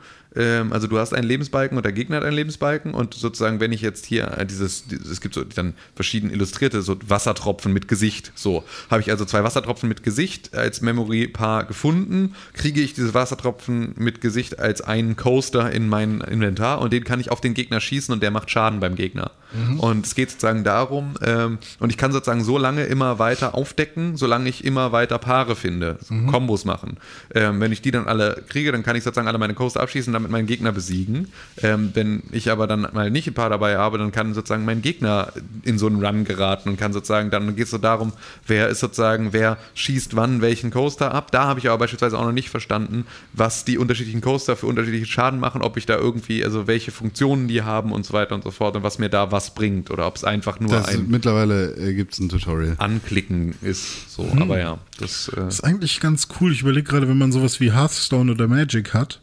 also du hast einen Lebensbalken und der Gegner hat einen Lebensbalken und sozusagen, wenn ich jetzt hier äh, dieses, es gibt so dann verschieden illustrierte so Wassertropfen mit Gesicht, so habe ich also zwei Wassertropfen mit Gesicht als Memory-Paar gefunden, kriege ich diese Wassertropfen mit Gesicht als einen Coaster in mein Inventar und den kann ich auf den Gegner schießen und der macht Schaden beim Gegner. Und es geht sozusagen darum, ähm, und ich kann sozusagen so lange immer weiter aufdecken, solange ich immer weiter Paare finde, so Kombos machen. Ähm, wenn ich die dann alle kriege, dann kann ich sozusagen alle meine Coaster abschießen und damit meinen Gegner besiegen. Ähm, wenn ich aber dann mal nicht ein Paar dabei habe, dann kann sozusagen mein Gegner in so einen Run geraten und kann sozusagen, dann geht es so darum, wer ist sozusagen, wer schießt wann welchen Coaster ab. Da habe ich aber beispielsweise auch noch nicht verstanden, was die unterschiedlichen Coaster für unterschiedliche Schaden machen, ob ich da irgendwie, also welche Funktionen die haben und so weiter und so fort und was mir da was bringt oder ob es einfach nur das, ein mittlerweile äh, gibt es ein Tutorial. Anklicken ist. So, Mhm. aber ja, das. Äh, Das ist eigentlich ganz cool. Ich überlege gerade, wenn man sowas wie Hearthstone oder Magic hat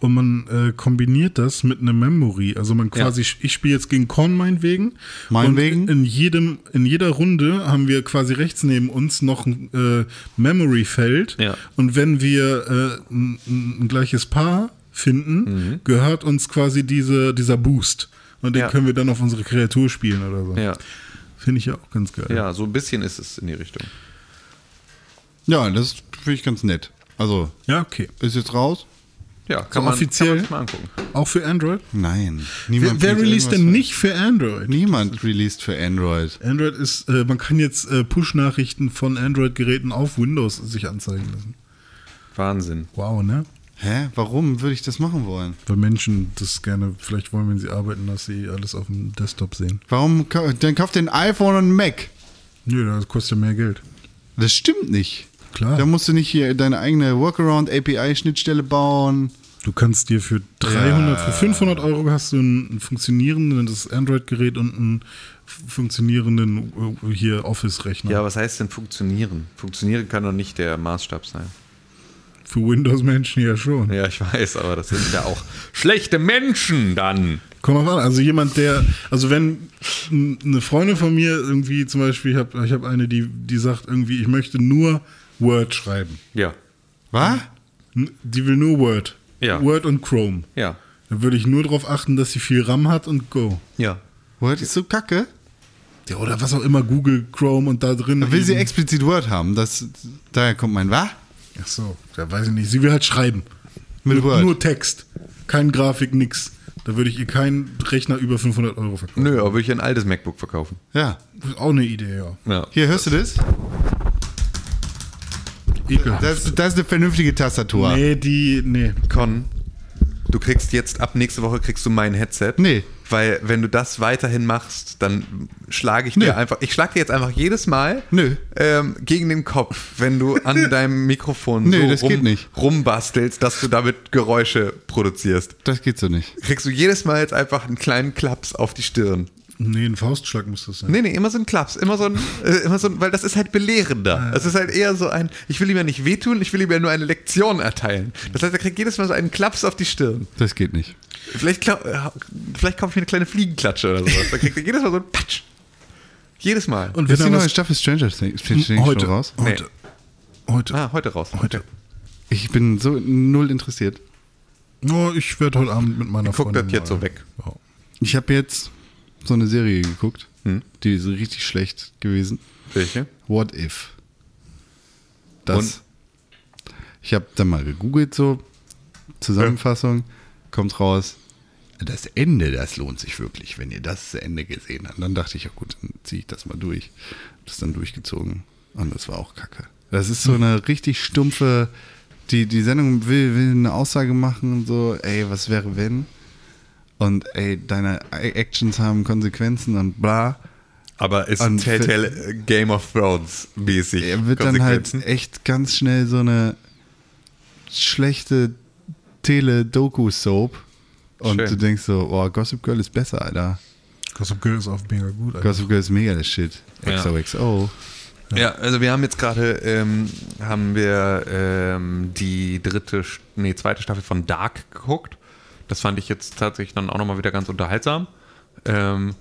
und man äh, kombiniert das mit einer Memory. Also man quasi, ich spiele jetzt gegen Korn meinetwegen. Meinetwegen? Und in jedem, in jeder Runde haben wir quasi rechts neben uns noch ein äh, Memory-Feld. Ja. Und wenn wir äh, ein, ein gleiches Paar finden, gehört uns quasi diese, dieser Boost. Und den Ja. können wir dann auf unsere Kreatur spielen oder so. ja, Finde ich ja auch ganz geil. ja, so ein bisschen ist es in die Richtung. Ja, das finde ich ganz nett. Also, Ja, okay. ist jetzt raus? Ja, kann, So man, offiziell? kann man sich mal angucken. Auch für Android? Nein. Wer, wer bringt released denn nicht für Android? Niemand released für Android. Android ist, äh, man kann jetzt äh, Push-Nachrichten von Android-Geräten auf Windows sich anzeigen lassen. Wahnsinn. Wow, ne? Hä? Warum würde ich das machen wollen? Weil Menschen das gerne vielleicht wollen, wenn sie arbeiten, dass sie alles auf dem Desktop sehen. Warum? Dann kauf den iPhone und Mac. Nö, das kostet ja mehr Geld. Das stimmt nicht. Klar. Da musst du nicht hier deine eigene Workaround-API-Schnittstelle bauen. Du kannst dir für 300, für 500 Euro hast du ein, ein funktionierendes Android-Gerät und einen funktionierenden äh, hier Office-Rechner. Ja, was heißt denn funktionieren? Funktionieren kann doch nicht der Maßstab sein. Für Windows-Menschen ja schon. Ja, ich weiß, aber das sind ja auch schlechte Menschen dann. Komm mal an, also jemand, der, also wenn eine Freundin von mir irgendwie zum Beispiel, ich habe ich hab eine, die, die sagt irgendwie, ich möchte nur Word schreiben. Ja. Was? N- Die will nur Word. Ja. Word und Chrome. Ja. Dann würde ich nur darauf achten, dass sie viel RAM hat und Go. Ja. Word ist so kacke. Ja, oder was auch immer, Google, Chrome und da drin. Da will sie explizit Word haben. Das, daher kommt mein Was? Ach so, da weiß ich nicht. Sie will halt schreiben. Mit nur, Word. Nur Text. Kein Grafik, nix. Da würde ich ihr keinen Rechner über 500 Euro verkaufen. Nö, aber würde ich ein altes MacBook verkaufen. Ja. Ist auch eine Idee, ja. Ja. Hier, hörst du das? Ekelhaft. Das, das ist eine vernünftige Tastatur. Nee, die, nee. Con, du kriegst jetzt ab nächste Woche kriegst du mein Headset. Nee. Weil wenn du das weiterhin machst, dann schlage ich Nö. dir einfach, ich schlage dir jetzt einfach jedes Mal Nö. Ähm, gegen den Kopf, wenn du an deinem Mikrofon Nö, so das geht nicht. rumbastelst, dass du damit Geräusche produzierst. Das geht so nicht. Kriegst du jedes Mal jetzt einfach einen kleinen Klaps auf die Stirn. Nee, ein Faustschlag muss das sein. Nee, nee, immer so ein Klaps, immer so ein, äh, immer so ein, weil das ist halt belehrender. Es ist halt eher so ein, ich will ihm ja nicht wehtun, ich will ihm ja nur eine Lektion erteilen. Das heißt, er kriegt jedes Mal so einen Klaps auf die Stirn. Das geht nicht. Vielleicht, vielleicht kaufe ich mir eine kleine Fliegenklatsche oder sowas. Dann kriegt er jedes Mal so ein Patsch. Jedes Mal. Und Ist wenn die neue Staffel Stranger Things Stranger Things heute, schon raus? heute, heute, ah, heute raus. heute. Ich bin so null interessiert. Oh, ich werde heute Abend mit meiner Ich guck Freundin. das jetzt mal- so weg. Ich habe jetzt so eine Serie geguckt, Hm? die ist richtig schlecht gewesen. Welche? What if? Das. Und? Ich habe dann mal gegoogelt so Zusammenfassung kommt raus. Das Ende, das lohnt sich wirklich, wenn ihr das Ende gesehen habt. Dann dachte ich, ja gut, dann ziehe ich das mal durch. Hab das dann durchgezogen und das war auch Kacke. Das ist so eine richtig stumpfe. Die, die Sendung will, will eine Aussage machen und so, ey, was wäre wenn? Und ey, deine Actions haben Konsequenzen und bla. Aber ist Und Telltale Game of Thrones mäßig. Er wird dann halt echt ganz schnell so eine schlechte Tele-Doku-Soap. Und Schön. du denkst so, oh, Gossip Girl ist besser, Alter. Gossip Girl ist auch mega gut. Alter. Gossip Girl ist mega der Shit. Ja. XOXO. Ja, also wir haben jetzt gerade ähm, haben wir ähm, die dritte, nee, zweite Staffel von Dark geguckt. Das fand ich jetzt tatsächlich dann auch nochmal wieder ganz unterhaltsam. Ähm,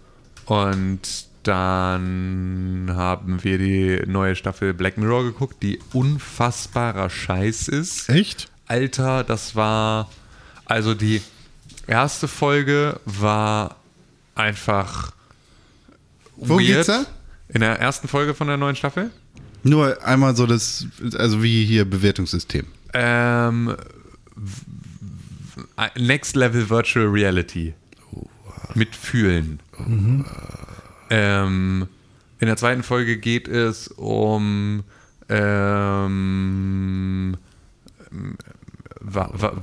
und dann haben wir die neue Staffel Black Mirror geguckt, die unfassbarer Scheiß ist. Echt? Alter, das war. Also die erste Folge war einfach. Wo geht's da? In der ersten Folge von der neuen Staffel? Nur einmal so das, also wie hier Bewertungssystem. Ähm, Next Level Virtual Reality. Mit Fühlen. Ähm, in der zweiten Folge geht es um ähm,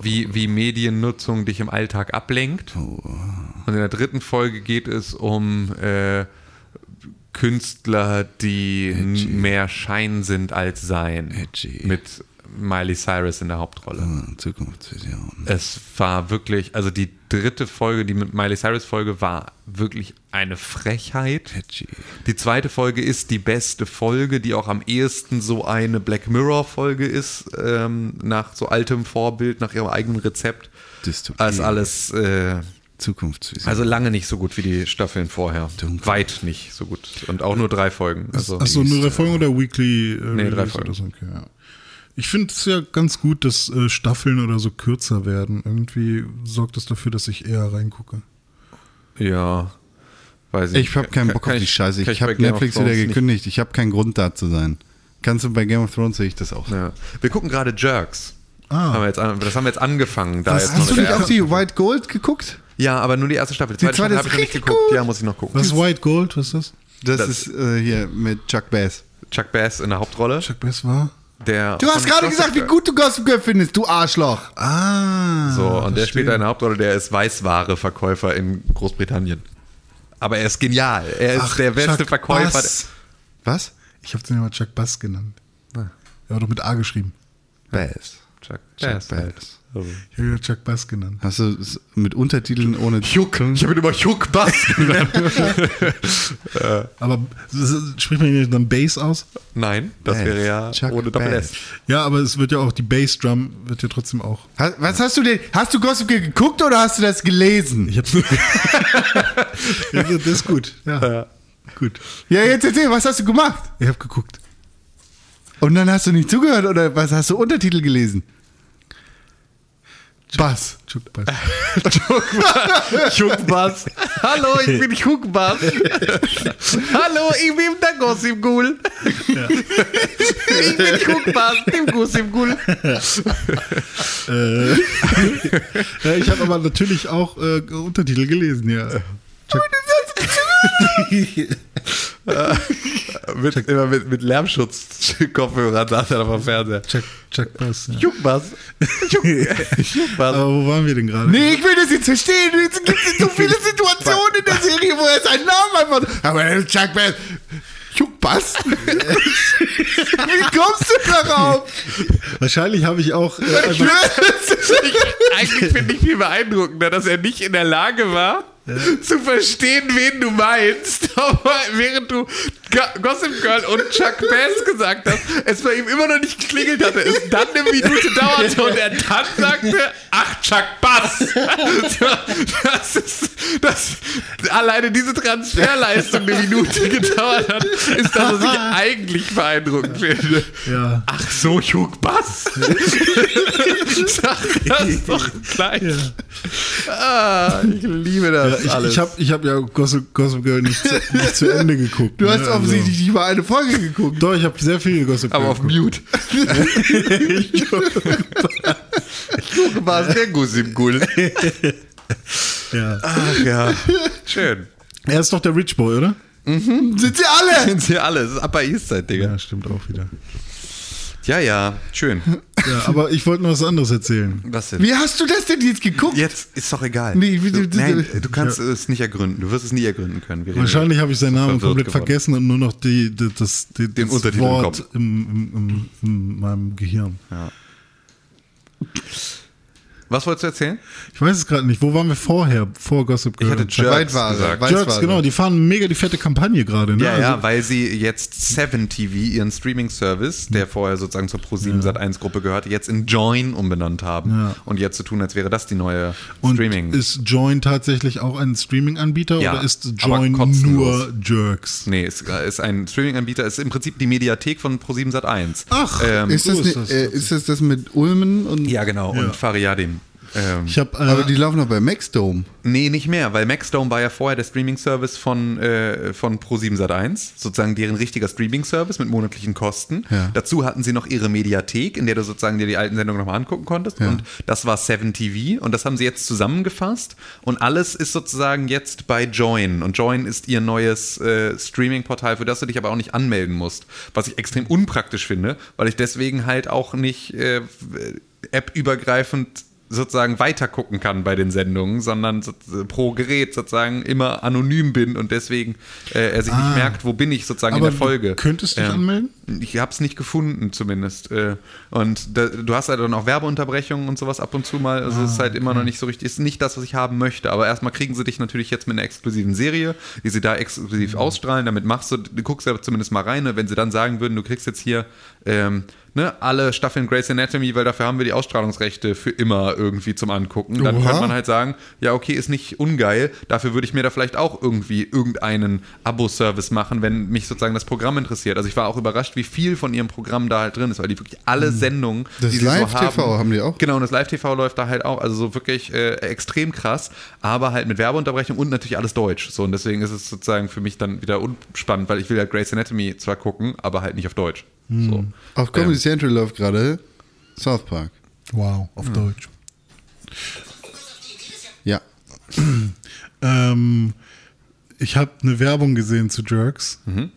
wie, wie Mediennutzung dich im Alltag ablenkt. Und in der dritten Folge geht es um äh, Künstler, die n- mehr Schein sind als Sein. Edgy. Mit Miley Cyrus in der Hauptrolle. Ah, Zukunftsvision. Es war wirklich, also die dritte Folge, die mit Miley Cyrus Folge war wirklich eine Frechheit. Edgy. Die zweite Folge ist die beste Folge, die auch am ehesten so eine Black Mirror Folge ist, ähm, nach so altem Vorbild, nach ihrem eigenen Rezept. Dystopie. Als alles, äh, Zukunftsvision. also lange nicht so gut wie die Staffeln vorher. Dunkel. Weit nicht so gut. Und auch nur drei Folgen. Also, Achso, nur drei Folgen oder Weekly? Äh, Nee, drei Folgen. Okay, ja. Ich finde es ja ganz gut, dass äh, Staffeln oder so kürzer werden. Irgendwie sorgt das dafür, dass ich eher reingucke. ja. Weiß ich ich habe keinen Bock kann auf die ich- Scheiße. Ich bei habe Netflix wieder Thrones nicht- gekündigt. Ich habe keinen Grund da zu sein. Kannst du bei Game of Thrones sehe ich das auch. Ja. Wir gucken gerade Jerks. Ah. Haben wir jetzt an, das haben wir jetzt angefangen. Da Was, jetzt hast du nicht auch ersten- die White Gold geguckt? Ja, aber nur die erste Staffel. Die zweite, zweite Staffel habe ich noch nicht geguckt. gut. Ja, muss ich noch gucken. Was ist White Gold? Was ist das? Das, Das- ist äh, hier mit Chuck Bass. Chuck Bass in der Hauptrolle. Chuck Bass war? Der Du hast gerade gesagt, wie gut du Gossip Girl findest, du Arschloch. Ah. So, und der spielt eine Hauptrolle, der ist Weißware-Verkäufer in Großbritannien. Aber er ist genial. Er ist Ach, der beste Chuck Verkäufer. Bass. Was? Ich habe den immer Chuck Bass genannt. Ah. Er war doch mit A geschrieben. Bass. Chuck, Chuck Bass. Bass. Also. Ich habe ihn Chuck Bass genannt. Hast du es mit Untertiteln ohne Juck. Ich habe ihn immer Juck Bass genannt. Aber spricht man ihn dann Bass aus? Nein, das Bass. wäre ja Chuck ohne Doppel Bass. S. Ja, aber es wird ja auch, die Bassdrum wird ja trotzdem auch. Ha- Was hast du denn? Hast du Gossip geguckt oder hast du das gelesen? Ich hab's nur. ja, das ist gut. Ja. Gut. Ja, jetzt erzähl, was hast du gemacht? Ich habe geguckt. Und dann hast du nicht zugehört oder was hast du Untertitel gelesen? Bass. Chuck Bass. Juck Bass. Hallo, ich bin Juck Bass. Hallo, ich bin der Gossip Ghoul. Ich bin Juck Bass, dem Gossip Ghoul. äh, ja, ich habe aber natürlich auch äh, Untertitel gelesen, ja. Chuck, Mit, immer mit, mit Lärmschutz-Kopfhörern saß er auf dem Fernseher. Chuck, Chuck Bass. Ja. Juck Bass. Juck, Juck Bass. Aber wo waren wir denn gerade? Nee, ich will das jetzt verstehen. Es gibt so viele Situationen in der Serie, wo er seinen Namen einfach. Aber Chuck Bass. Chuck Bass? Wie kommst du darauf? Wahrscheinlich habe ich auch. Äh, Ich einfach, schwöre, Ich, eigentlich finde ich viel beeindruckender, dass er nicht in der Lage war, zu verstehen, wen du meinst. Aber während du Go- Gossip Girl und Chuck Bass gesagt hast, es bei ihm immer noch nicht geklingelt hatte, es dann eine Minute dauerte und er dann sagte, ach, Chuck Bass. Das ist, das, alleine diese Transferleistung eine Minute gedauert hat, ist das, was ich eigentlich beeindruckend finde. ja. Ach so, Chuck Bass. Sag das doch gleich. Ah, ich liebe Ja, das ich alles. ich habe ich hab ja Gossip, Gossip Girl nicht zu, nicht zu Ende geguckt. Du hast ne? offensichtlich nicht mal eine Folge geguckt. Doch, ich habe sehr viel Gossip Girl aber auf geguckt. Mute. Chuck Bass, der Guss im Gull. Ja. Ach ja, schön. Er ist doch der Rich Boy, oder? Sind sie alle? Sind sie alle, das ist Upper East Side, Digga. Ja, stimmt auch wieder. Ja, ja, schön. Ja, aber ich wollte noch was anderes erzählen. Was denn? Wie hast du das denn jetzt geguckt? Jetzt ist doch egal. Nee, du, nein, du- kannst es nicht ergründen. Du wirst es nie ergründen können. Wir Wahrscheinlich habe ich seinen Namen komplett geworden. vergessen und nur noch die, die, das, die, Den das Untertitel Wort im, im, im, in meinem Gehirn. Ja. Was wolltest du erzählen? Ich weiß es gerade nicht. Wo waren wir vorher? Vor Gossip Girl? Ich hatte Jerks Weitware, gesagt. Weißware. Jerks, genau. Die fahren mega die fette Kampagne gerade. Ne? Ja, ja, Also- weil sie jetzt Seven TV, ihren Streaming-Service, der vorher sozusagen zur Pro7 Sat1-Gruppe gehörte, jetzt in Join umbenannt haben. Ja. Und jetzt zu tun, als wäre das die neue Und Streaming. ist Join tatsächlich auch ein Streaming-Anbieter Ja, oder ist Join nur Jerks? Nee, ist, ist ein Streaming-Anbieter, ist im Prinzip die Mediathek von Pro7 Sat1. Ach, ähm, Ist das, so ne, ist das äh, ist das das mit Ulmen und. ja, genau. Ja. Und Fariadim. Ähm, Ich Aber äh, die laufen noch bei Maxdome. Nee, nicht mehr, weil Maxdome war ja vorher der Streaming-Service von, äh, von Pro7 Sat1, sozusagen deren richtiger Streaming-Service mit monatlichen Kosten. Ja. Dazu hatten sie noch ihre Mediathek, in der du sozusagen dir die alten Sendungen nochmal angucken konntest. Ja. Und das war 7TV und das haben sie jetzt zusammengefasst. Und alles ist sozusagen jetzt bei Join. Und Join ist ihr neues äh, Streaming-Portal, für das du dich aber auch nicht anmelden musst. Was ich extrem unpraktisch finde, weil ich deswegen halt auch nicht äh, app-übergreifend sozusagen weiter gucken kann bei den Sendungen, sondern so, pro Gerät sozusagen immer anonym bin und deswegen äh, er sich Ah. nicht merkt, wo bin ich sozusagen in der Folge. du könntest dich Ähm, anmelden? Ich habe es nicht gefunden zumindest. Äh, Und da, du hast halt dann auch Werbeunterbrechungen und sowas ab und zu mal. Also es ist halt immer noch nicht so richtig, ist nicht das, was ich haben möchte. Aber erstmal kriegen sie dich natürlich jetzt mit einer exklusiven Serie, die sie da exklusiv ausstrahlen. Damit machst du, du guckst ja zumindest mal rein. ne? Wenn sie dann sagen würden, du kriegst jetzt hier ähm, ne, alle Staffeln Grey's Anatomy, weil dafür haben wir die Ausstrahlungsrechte für immer irgendwie zum Angucken. Dann Oha. könnte man halt sagen, ja, okay, ist nicht ungeil. Dafür würde ich mir da vielleicht auch irgendwie irgendeinen Abo-Service machen, wenn mich sozusagen das Programm interessiert. Also ich war auch überrascht, wie viel von ihrem Programm da halt drin ist, weil die wirklich alle Sendungen, Mhm. Das die sie so Live-TV haben, haben die auch? Genau, und das Live-TV läuft da halt auch, also so wirklich äh, extrem krass, aber halt mit Werbeunterbrechung und natürlich alles Deutsch. So, und deswegen ist es sozusagen für mich dann wieder unspannend, weil ich will ja Grey's Anatomy zwar gucken, aber halt nicht auf Deutsch. So. Auf Comedy Ähm, Central läuft gerade South Park. wow, auf Deutsch. Ja. Ähm, ich habe eine Werbung gesehen zu Jerks Mhm.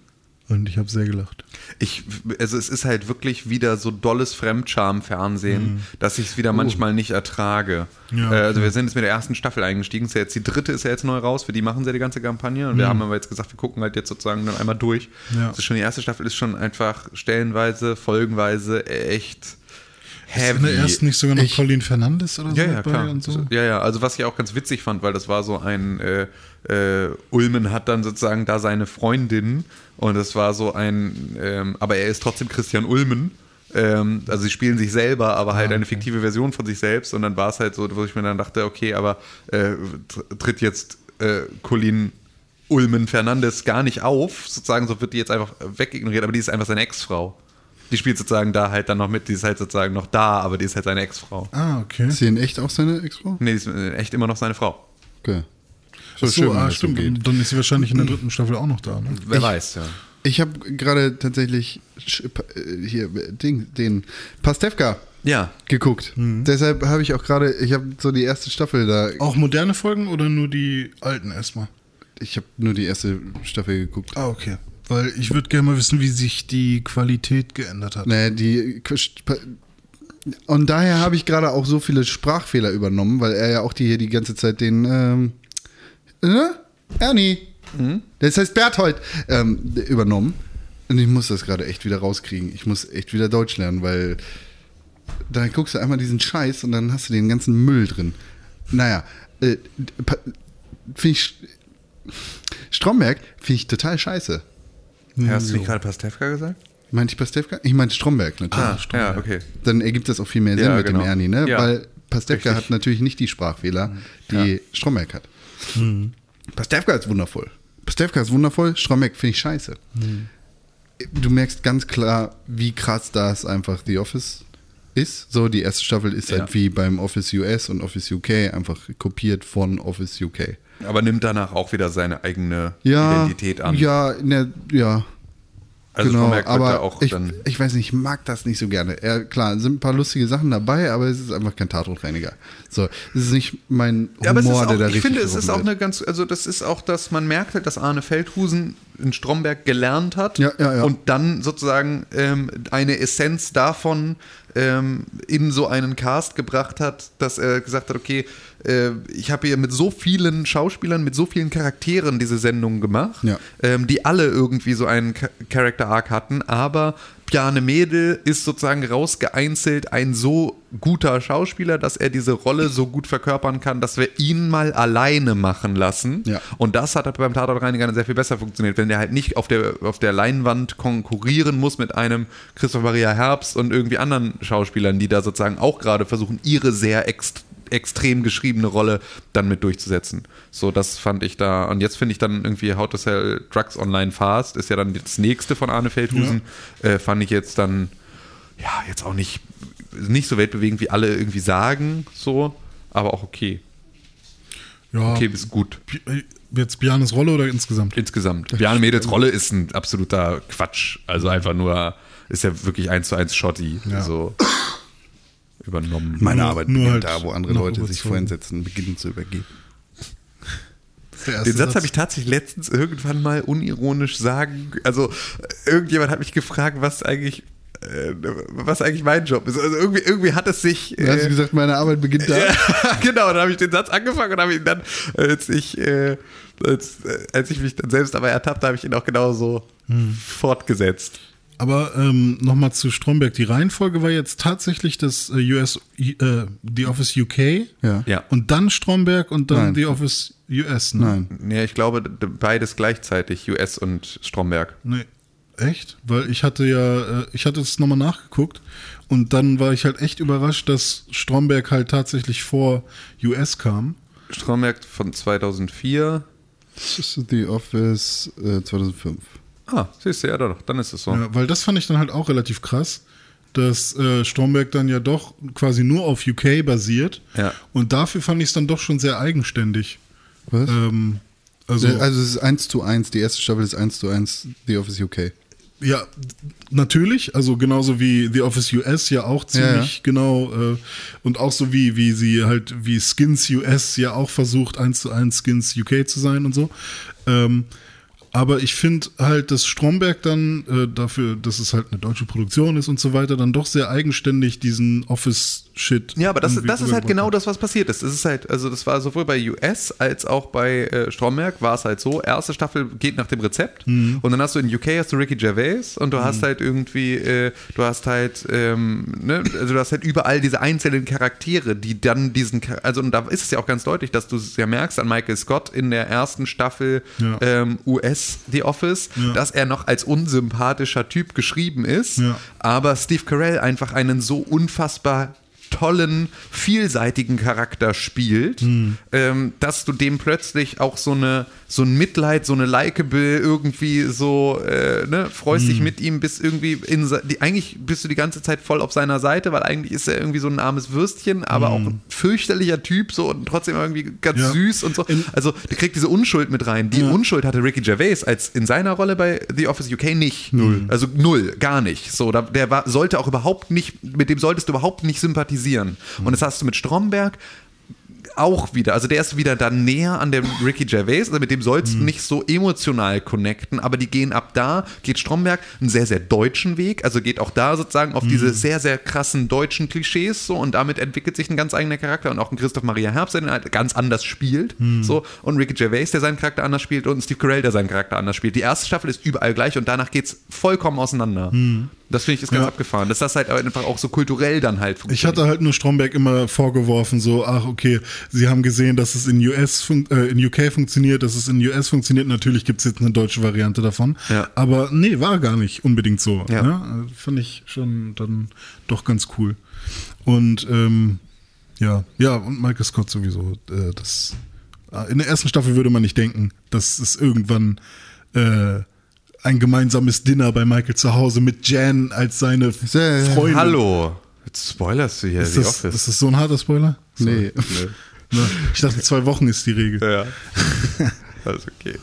und ich habe sehr gelacht. Ich, also es ist halt wirklich wieder so dolles Fremdscham-Fernsehen, dass ich es wieder manchmal nicht ertrage. Ja, äh, also okay. wir sind jetzt mit der ersten Staffel eingestiegen. Ist ja jetzt die dritte ist ja jetzt neu raus, für die machen sie ja die ganze Kampagne. Und wir haben aber jetzt gesagt, wir gucken halt jetzt sozusagen dann einmal durch. Ja. Also schon die erste Staffel ist schon einfach stellenweise, folgenweise echt heavy. in der ersten nicht sogar noch Ich- Colin Fernandes oder so Ja, ja, dabei klar. und so? Ja, ja, also was ich auch ganz witzig fand, weil das war so ein, äh, äh, Ulmen hat dann sozusagen da seine Freundin und das war so ein, ähm, aber er ist trotzdem Christian Ulmen. Ähm, also sie spielen sich selber, aber Ah, halt eine fiktive Version von sich selbst und dann war es halt so, wo ich mir dann dachte, okay, aber äh, tr- tritt jetzt äh, Colin Ulmen Fernandes gar nicht auf, sozusagen, so wird die jetzt einfach wegignoriert, aber die ist einfach seine Ex-Frau. Die spielt sozusagen da halt dann noch mit, die ist halt sozusagen noch da, aber die ist halt seine Ex-Frau. Ah, okay. Ist sie in echt auch seine Ex-Frau? Nee, die ist äh, echt immer noch seine Frau. Okay. So, schön, wenn ah, das so stimmt. geht. Dann ist sie wahrscheinlich in der dritten Staffel auch noch da, ne? Wer Ich- weiß, ja. Ich habe gerade tatsächlich äh, hier Ding, den Pastewka Ja. geguckt. Deshalb habe ich auch gerade, ich habe so die erste Staffel da, Auch moderne Folgen oder nur die alten erstmal? ich habe nur die erste Staffel geguckt. Ah, okay. Weil ich würde gerne mal wissen, wie sich die Qualität geändert hat. Naja, die. Und daher habe ich gerade auch so viele Sprachfehler übernommen, weil er ja auch die hier die ganze Zeit den. Ähm, äh, Ernie. Das heißt Berthold. Ähm, übernommen. Und ich muss das gerade echt wieder rauskriegen. Ich muss echt wieder Deutsch lernen, weil. Da guckst du einmal diesen Scheiß und dann hast du den ganzen Müll drin. Naja, äh, finde ich. Stromberg finde ich total scheiße. Hast du nicht gerade Pastewka gesagt? Meinte ich Pastewka? Ich meinte Stromberg natürlich. Ah, ja, okay. dann ergibt das auch viel mehr Sinn Ja, mit genau. dem Ernie, ne? Ja. Weil Pastewka Richtig. hat natürlich nicht die Sprachfehler, die Stromberg hat. Pastewka ist wundervoll. Pastewka ist wundervoll, Stromberg finde ich scheiße. Du merkst ganz klar, wie krass das einfach The Office ist. So, die erste Staffel ist Ja. halt wie beim Office US und Office UK einfach kopiert von Office UK. Aber nimmt danach auch wieder seine eigene Ja, Identität an. ja, ne, ja, also genau, aber auch ich, dann. ich weiß nicht, ich mag das nicht so gerne. Ja, klar, sind ein paar lustige Sachen dabei, aber es ist einfach kein Tatortreiniger. So, es ist nicht mein Humor, Ja, aber es ist auch, der da ich finde, es ist auch eine ganz, also das ist auch, dass man merkt halt, dass Arne Feldhusen in Stromberg gelernt hat ja, ja. und dann sozusagen ähm, eine Essenz davon ähm, in so einen Cast gebracht hat, dass er gesagt hat, okay, äh, ich habe hier mit so vielen Schauspielern, mit so vielen Charakteren diese Sendung gemacht, Ja. ähm, die alle irgendwie so einen Cha- Character Arc hatten, aber Bjarne Mädel ist sozusagen rausgeeinzelt ein so guter Schauspieler, dass er diese Rolle so gut verkörpern kann, dass wir ihn mal alleine machen lassen. Ja. Und das hat beim Tatortreiniger sehr viel besser funktioniert, wenn der halt nicht auf der, auf der Leinwand konkurrieren muss mit einem Christoph Maria Herbst und irgendwie anderen Schauspielern, die da sozusagen auch gerade versuchen, ihre sehr ext extrem geschriebene Rolle dann mit durchzusetzen. So, das fand ich da. Und jetzt finde ich dann irgendwie How to Sell Drugs Online Fast ist ja dann das nächste von Arne Feldhusen. Äh, fand ich jetzt dann, ja, jetzt auch nicht, nicht so weltbewegend, wie alle irgendwie sagen, so, aber auch okay. Ja, Okay, bis gut. Äh, jetzt Bianes Rolle oder insgesamt? Insgesamt. Bjarne Mädels Rolle ist ein absoluter Quatsch. Also einfach nur, ist ja wirklich eins zu eins Schotti. Ja. So übernommen. Meine Nur- Arbeit nur beginnt halt da, wo andere Leute sich vorhin setzen, beginnen zu übergeben. Den Satz habe ich tatsächlich letztens irgendwann mal unironisch sagen. Also irgendjemand hat mich gefragt, was eigentlich, äh, was eigentlich mein Job ist. Also irgendwie, irgendwie hat es sich. Du hast äh, gesagt, meine Arbeit beginnt da. genau, dann habe ich den Satz angefangen und habe ihn dann, als ich, äh, als, äh, als ich mich dann selbst dabei ertappt, habe ich ihn auch genauso fortgesetzt. Aber ähm, nochmal zu Stromberg. Die Reihenfolge war jetzt tatsächlich das äh, US, äh, The Office UK Ja. Ja. und dann Stromberg und dann Nein. The Office US. Ne? Nein. Ja, ich glaube beides gleichzeitig, US und Stromberg. Nee. Echt? Weil ich hatte ja, äh, ich hatte es nochmal nachgeguckt und dann war ich halt echt überrascht, dass Stromberg halt tatsächlich vor US kam. Stromberg von 2004. Das ist The Office äh, 2005. Ah, siehst du, ja doch, dann ist es so. Ja, weil das fand ich dann halt auch relativ krass, dass äh, Stromberg dann ja doch quasi nur auf UK basiert. Ja. Und dafür fand ich es dann doch schon sehr eigenständig. Was? Ähm, also, also, es ist 1 zu 1, die erste Staffel ist 1 zu 1 The Office UK. ja, natürlich, also genauso wie The Office US ja auch ziemlich Ja, genau äh, und auch so wie, wie sie halt, wie Skins US ja auch versucht, eins zu eins Skins UK zu sein und so. Ähm, aber ich finde halt, dass Stromberg dann äh, dafür, dass es halt eine deutsche Produktion ist und so weiter, dann doch sehr eigenständig diesen Office-Shit. Ja, aber das, das ist halt genau das, was passiert ist. Es ist halt, also das war sowohl bei US als auch bei äh, Stromberg war es halt so, erste Staffel geht nach dem Rezept Mhm. und dann hast du in UK hast du Ricky Gervais und du hast halt irgendwie, äh, du hast halt, ähm, ne, also du hast halt überall diese einzelnen Charaktere, die dann diesen, also und da ist es ja auch ganz deutlich, dass du es ja merkst an Michael Scott in der ersten Staffel Ja. ähm, US The Office, Ja. dass er noch als unsympathischer Typ geschrieben ist, Ja. aber Steve Carell einfach einen so unfassbar tollen, vielseitigen Charakter spielt, Hm. ähm, dass du dem plötzlich auch so eine so ein Mitleid, so eine Likeable irgendwie so, äh, ne, freust Hm. dich mit ihm, bist irgendwie in die, eigentlich bist du die ganze Zeit voll auf seiner Seite, weil eigentlich ist er irgendwie so ein armes Würstchen, aber auch ein fürchterlicher Typ so und trotzdem irgendwie ganz Hm. Ja. süß und so. In- also der kriegt diese Unschuld mit rein. Die Unschuld hatte Ricky Gervais als in seiner Rolle bei The Office UK nicht. Null. Also null, gar nicht. So, da, der war, sollte auch überhaupt nicht, mit dem solltest du überhaupt nicht sympathisieren. Und das hast du mit Stromberg auch wieder, also der ist wieder dann näher an dem Ricky Gervais, also mit dem sollst du nicht so emotional connecten, aber die gehen ab da, geht Stromberg einen sehr, sehr deutschen Weg, also geht auch da sozusagen auf diese sehr, sehr krassen deutschen Klischees so. Und damit entwickelt sich ein ganz eigener Charakter. Und auch ein Christoph Maria Herbst, der halt ganz anders spielt, so. Und Ricky Gervais, der seinen Charakter anders spielt. Und Steve Carell, der seinen Charakter anders spielt. Die erste Staffel ist überall gleich. Und danach geht's vollkommen auseinander. Das finde ich ist ganz Ja. abgefahren, dass das halt einfach auch so kulturell dann halt Ich hatte halt nur Stromberg immer vorgeworfen, so, ach, okay, sie haben gesehen, dass es in US äh, in UK funktioniert, dass es in US funktioniert. Natürlich gibt es jetzt eine deutsche Variante davon. Ja. Aber nee, war gar nicht unbedingt so. Ja. Ne? Fand ich schon dann doch ganz cool. Und ähm, ja, ja, und Michael Scott sowieso. Äh, das, äh, in der ersten Staffel würde man nicht denken, dass es irgendwann äh, ein gemeinsames Dinner bei Michael zu Hause mit Jan als seine Freundin. Hallo, jetzt spoilerst du hier Ist The das, Office. ist das so ein harter Spoiler? Nee. Ne? Ich dachte, zwei Wochen ist die Regel. Ja. Alles okay.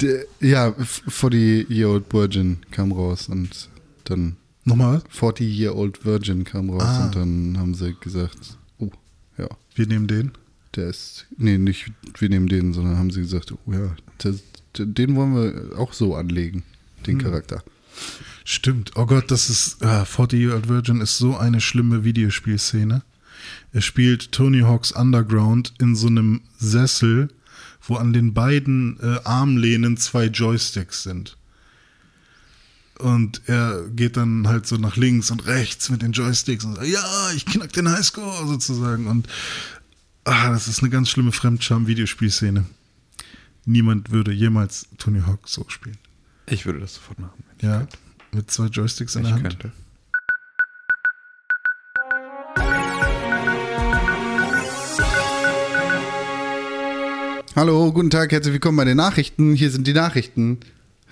Der, ja, F- 40 Year Old Virgin kam raus und dann Nochmal, 40 Year Old Virgin kam raus Ah. und dann haben sie gesagt, oh, ja, wir nehmen den. der ist, nee, nicht wir nehmen den, sondern haben sie gesagt, oh ja, der, der, den wollen wir auch so anlegen, den Charakter. Stimmt. Oh Gott, das ist, ah, 40 Year Old Virgin ist so eine schlimme Videospielszene. Er spielt Tony Hawk's Underground in so einem Sessel, wo an den beiden äh, Armlehnen zwei Joysticks sind. und er geht dann halt so nach links und rechts mit den Joysticks und sagt, ja, ich knack den Highscore sozusagen. Und ah, das ist eine ganz schlimme Fremdscham-Videospielszene. Niemand würde jemals Tony Hawk so spielen. Ich würde das sofort machen. Ja, könnte. mit zwei Joysticks in Ich der Hand. könnte. Hallo, guten Tag, herzlich willkommen bei den Nachrichten. Hier sind die Nachrichten.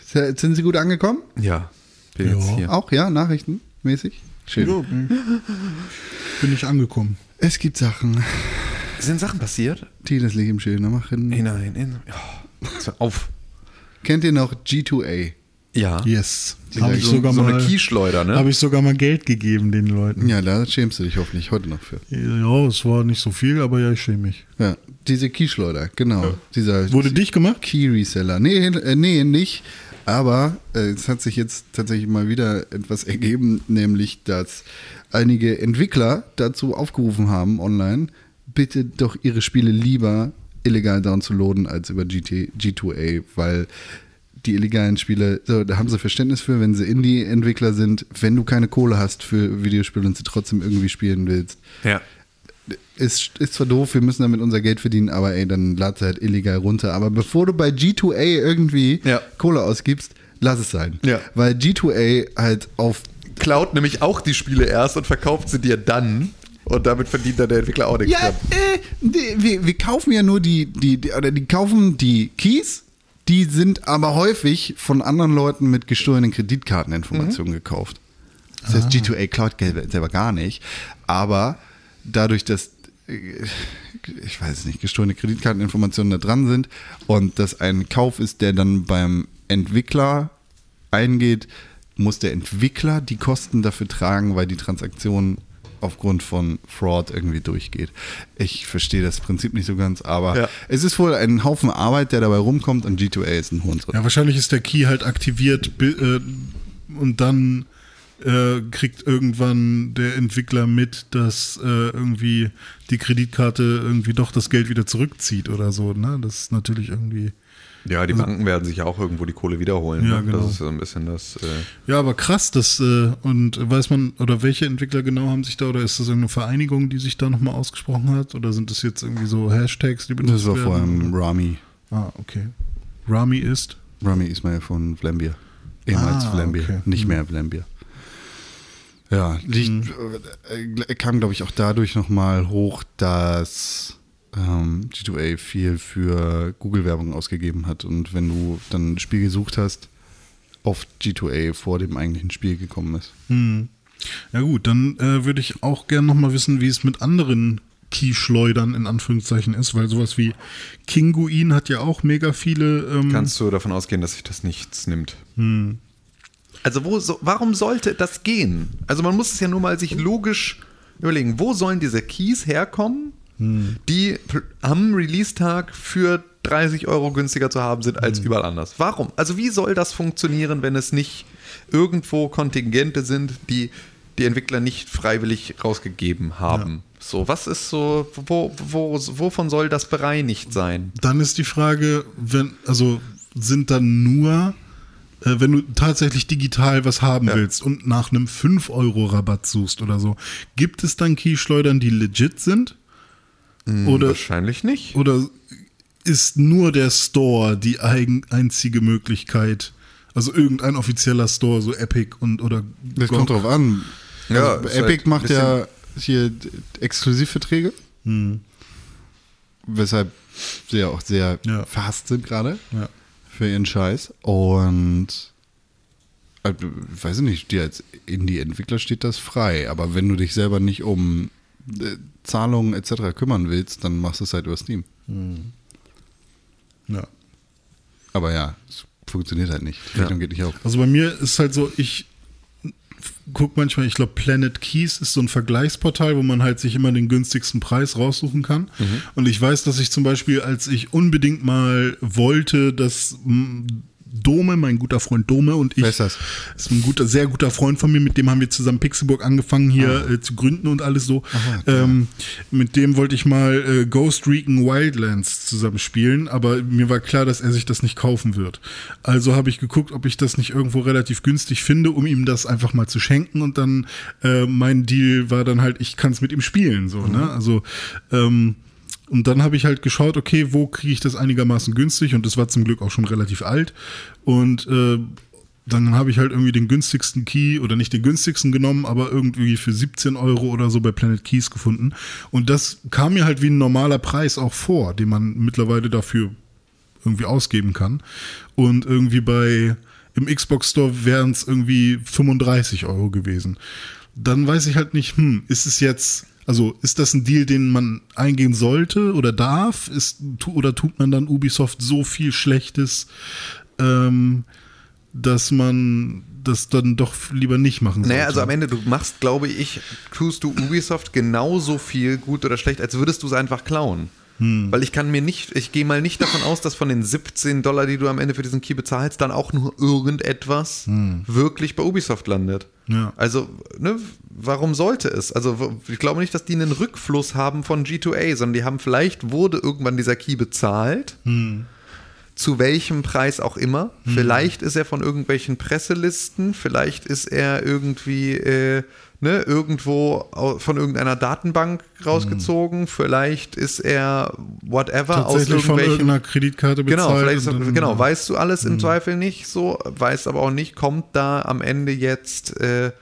Sind Sie gut angekommen? Ja, bin Ja. jetzt hier. Auch, ja, nachrichtenmäßig? Schön. Ja, bin ich angekommen. Es gibt Sachen, Sind Sachen passiert? die das Leben schöner machen. Hinein, in. Oh, jetzt hör auf. Kennt ihr noch G2A? Ja. Yes. Habe ich so, sogar so mal, eine Keyschleuder, ne? habe ich sogar mal Geld gegeben den Leuten. Ja, da schämst du dich hoffentlich heute noch für. Ja, es war nicht so viel, aber ja, ich schäme mich. Ja, diese Keyschleuder, genau. Dieser Wurde dich gemacht? Key Reseller. Nee, äh, nee, nicht. Aber äh, es hat sich jetzt tatsächlich mal wieder etwas ergeben, nämlich dass einige Entwickler dazu aufgerufen haben, online, bitte doch ihre Spiele lieber illegal downzuladen als über GT, G2A, weil die illegalen Spiele, so, da haben sie Verständnis für, wenn sie Indie-Entwickler sind, wenn du keine Kohle hast für Videospiele und sie trotzdem irgendwie spielen willst, ja. ist, ist zwar doof, wir müssen damit unser Geld verdienen, aber ey, dann lad sie halt illegal runter. Aber bevor du bei G2A irgendwie Ja. Kohle ausgibst, lass es sein. Ja. Weil G2A halt auf. Klaut nämlich auch die Spiele erst und verkauft sie dir dann. Und damit verdient dann der Entwickler auch nichts. Ja, äh, die, wir, wir kaufen ja nur die, die, die, oder die kaufen die Keys, die sind aber häufig von anderen Leuten mit gestohlenen Kreditkarteninformationen gekauft. Das heißt, G2A klaut Geld selber gar nicht, aber dadurch, dass äh, ich weiß nicht, gestohlene Kreditkarteninformationen da dran sind und das ein Kauf ist, der dann beim Entwickler eingeht, muss der Entwickler die Kosten dafür tragen, weil die Transaktion aufgrund von Fraud irgendwie durchgeht. Ich verstehe das Prinzip nicht so ganz, aber Ja. es ist wohl ein Haufen Arbeit, der dabei rumkommt und G2A ist ein Hurensohn. Ja, wahrscheinlich ist der Key halt aktiviert äh, und dann äh, kriegt irgendwann der Entwickler mit, dass äh, irgendwie die Kreditkarte irgendwie doch das Geld wieder zurückzieht oder so. Ne? Das ist natürlich irgendwie. Ja, die Banken werden sich ja auch irgendwo die Kohle wiederholen. Ja, ne? genau. Das ist so ein bisschen das. Äh, Ja, aber krass, das äh, und weiß man, oder welche Entwickler genau haben sich da, oder ist das irgendeine Vereinigung, die sich da nochmal ausgesprochen hat? Oder sind das jetzt irgendwie so Hashtags, die benutzt Das war werden? vor allem Rami. Ah, okay. Rami ist. Rami Ismail von Vlambeer. Ehemals Ah, Vlambeer, okay. nicht Hm. mehr Vlambeer. Ja, liegt, äh, kam, glaube ich, auch dadurch nochmal hoch, dass ähm, G2A viel für Google-Werbung ausgegeben hat. Und wenn du dann ein Spiel gesucht hast, oft G2A vor dem eigentlichen Spiel gekommen ist. Hm. Ja gut, dann äh, würde ich auch gerne nochmal wissen, wie es mit anderen Keyschleudern in Anführungszeichen ist, weil sowas wie Kinguin hat ja auch mega viele. Ähm, kannst du davon ausgehen, dass sich das nichts nimmt? hm. Also wo so, warum sollte das gehen? Also man muss es ja nur mal sich logisch überlegen, wo sollen diese Keys herkommen, die pl- am Release-Tag für 30 Euro günstiger zu haben sind als überall anders. Warum? Also wie soll das funktionieren, wenn es nicht irgendwo Kontingente sind, die die Entwickler nicht freiwillig rausgegeben haben? So, was ist so, wo, wo, wovon soll das bereinigt sein? Dann ist die Frage, wenn, also sind dann nur, äh, wenn du tatsächlich digital was haben Ja. willst und nach einem 5-Euro-Rabatt suchst oder so, gibt es dann Keyschleudern, die legit sind? Oder, Wahrscheinlich nicht. oder ist nur der Store die eigen, einzige Möglichkeit? Also irgendein offizieller Store, so Epic und oder Das GOG? kommt drauf an. Ja, also, Epic halt ein macht ja hier Exklusivverträge, weshalb sie ja auch sehr Ja. verhasst sind gerade. Ja. für ihren Scheiß. Und weiß ich nicht, dir als Indie-Entwickler steht das frei. Aber wenn du dich selber nicht um äh, Zahlungen etc. kümmern willst, dann machst du es halt über Steam. ja. Aber ja, es funktioniert halt nicht. Die Rechnung geht nicht auf. Also bei mir ist halt so, ich guck manchmal, ich glaube, Planet Keys ist so ein Vergleichsportal, wo man halt sich immer den günstigsten Preis raussuchen kann. Und ich weiß, dass ich zum Beispiel, als ich unbedingt mal wollte, dass Dome, mein guter Freund Dome und ich. Wer ist das? Ist ein guter, sehr guter Freund von mir, mit dem haben wir zusammen Pixelburg angefangen hier Ah. äh, zu gründen und alles so. ähm, mit dem wollte ich mal äh, Ghost Recon Wildlands zusammen spielen, aber mir war klar, dass er sich das nicht kaufen wird. Also habe ich geguckt, ob ich das nicht irgendwo relativ günstig finde, um ihm das einfach mal zu schenken und dann äh, mein Deal war dann halt, ich kann es mit ihm spielen, so, ne? Also ähm, und dann habe ich halt geschaut, okay, wo kriege ich das einigermaßen günstig? Und das war zum Glück auch schon relativ alt. Und äh, dann habe ich halt irgendwie den günstigsten Key oder nicht den günstigsten genommen, aber irgendwie für 17 Euro oder so bei Planet Keys gefunden. Und das kam mir halt wie ein normaler Preis auch vor, den man mittlerweile dafür irgendwie ausgeben kann. Und irgendwie bei im Xbox Store wären es irgendwie 35 Euro gewesen. Dann weiß ich halt nicht, hm, ist es jetzt, also ist das ein Deal, den man eingehen sollte oder darf? Ist, tu, oder tut man dann Ubisoft so viel Schlechtes, ähm, dass man das dann doch lieber nicht machen sollte? Naja, also am Ende, du machst, glaube ich, tust du Ubisoft genauso viel gut oder schlecht, als würdest du es einfach klauen. Hm. Weil ich kann mir nicht, ich gehe mal nicht davon aus, dass von den 17 Dollar, die du am Ende für diesen Key bezahlst, dann auch nur irgendetwas wirklich bei Ubisoft landet. Hm. Ja. Also, ne, warum sollte es? Also, ich glaube nicht, dass die einen Rückfluss haben von G2A, sondern die haben vielleicht wurde irgendwann dieser Key bezahlt Hm. zu welchem Preis auch immer. Vielleicht ist er von irgendwelchen Presselisten, vielleicht ist er irgendwie äh, ne, irgendwo von irgendeiner Datenbank rausgezogen, vielleicht ist er whatever aus von irgendwelchen. irgendeiner Kreditkarte bezahlt. Genau, vielleicht ist, und dann- genau, weißt du alles im Zweifel nicht so, weißt aber auch nicht, kommt da am Ende jetzt, äh,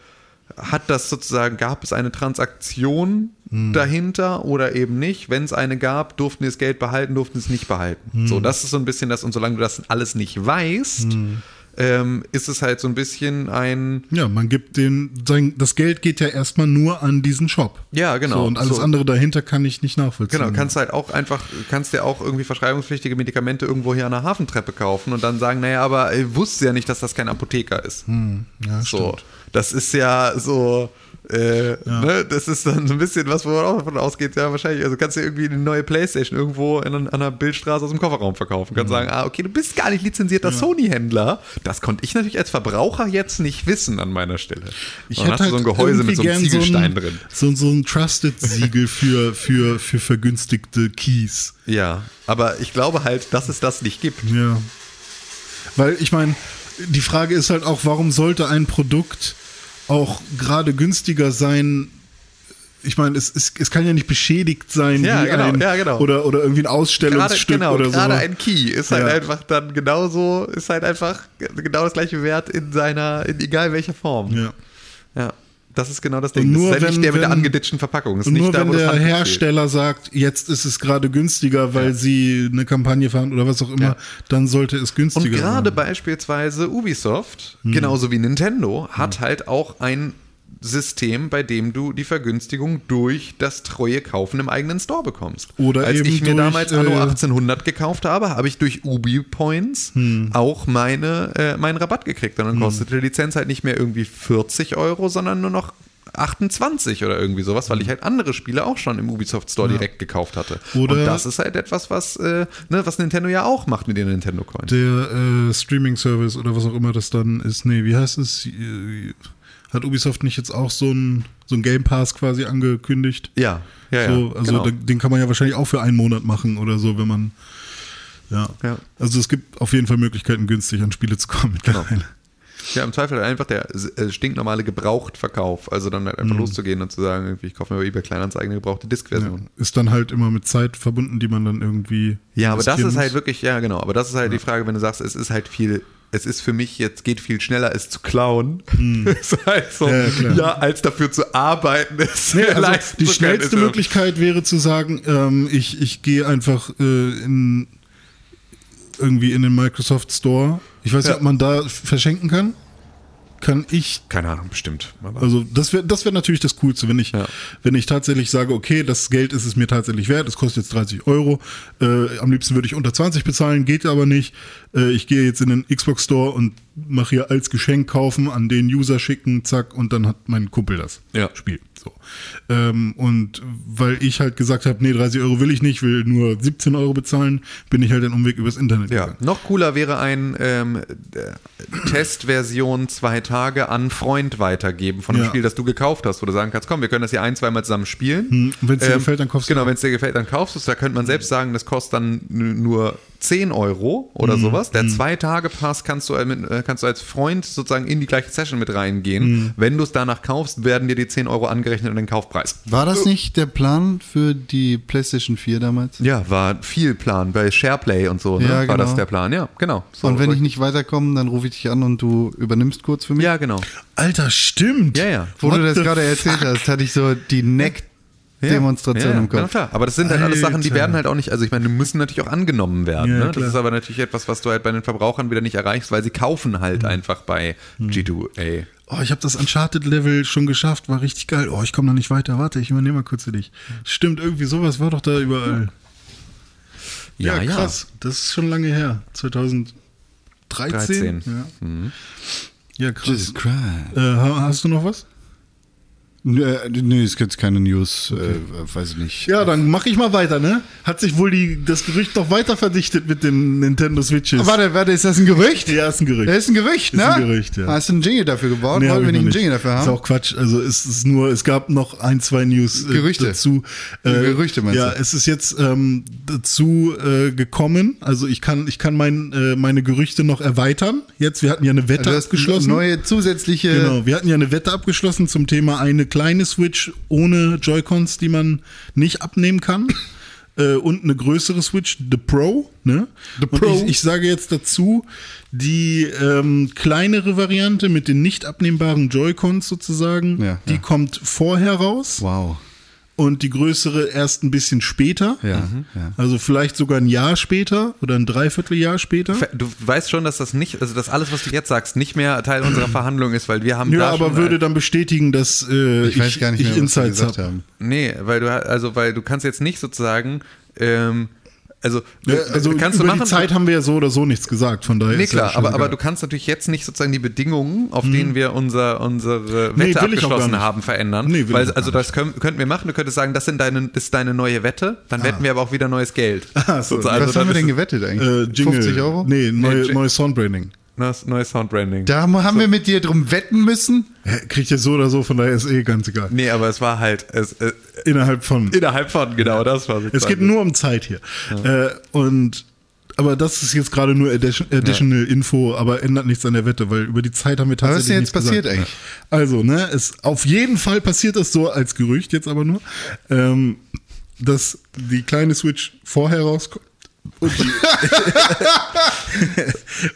hat das sozusagen, gab es eine Transaktion dahinter oder eben nicht? Wenn es eine gab, durften die das Geld behalten, durften es nicht behalten. So, das ist so ein bisschen das, und solange du das alles nicht weißt, ähm, ist es halt so ein bisschen ein, Ja, man gibt den, sein, das Geld geht ja erstmal nur an diesen Shop. Ja, genau. So, und alles So. andere dahinter kann ich nicht nachvollziehen. Genau, kannst halt auch einfach, kannst dir auch irgendwie verschreibungspflichtige Medikamente irgendwo hier an der Hafentreppe kaufen und dann sagen, naja, aber ich wusste ja nicht, dass das kein Apotheker ist. ja, so, das ist ja so, äh, ne, das ist dann so ein bisschen was, wo man auch davon ausgeht, ja, wahrscheinlich, also kannst du irgendwie eine neue Playstation irgendwo in, an einer Bildstraße aus dem Kofferraum verkaufen. Kannst sagen, ah, okay, du bist gar nicht lizenzierter Sony-Händler. Das konnte ich natürlich als Verbraucher jetzt nicht wissen an meiner Stelle. Ich du halt so ein Gehäuse mit so einem Ziegelstein so ein, drin. So, so ein Trusted-Siegel für, für, für vergünstigte Keys. Ja, aber ich glaube halt, dass es das nicht gibt. Ja. Weil ich meine, die Frage ist halt auch, warum sollte ein Produkt auch gerade günstiger sein? Ich meine, es, es, es kann ja nicht beschädigt sein Ja, wie genau, ein ja, genau. oder, oder irgendwie ein Gerade, Ausstellungsstück genau, oder so. gerade ein Key ist halt Ja. einfach dann genauso, ist halt einfach genau das gleiche Wert in seiner, in egal welcher Form. ja. Ja, das ist genau das Ding. Und das nur ist wenn- nicht der mit der angeditschten Verpackung. Ist nur da, wenn der Hersteller sagt, jetzt ist es gerade günstiger, weil sie eine Kampagne fahren oder was auch immer, Ja. dann sollte es günstiger Und gerade sein. beispielsweise Ubisoft, Hm. genauso wie Nintendo, hat halt auch ein System, bei dem du die Vergünstigung durch das treue Kaufen im eigenen Store bekommst. Oder Als ich mir durch, damals Anno äh, 1800 gekauft habe, habe ich durch Ubi Points Hm. auch meine, äh, meinen Rabatt gekriegt. Und dann kostete die Lizenz halt nicht mehr irgendwie 40 Euro, sondern nur noch 28 oder irgendwie sowas, weil ich halt andere Spiele auch schon im Ubisoft Store direkt gekauft hatte. Oder- Und das ist halt etwas, was, äh, ne, was Nintendo ja auch macht mit den Nintendo Coins. Der äh, Streaming-Service oder was auch immer das dann ist, nee, wie heißt es? Hat Ubisoft nicht jetzt auch so ein, so ein Game Pass quasi angekündigt? Ja, ja, ja. so, also genau. den kann man ja wahrscheinlich auch für einen Monat machen oder so, wenn man. Ja. Ja. Also es gibt auf jeden Fall Möglichkeiten, günstig an Spiele zu kommen Genau. mittlerweile. Ja, im Zweifel einfach der äh, stinknormale Gebrauchtverkauf. Also dann halt einfach Mhm. loszugehen und zu sagen, irgendwie, ich kaufe mir bei eBay Kleinanzeigen eine gebrauchte Ja. Disk-Version. Ist dann halt immer mit Zeit verbunden, die man dann irgendwie. Ja, aber das ist halt muss. wirklich, ja genau, aber das ist halt die Frage, wenn du sagst, es ist halt viel, es ist für mich jetzt, geht viel schneller, es zu klauen. ist halt so, Mhm. Ja, ja, als dafür zu arbeiten, es Nee, mir also die können, schnellste ist, Möglichkeit wäre zu sagen, ähm, ich, ich gehe einfach äh, in irgendwie in den Microsoft Store. Ich weiß Ja. nicht, ob man da verschenken kann. Kann ich. Keine Ahnung, bestimmt. Also das wäre das wäre natürlich das Coolste, wenn ich, Ja. wenn ich tatsächlich sage, okay, das Geld ist es mir tatsächlich wert, es kostet jetzt 30 Euro. Äh, am liebsten würde ich unter 20 bezahlen, geht aber nicht. äh, ich gehe jetzt in den Xbox Store und mache hier als Geschenk kaufen, an den User schicken, zack, und dann hat mein Kumpel das Ja. Spiel. So. Ähm, und weil ich halt gesagt habe, nee, 30 Euro will ich nicht, will nur 17 Euro bezahlen, bin ich halt den Umweg übers Internet Ja, gegangen. noch cooler wäre ein ähm, äh, Testversion zwei Tage an Freund weitergeben von einem Ja. Spiel, das du gekauft hast, wo du sagen kannst, komm, wir können das hier ein, zweimal zusammen spielen. Ähm, Hm, wenn's dir gefällt, dann kaufst du Genau, auch. wenn es dir gefällt, dann kaufst du es. Da könnte man selbst sagen, das kostet dann nur 10 Euro oder Hm, sowas. Der Zwei-Tage-Pass kannst du, äh, mit, kannst du als Freund sozusagen in die gleiche Session mit reingehen. Hm. Wenn du es danach kaufst, werden dir die 10 Euro angerechnet in den Kaufpreis. War das nicht der Plan für die PlayStation 4 damals? Ja, war viel Plan. Bei SharePlay und so ne? Ja, war genau. das der Plan. Ja, genau. So, und wenn so- ich nicht weiterkomme, dann rufe ich dich an und du übernimmst kurz für mich? Ja, genau. Alter, stimmt. Ja, ja. Wo What du das gerade erzählt hast, hatte ich so die Neck-Demonstration ja, im Ja, Kopf. klar. Aber das sind halt alles Sachen, die werden halt auch nicht, also ich meine, die müssen natürlich auch angenommen werden. Ja, ne? Das ist aber natürlich etwas, was du halt bei den Verbrauchern wieder nicht erreichst, weil sie kaufen halt Hm. einfach bei G2A. Oh, ich habe das Uncharted-Level schon geschafft, war richtig geil. Oh, ich komme da nicht weiter. Warte, ich übernehme mal kurz für dich. Stimmt, irgendwie sowas war doch da überall. Ja, ja. krass. Das ist schon lange her. 2013? 13. Ja, ja krass. Äh, ha- hast du noch was? Nö, äh, nee, es gibt keine News, äh, weiß ich nicht. Ja, dann mache ich mal weiter, ne? Hat sich wohl die, das Gerücht noch weiter verdichtet mit den Nintendo Switches. Warte, warte, ist das ein Gerücht? Ja, ist ein Gerücht. Das ist ein Gerücht, Ist ne? ein Gerücht, ja. Hast du einen Jingle dafür gebaut? Nee, hab Wollten wir ich nicht einen Jingle dafür Ist haben? auch Quatsch. Also es ist nur, es gab noch ein, zwei News äh, Gerüchte. dazu. Gerüchte meinst Ja, du? es ist jetzt ähm, dazu äh, gekommen. Also ich kann, ich kann mein, äh, meine Gerüchte noch erweitern. Jetzt, wir hatten ja eine Wette hast abgeschlossen. neue zusätzliche. Genau, wir hatten ja eine Wette abgeschlossen zum Thema eine kleine Switch ohne Joy-Cons, die man nicht abnehmen kann. Äh, und eine größere Switch, The Pro. Ne? The Pro. Ich, ich sage jetzt dazu, die ähm, kleinere Variante mit den nicht abnehmbaren Joy-Cons sozusagen, Ja, die ja. kommt vorher raus Wow. Und die größere erst ein bisschen später. Ja, ja. Also vielleicht sogar ein Jahr später oder ein Dreivierteljahr später. Du weißt schon, dass das nicht, also dass alles, was du jetzt sagst, nicht mehr Teil unserer Verhandlung ist, weil wir haben Ja, da aber schon, würde dann bestätigen, dass äh, Ich weiß gar nicht mehr, wir Insights gesagt hab. haben. Nee, weil du also weil du kannst jetzt nicht sozusagen ähm, also, Ja, also kannst du über machen, die Zeit haben wir ja so oder so nichts gesagt, von daher Nee, klar, aber, aber du kannst natürlich jetzt nicht sozusagen die Bedingungen, auf denen wir unser, unsere Nee, Wette gar abgeschlossen haben, verändern. Nee, will weil, also das können, könnten wir machen, du könntest sagen, das, sind deine, ist deine neue Wette, dann wetten wir aber auch wieder neues Geld. Ah, so. Sozusagen, Was haben wir denn gewettet eigentlich? äh, Jingle. 50 Euro? Nee, neue, neues Soundbranding. Neues, neues Soundbranding. Da haben, haben wir mit dir drum wetten müssen? Kriegt ihr so oder so, von daher ist eh ganz egal. Nee, aber es war halt es, äh, Innerhalb von. innerhalb von, genau, das war Es geht nur um Zeit hier. Äh, und aber das ist jetzt gerade nur addition, additional Info, aber ändert nichts an der Wette, weil über die Zeit haben wir Aber was tatsächlich ist denn jetzt passiert gesagt. eigentlich? Also, ne, es auf jeden Fall passiert das so als Gerücht jetzt aber nur, ähm, dass die kleine Switch vorher rauskommt. Und die,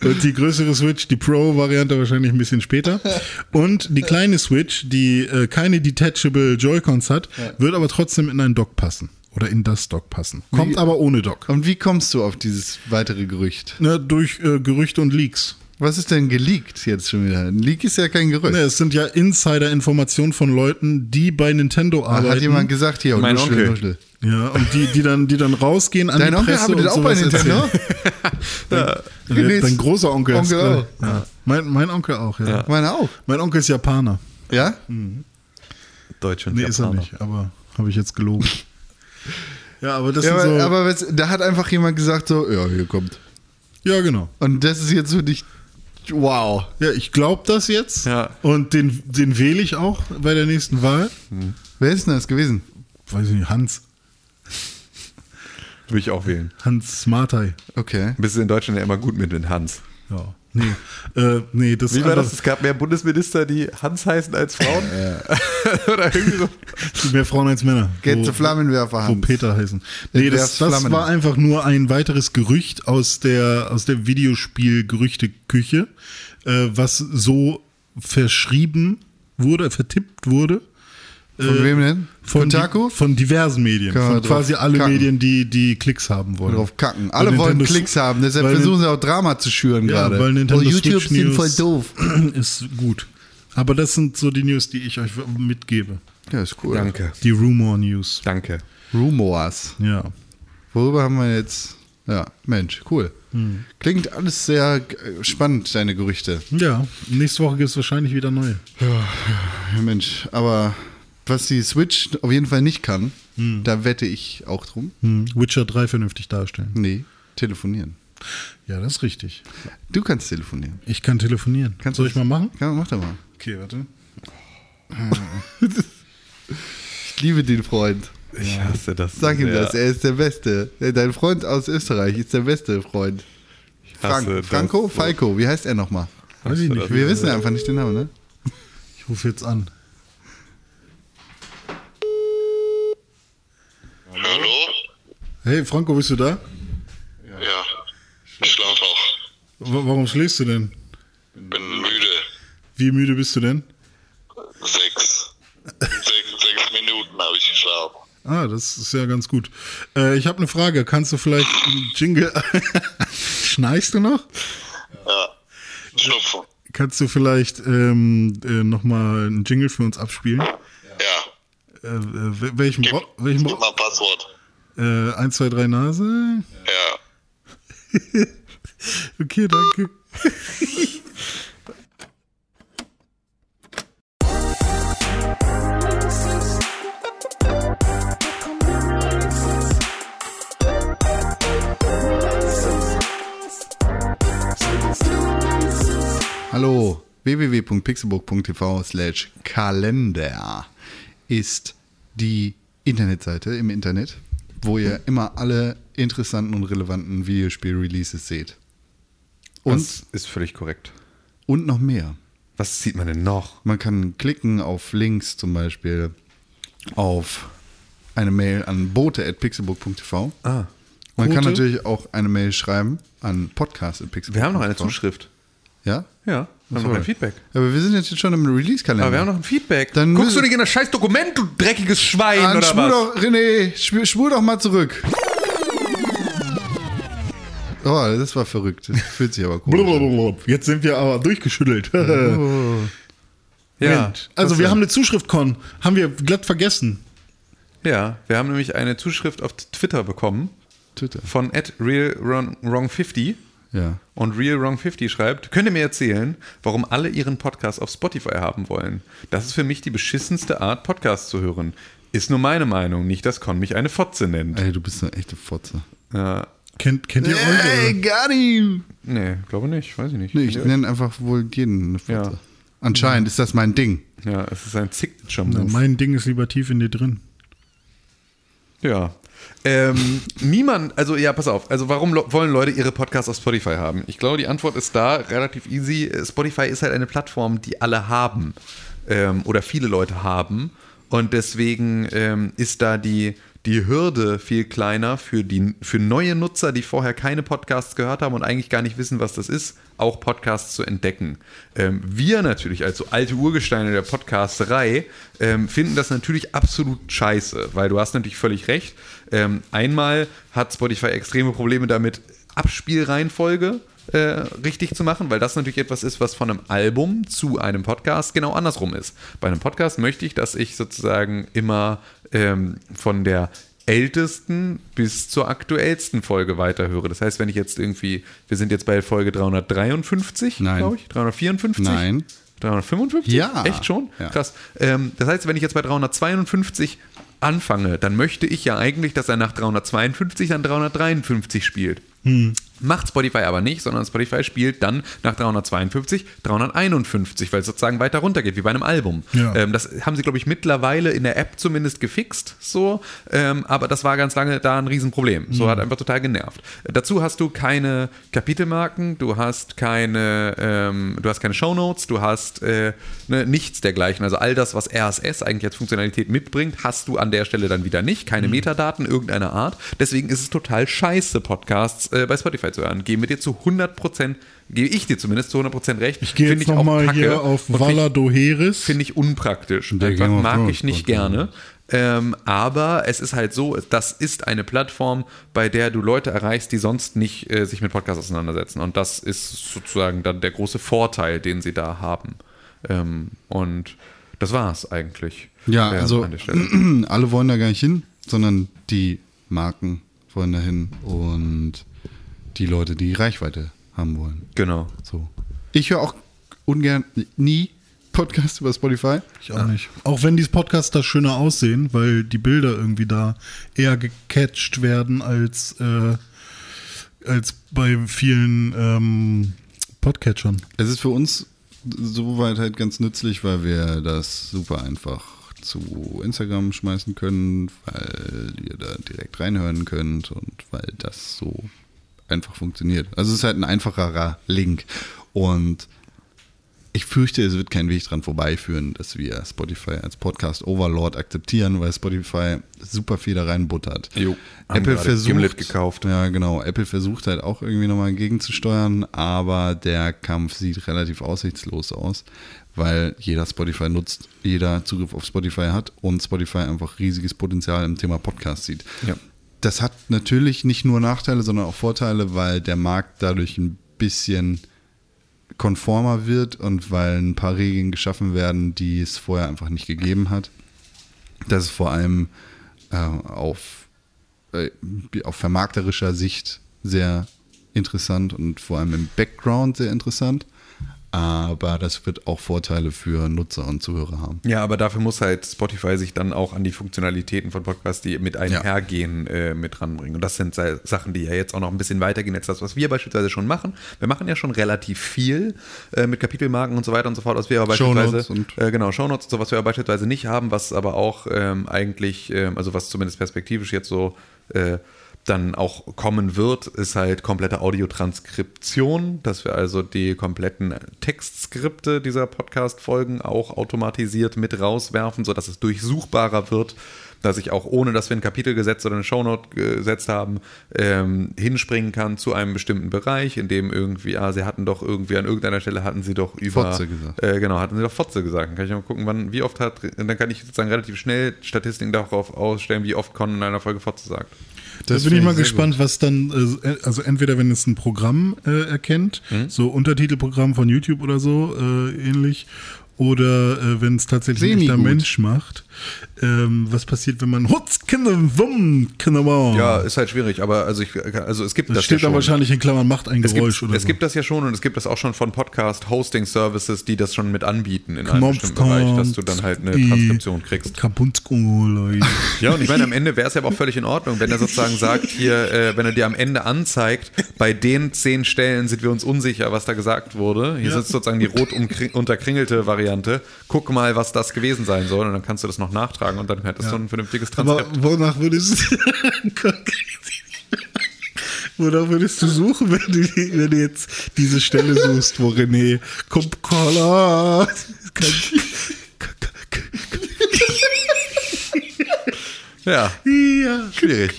und die größere Switch, die Pro-Variante wahrscheinlich ein bisschen später. Und die kleine Switch, die äh, keine detachable Joy-Cons hat, wird aber trotzdem in ein Dock passen. Oder in das Dock passen. Kommt Wie- aber ohne Dock. Und wie kommst du auf dieses weitere Gerücht? Ne, durch äh, Gerüchte und Leaks. Was ist denn geleakt jetzt schon wieder? Ein Leak ist ja kein Gerücht. Ne, es sind ja Insider-Informationen von Leuten, die bei Nintendo arbeiten. hat jemand gesagt, hier, Mein Nuschel, Onkel. Nuschel. Ja, und die, die dann, die dann rausgehen an Dein die Onkel Presse arbeitet und auch bei sowas Nintendo? erzählen. Genieß. Ja, dein großer Onkel, Onkel ist auch. Ja. Mein, mein Onkel auch, ja. Ja. Meine auch. Mein Onkel ist Japaner. Ja? Deutsch und Nee, ist er Japaner. nicht, aber habe ich jetzt gelogen. ja, aber das Ja, sind aber, so. aber was, da hat einfach jemand gesagt so, ja, hier kommt. ja, genau. Und das ist jetzt so nicht, wow. Ja, ich glaube das jetzt. Ja. Und den, den wähle ich auch bei der nächsten Wahl. Wer ist denn das gewesen? Weiß ich nicht, Hans. Würde ich auch wählen. Hans Smartey. Okay. Bist du in Deutschland ja immer gut mit den Hans. Ja. Nee, äh, nee, das Wie war das? Es gab mehr Bundesminister, die Hans heißen als Frauen? Oder irgendwie so. Es gibt mehr Frauen als Männer. Geht Wo- zu Flammenwerfer Wo Hans. Peter heißen. Nee, das, das war einfach nur ein weiteres Gerücht aus der, aus der Videospiel-Gerüchteküche, äh, was so verschrieben wurde, vertippt wurde. Von wem denn? Von, Kotaku? di von diversen Medien. Kann Von quasi alle kacken. Medien, die, die Klicks haben wollen. Drauf kacken. Weil Alle wollen Nintendo- Klicks haben, deshalb weil versuchen sie auch Drama zu schüren Ja, gerade. weil Nintendo oh, YouTube Switch sind News voll doof. ist gut. Aber das sind so die News, die ich euch mitgebe. Ja, ist cool. Danke. Die Rumor News. Danke. Rumors. Ja. Worüber haben wir jetzt? Ja, Mensch, cool. Klingt alles sehr spannend, deine Gerüchte. Ja, nächste Woche gibt es wahrscheinlich wieder neue. Ja, Mensch, aber was die Switch auf jeden Fall nicht kann, da wette ich auch drum. Hm. Witcher 3 vernünftig darstellen. Nee, telefonieren. Ja, das ist richtig. Du kannst telefonieren. Ich kann telefonieren. Kannst Soll ich mal machen? Ja, mach doch mal. Okay, warte. Ich liebe den Freund. Ich hasse das. Sag ihm das, er ist der Beste. Dein Freund aus Österreich ist der beste Freund. hasse Frank, Franco? Falco, wie heißt er nochmal? Weiß ich nicht. Wir wissen einfach nicht den Namen, ne? Ich rufe jetzt an. Hallo? Hey, Franco, bist du da? Ja. Ich schlaf noch. Warum schläfst du denn? Bin müde. Wie müde bist du denn? Sechs. sechs, sechs Minuten habe ich geschlafen. Ah, das ist ja ganz gut. Äh, ich habe eine Frage. Kannst du vielleicht einen Jingle. Schnarchst du noch? Ja. Schnupfen. Kannst du vielleicht ähm, äh, nochmal einen Jingle für uns abspielen? Äh, äh, welchem Gib, welchem gib mal Passwort. äh, 1, 2, 3 Nase? Ja. Okay, danke. Hallo, www.pixelburg.tv slash Kalender ist die Internetseite im Internet, wo ihr immer alle interessanten und relevanten Videospiel-Releases seht. Und, Das ist völlig korrekt. und noch mehr. Was sieht man denn noch? Man kann klicken auf Links zum Beispiel auf eine Mail an bote.pixelburg.tv. Ah. Man kann Quote? natürlich auch eine Mail schreiben an podcast.pixelburg.tv. Wir haben noch eine Zuschrift. Ja? Ja, wir haben noch ein Feedback. Aber wir sind jetzt schon im Release-Kalender. Aber wir haben noch ein Feedback. Dann Guckst du nicht in das scheiß Dokument, du dreckiges Schwein, Dann oder schwur was? doch, René, schwur, schwur doch mal zurück. Oh, das war verrückt. Das fühlt sich aber. Blablabla. Jetzt sind wir aber durchgeschüttelt. Ja, Mensch. Also, wir haben eine Zuschrift, Con. Haben wir glatt vergessen. ja, wir haben nämlich eine Zuschrift auf Twitter bekommen Twitter. von realwrong50 Ja. Und realwrong50 schreibt, könnt ihr mir erzählen, warum alle ihren Podcast auf Spotify haben wollen? Das ist für mich die beschissenste Art, Podcasts zu hören. Ist nur meine Meinung, nicht, dass Con mich eine Fotze nennt. Ey, du bist eine echte Fotze. Ja, Kennt, kennt ihr Ey, Olga? got him. nee, glaube nicht, weiß ich nicht. Nee, ich nenne einfach wohl jeden eine Fotze. Ja. Anscheinend ist das mein Ding. Ja, es ist ein Signature Na, Move. mein Ding ist lieber tief in dir drin. Ja. Ähm, niemand, also ja, pass auf. Also warum wollen Leute ihre Podcasts auf Spotify haben? Ich glaube, die Antwort ist da relativ easy. Spotify ist halt eine Plattform, die alle haben ähm, oder viele Leute haben und deswegen ähm, ist da die die Hürde viel kleiner für die für neue Nutzer, die vorher keine Podcasts gehört haben und eigentlich gar nicht wissen, was das ist, auch Podcasts zu entdecken. Ähm, wir natürlich als so alte Urgesteine der Podcasterei ähm, finden das natürlich absolut scheiße, weil du hast natürlich völlig recht. Ähm, einmal hat Spotify extreme Probleme damit, Abspielreihenfolge äh, richtig zu machen, weil das natürlich etwas ist, was von einem Album zu einem Podcast genau andersrum ist. Bei einem Podcast möchte ich, dass ich sozusagen immer ähm, von der ältesten bis zur aktuellsten Folge weiterhöre. Das heißt, wenn ich jetzt irgendwie, wir sind jetzt bei Folge 353, Nein. glaube ich, 354? Nein. 355? Ja. Echt schon? Ja. Krass. Ähm, das heißt, wenn ich jetzt bei 352 anfange, dann möchte ich ja eigentlich, dass er nach 352 dann 353 spielt. Macht Spotify aber nicht, sondern Spotify spielt dann nach 352 351, weil es sozusagen weiter runter geht, wie bei einem Album. Ja. Ähm, das haben sie, glaube ich, mittlerweile in der App zumindest gefixt, so. Ähm, aber das war ganz lange da ein Riesenproblem. So hat einfach total genervt. Dazu hast du keine Kapitelmarken, du hast keine, ähm, du hast keine Shownotes, du hast äh, ne, nichts dergleichen. Also all das, was RSS eigentlich als Funktionalität mitbringt, hast du an der Stelle dann wieder nicht. Keine Metadaten irgendeiner Art. Deswegen ist es total scheiße, Podcasts äh, bei Spotify zu hören. Geh mit dir zu 100 Prozent, gebe ich dir zumindest zu 100 Prozent recht. Ich gehe jetzt nochmal hier auf ich- Valadoheris. Finde ich unpraktisch. Einfach mag ich nicht gerne. Ähm, aber es ist halt so, das ist eine Plattform, bei der du Leute erreichst, die sonst nicht äh, sich mit Podcasts auseinandersetzen. Und das ist sozusagen dann der große Vorteil, den sie da haben. Ähm, und das war es eigentlich. Ja, äh, also alle wollen da gar nicht hin, sondern die Marken wollen da hin. Und die Leute, die Reichweite haben wollen. Genau. So. Ich höre auch ungern, nie Podcasts über Spotify. Ich auch nicht. Auch wenn diese Podcasts da schöner aussehen, weil die Bilder irgendwie da eher gecatcht werden als, äh, als bei vielen ähm, Podcatchern. Es ist für uns soweit halt ganz nützlich, weil wir das super einfach zu Instagram schmeißen können, weil ihr da direkt reinhören könnt und weil das so einfach funktioniert. Also es ist halt ein einfacherer Link und ich fürchte, es wird kein Weg dran vorbeiführen, dass wir Spotify als Podcast Overlord akzeptieren, weil Spotify super viel da reinbuttert. Jo, Apple versucht, Gimlet gekauft. Ja, genau. Apple versucht halt auch irgendwie nochmal gegenzusteuern, aber der Kampf sieht relativ aussichtslos aus, weil jeder Spotify nutzt, jeder Zugriff auf Spotify hat und Spotify einfach riesiges Potenzial im Thema Podcast sieht. Ja. Das hat natürlich nicht nur Nachteile, sondern auch Vorteile, weil der Markt dadurch ein bisschen konformer wird und weil ein paar Regeln geschaffen werden, die es vorher einfach nicht gegeben hat. Das ist vor allem äh, auf, äh, auf vermarkterischer Sicht sehr interessant und vor allem im Background sehr interessant. Aber das wird auch Vorteile für Nutzer und Zuhörer haben. Ja, aber dafür muss halt Spotify sich dann auch an die Funktionalitäten von Podcasts, die mit einhergehen, äh, mit ranbringen. Und das sind Sachen, die ja jetzt auch noch ein bisschen weitergehen als das, was wir beispielsweise schon machen. Wir machen ja schon relativ viel äh, mit Kapitelmarken und so weiter und so fort, was wir aber Shownotes beispielsweise, und- äh, genau, Shownotes und so, was wir aber beispielsweise nicht haben, was aber auch ähm, eigentlich, ähm, also was zumindest perspektivisch jetzt so äh, dann auch kommen wird, ist halt komplette Audiotranskription, dass wir also die kompletten Textskripte dieser Podcast-Folgen auch automatisiert mit rauswerfen, sodass es durchsuchbarer wird, dass ich auch ohne, dass wir ein Kapitel gesetzt oder eine Shownote gesetzt haben, ähm, hinspringen kann zu einem bestimmten Bereich, in dem irgendwie, ah, sie hatten doch irgendwie an irgendeiner Stelle hatten sie doch über Fotze gesagt. Äh, genau, hatten sie doch Fotze gesagt. Dann kann ich mal gucken, wann, wie oft hat, dann kann ich sozusagen relativ schnell Statistiken darauf ausstellen, wie oft Con in einer Folge Fotze sagt. Da bin ich mal gespannt, was dann, äh, also entweder wenn es ein Programm äh, erkennt, Hm? so Untertitelprogramm von YouTube oder so äh, ähnlich, oder äh, wenn es tatsächlich ein echter. Mensch macht. Ähm, was passiert, wenn man. Ja, ist halt schwierig, aber also, ich, also es gibt das das, steht ja dann schon. wahrscheinlich in Klammern, macht ein Es, Geräusch gibt, oder es so. gibt das ja schon und es gibt das auch schon von Podcast-Hosting-Services, die das schon mit anbieten in einem bestimmten Bereich, dass du dann halt eine Transkription kriegst. Kapunzko, Leute. Ja, und ich meine, am Ende wäre es ja aber auch völlig in Ordnung, wenn er sozusagen sagt, hier, äh, wenn er dir am Ende anzeigt, bei den zehn Stellen sind wir uns unsicher, was da gesagt wurde. Hier sitzt sozusagen die rot unterkringelte Variante. Guck mal, was das gewesen sein soll. Und dann kannst du das noch nachtragen und dann hättest du ein vernünftiges Aber Transkript. wonach würdest du. Wonach würdest du suchen, wenn du, wenn du jetzt diese Stelle suchst, wo René kommt Cola. Ja, Ja. schwierig.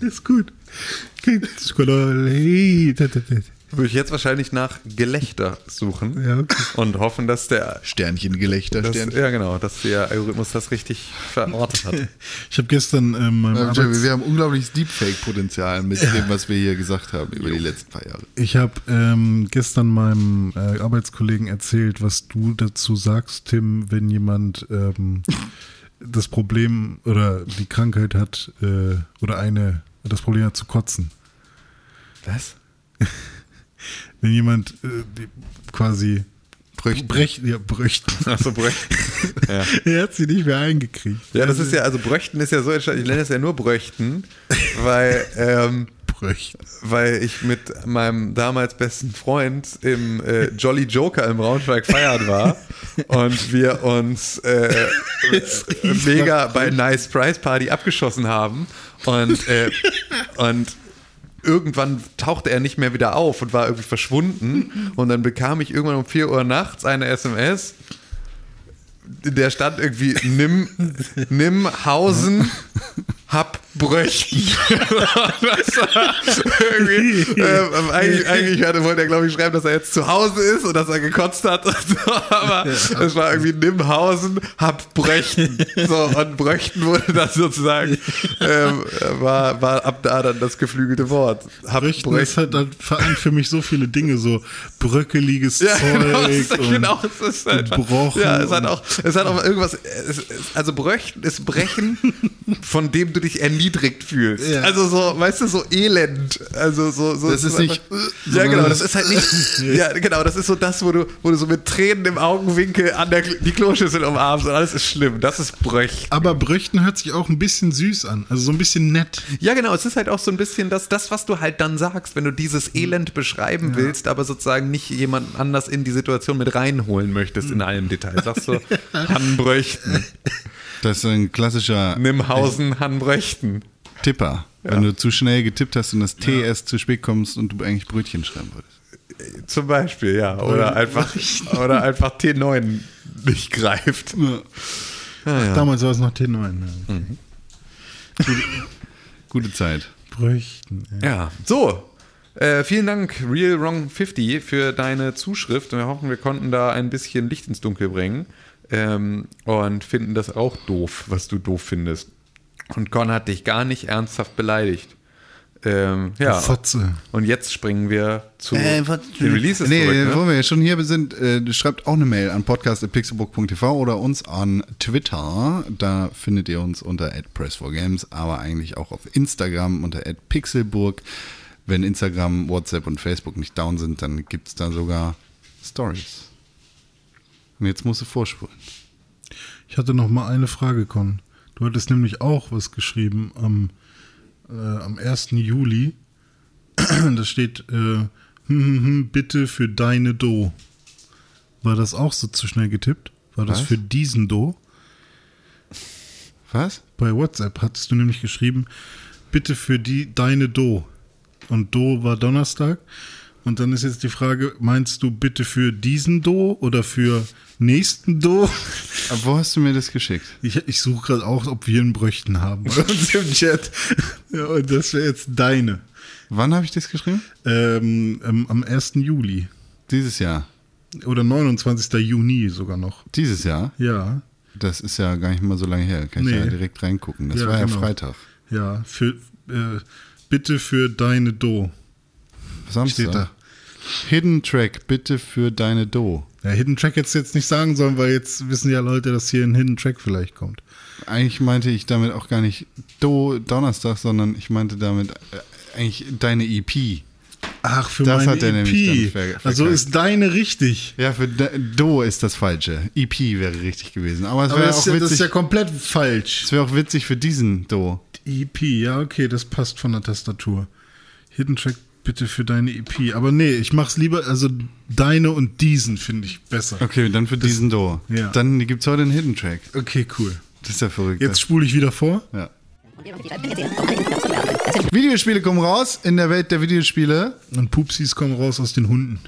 Ist gut. Würde ich jetzt wahrscheinlich nach Gelächter suchen Ja, okay. und hoffen, dass der Sternchengelächter, das, Sternchen. ja genau, dass der Algorithmus das richtig verortet hat. Ich habe gestern ähm, meinem Äh, Arbeits Wir haben unglaubliches Deepfake-Potenzial mit dem, was wir hier gesagt haben über die letzten paar Jahre. Ich habe ähm, gestern meinem äh, Arbeitskollegen erzählt, was du dazu sagst, Tim, wenn jemand ähm, das Problem oder die Krankheit hat äh, oder eine das Problem hat zu kotzen. Was? Wenn jemand äh, quasi Brüchten. brecht, ja, bröchten. Achso, Bröchten. ja. er hat sie nicht mehr eingekriegt. ja, das ist ja, also Bröchten ist ja so entscheidend. Ich nenne es ja nur Bröchten, weil, ähm, Bröchten. weil ich mit meinem damals besten Freund im äh, Jolly Joker im Braunschweig feiern war und wir uns äh, mega bei Nice Price Party abgeschossen haben und, äh, und irgendwann tauchte er nicht mehr wieder auf und war irgendwie verschwunden. Und dann bekam ich irgendwann um 4 Uhr nachts eine SMS der stand irgendwie nimm, nimm Hausen, hab Bröchten. irgendwie, ähm, eigentlich, eigentlich hatte, wollte er, glaube ich, schreiben, dass er jetzt zu Hause ist und dass er gekotzt hat. So, aber es war irgendwie nimm Hausen, hab Bröchten. So, und Bröchten wurde dann sozusagen, ähm, war, war ab da dann das geflügelte Wort. Hab Bröchten ist halt, halt vereint für mich so viele Dinge, so bröckeliges Ja, Zeug genau, es, und genau, es ist einfach, gebrochen Ja, es hat auch, es hat auch irgendwas, es, also Bröchten ist Brechen, von dem du dich ernähren erniedrigt fühlst. Ja. Also so, weißt du, so elend. Also so, so Das ist nicht, äh, Ja, genau, das ist halt nicht. ja, genau, das ist so das, wo du, wo du so mit Tränen im Augenwinkel an der die Kloschüssel umarmst und alles ist schlimm. Das ist Bröch. Aber Bröchten hört sich auch ein bisschen süß an. Also so ein bisschen nett. Ja, genau, es ist halt auch so ein bisschen das, das, was du halt dann sagst, wenn du dieses Elend beschreiben willst, aber sozusagen nicht jemand anders in die Situation mit reinholen möchtest in allem Detail. Sagst du, Hannbröchten, das ist ein klassischer Nimhausen, Hannbröchten. Tipper. Wenn du zu schnell getippt hast und das TS zu spät kommst und du eigentlich Brötchen schreiben würdest. Zum Beispiel, ja. Oder einfach, oder einfach T9 nicht greift. Damals war es noch T9. Ja. Gute Zeit. Bröchten. Ja. Ja, so. Äh, vielen Dank, Real Wrong 50, für deine Zuschrift. Wir hoffen, wir konnten da ein bisschen Licht ins Dunkel bringen. Ähm, und finden das auch doof, was du doof findest. Und Con hat dich gar nicht ernsthaft beleidigt. Ähm, ja. Fotze. Und jetzt springen wir zu Äh, den Releases nee, zurück. Ne? wo wir schon hier sind, äh, schreibt auch eine Mail an podcast.pixelbook.tv oder uns an Twitter. Da findet ihr uns unter @press4games, aber eigentlich auch auf Instagram unter @pixelburg. Wenn Instagram, WhatsApp und Facebook nicht down sind, dann gibt es da sogar Stories. Und jetzt musst du vorspulen. Ich hatte noch mal eine Frage, Con. Du hattest nämlich auch was geschrieben am, äh, am 1. Juli. da steht, äh, hm, hm, hm, bitte für deine Do. War das auch so zu schnell getippt? War das Was? für diesen Do? Was? Bei WhatsApp hattest du nämlich geschrieben, bitte für die deine Do. Und Do war Donnerstag. Und dann ist jetzt die Frage, meinst du bitte für diesen Do oder für nächsten Do? Aber wo hast du mir das geschickt? Ich, ich suche gerade auch, ob wir einen Bröchten haben bei uns im Chat. Ja, und das wäre jetzt deine. Wann habe ich das geschrieben? Ähm, ähm, am 1. Juli. Dieses Jahr. Oder 29. Juni sogar noch. Dieses Jahr? Ja, Das ist ja gar nicht mal so lange her. Kann ich Nee. ja direkt reingucken. Das Ja, war ja genau. Freitag. ja. Für, äh, bitte für deine Do. Samstag. Steht da. Hidden Track, bitte für deine Do. Ja, Hidden Track jetzt jetzt nicht sagen sollen, weil jetzt wissen ja Leute, dass hier ein Hidden Track vielleicht kommt. Eigentlich meinte ich damit auch gar nicht Do Donnerstag, sondern ich meinte damit äh, eigentlich deine EP. Ach, für Das meine hat er nämlich EP. ver- verkackt. Also ist deine richtig. Ja, für De Do ist das Falsche. EP wäre richtig gewesen. Aber es Aber wäre das auch ist, ja, das ist witzig. ja komplett falsch. Es wäre auch witzig für diesen Do. EP, ja, okay, das passt von der Tastatur. Hidden Track bitte für deine EP. Aber nee, ich mach's lieber, also deine und diesen finde ich besser. Okay, dann für diesen Do. ja. Dann gibt es heute einen Hidden Track. Okay, cool. Das ist ja verrückt. Jetzt spule ich wieder vor. ja. Videospiele kommen raus in der Welt der Videospiele. Und Pupsis kommen raus aus den Hunden.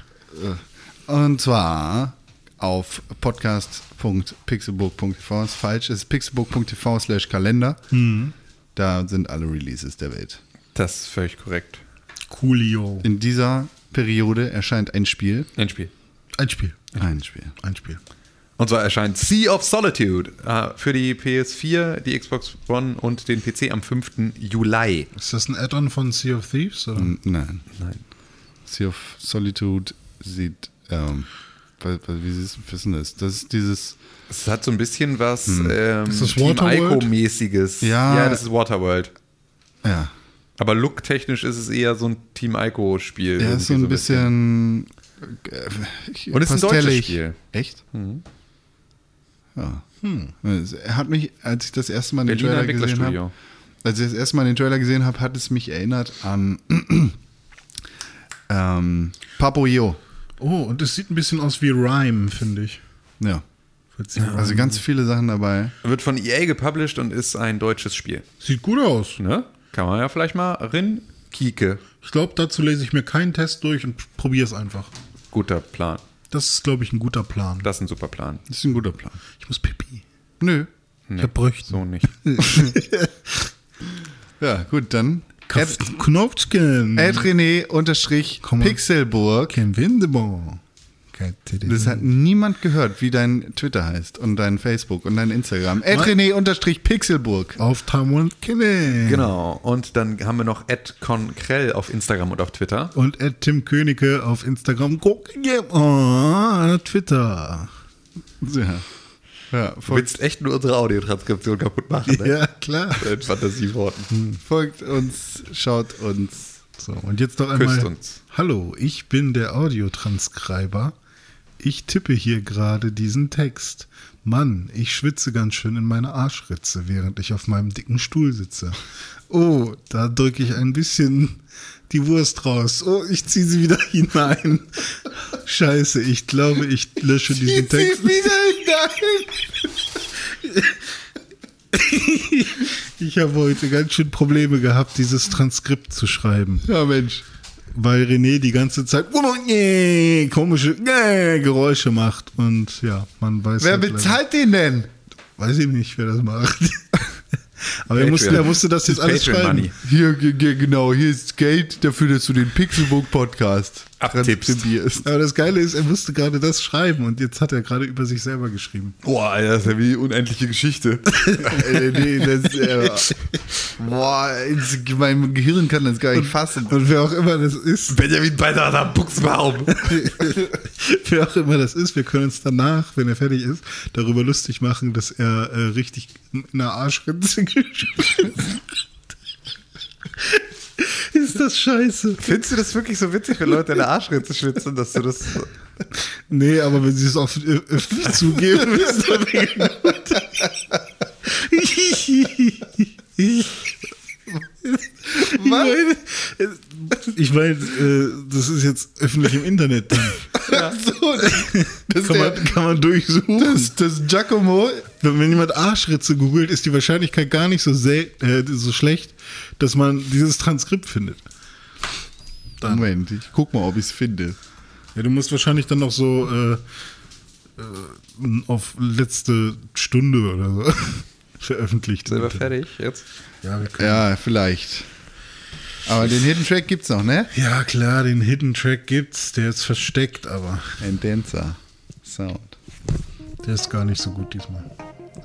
Und zwar auf podcast.pixelburg.tv. Ist falsch, es ist pixelburg.tv slash Kalender. Da sind alle Releases der Welt. Das ist völlig korrekt. Coolio. In dieser Periode erscheint ein Spiel. Ein Spiel. Ein Spiel. Ein Spiel. Ein Spiel. Und zwar erscheint Sea of Solitude äh, für die PS4, die Xbox One und den PC am 5. Juli. Ist das ein Add-on von Sea of Thieves? Oder? N- Nein. Nein. Sea of Solitude sieht. Ähm, wie ist was ist denn das? Das ist dieses. Es hat so ein bisschen was ähm, Ist das Team Waterworld? Ico-mäßiges. Ja. ja, das ist Waterworld. Ja. Aber look-technisch ist es eher so ein Team Ico-Spiel. Er ist so ein bisschen. äh, ich- Und es ist ein deutsches. Spiel. Echt? Ja. Er hat mich, als ich das erste Mal den Berliner Trailer gesehen habe, als ich das erste Mal den Trailer gesehen habe, hat es mich erinnert an ähm, Papoyo. Oh, und es sieht ein bisschen aus wie Rhyme, finde ich. Ja. Also ganz viele Sachen dabei. Wird von EA gepublished und ist ein deutsches Spiel. Sieht gut aus. Ne? Kann man ja vielleicht mal rin kieke. Ich glaube, dazu lese ich mir keinen Test durch und probiere es einfach. Guter Plan. Das ist, glaube ich, ein guter Plan. Das ist ein super Plan. Das ist ein guter Plan. Ich muss pipi. Nö. Ich hab. So nicht. Ja, gut, dann. Knopfchen. Ed René unterstrich Komm mal. Pixelburg. Kein. Das hat niemand gehört, wie dein Twitter heißt und dein Facebook und dein Instagram. Ed Mein- René unterstrich Pixelburg. Auf Tam und Kenne. Genau. Und dann haben wir noch Ed Konkrell auf Instagram und auf Twitter. Und at Tim Königke auf Instagram. Guck, Oh, Twitter. Ja. Ja, Du folgt, willst echt nur unsere Audiotranskription kaputt machen, ne? ja klar. In Fantasieworten. Folgt uns, schaut uns. So, und jetzt noch einmal. Küsst uns. Hallo, ich bin der Audiotranscriber. Ich tippe hier gerade diesen Text. Mann, ich schwitze ganz schön in meine Arschritze, während ich auf meinem dicken Stuhl sitze. Oh, da drücke ich ein bisschen die Wurst raus. Oh, ich ziehe sie wieder hinein. Scheiße, ich glaube, ich lösche diesen Text. Ich habe heute ganz schön Probleme gehabt, dieses Transkript zu schreiben. Ja, Mensch. Weil René die ganze Zeit äh, komische äh, Geräusche macht und ja, man weiß Wer halt leider- bezahlt den denn? Weiß ich nicht, wer das macht. Aber er musste, er musste das jetzt Das alles Patreon schreiben. Money. Hier, ge- ge- genau, hier ist Geld dafür, dass du den Pixelbook Podcast Abtippst. transkribierst. Aber das Geile ist, er musste gerade das schreiben und jetzt hat er gerade über sich selber geschrieben. Boah, das ist ja wie unendliche Geschichte. äh, nee, das, äh, boah, mein Gehirn kann das gar nicht fassen. Und wer auch immer das ist, Benjamin Beider Buchsbaum. wer auch immer das ist, wir können uns danach, wenn er fertig ist, darüber lustig machen, dass er äh, richtig in einer Arschritze geschwitzt Ist das scheiße? Findest du das wirklich so witzig, wenn Leute in der Arschritze schwitzen, dass du das. Nee, aber wenn sie es ö- öffentlich zugeben, ist das gut. Ich meine, ich meine äh, das ist jetzt öffentlich im Internet dann. So, das, Kann man, kann man durchsuchen. das, das Giacomo, Wenn wenn jemand Arschritze googelt, ist die Wahrscheinlichkeit gar nicht so, sel äh, so schlecht, dass man dieses Transkript findet. Moment, ich guck mal, ob ich es finde. Ja, du musst wahrscheinlich dann noch so äh, äh, auf letzte Stunde oder so veröffentlicht. Sind wir fertig jetzt? Ja, wir können. Ja, vielleicht. Aber den Hidden Track gibt's noch, ne? ja, klar, den Hidden Track gibt's, der ist versteckt, aber Ein Dancer Sound. der ist gar nicht so gut diesmal.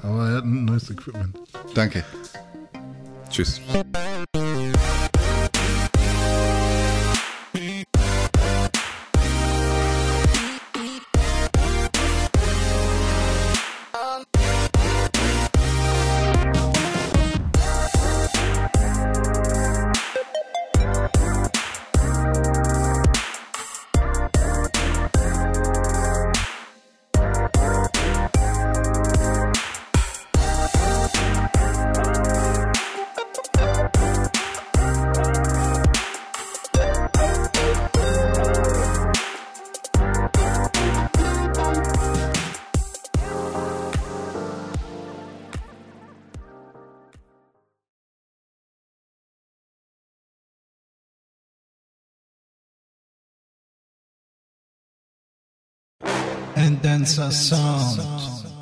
Aber er hat ein neues Equipment. Danke. Tschüss. Dancer sound,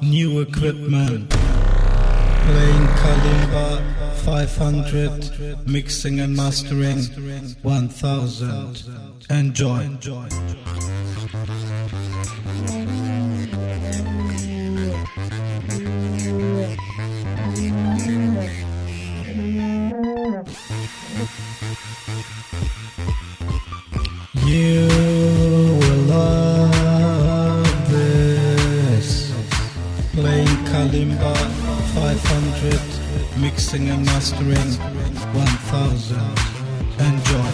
new equipment, playing kalimba 500, mixing and mastering 1000. Enjoy. You mixing and mastering 1000. Enjoy.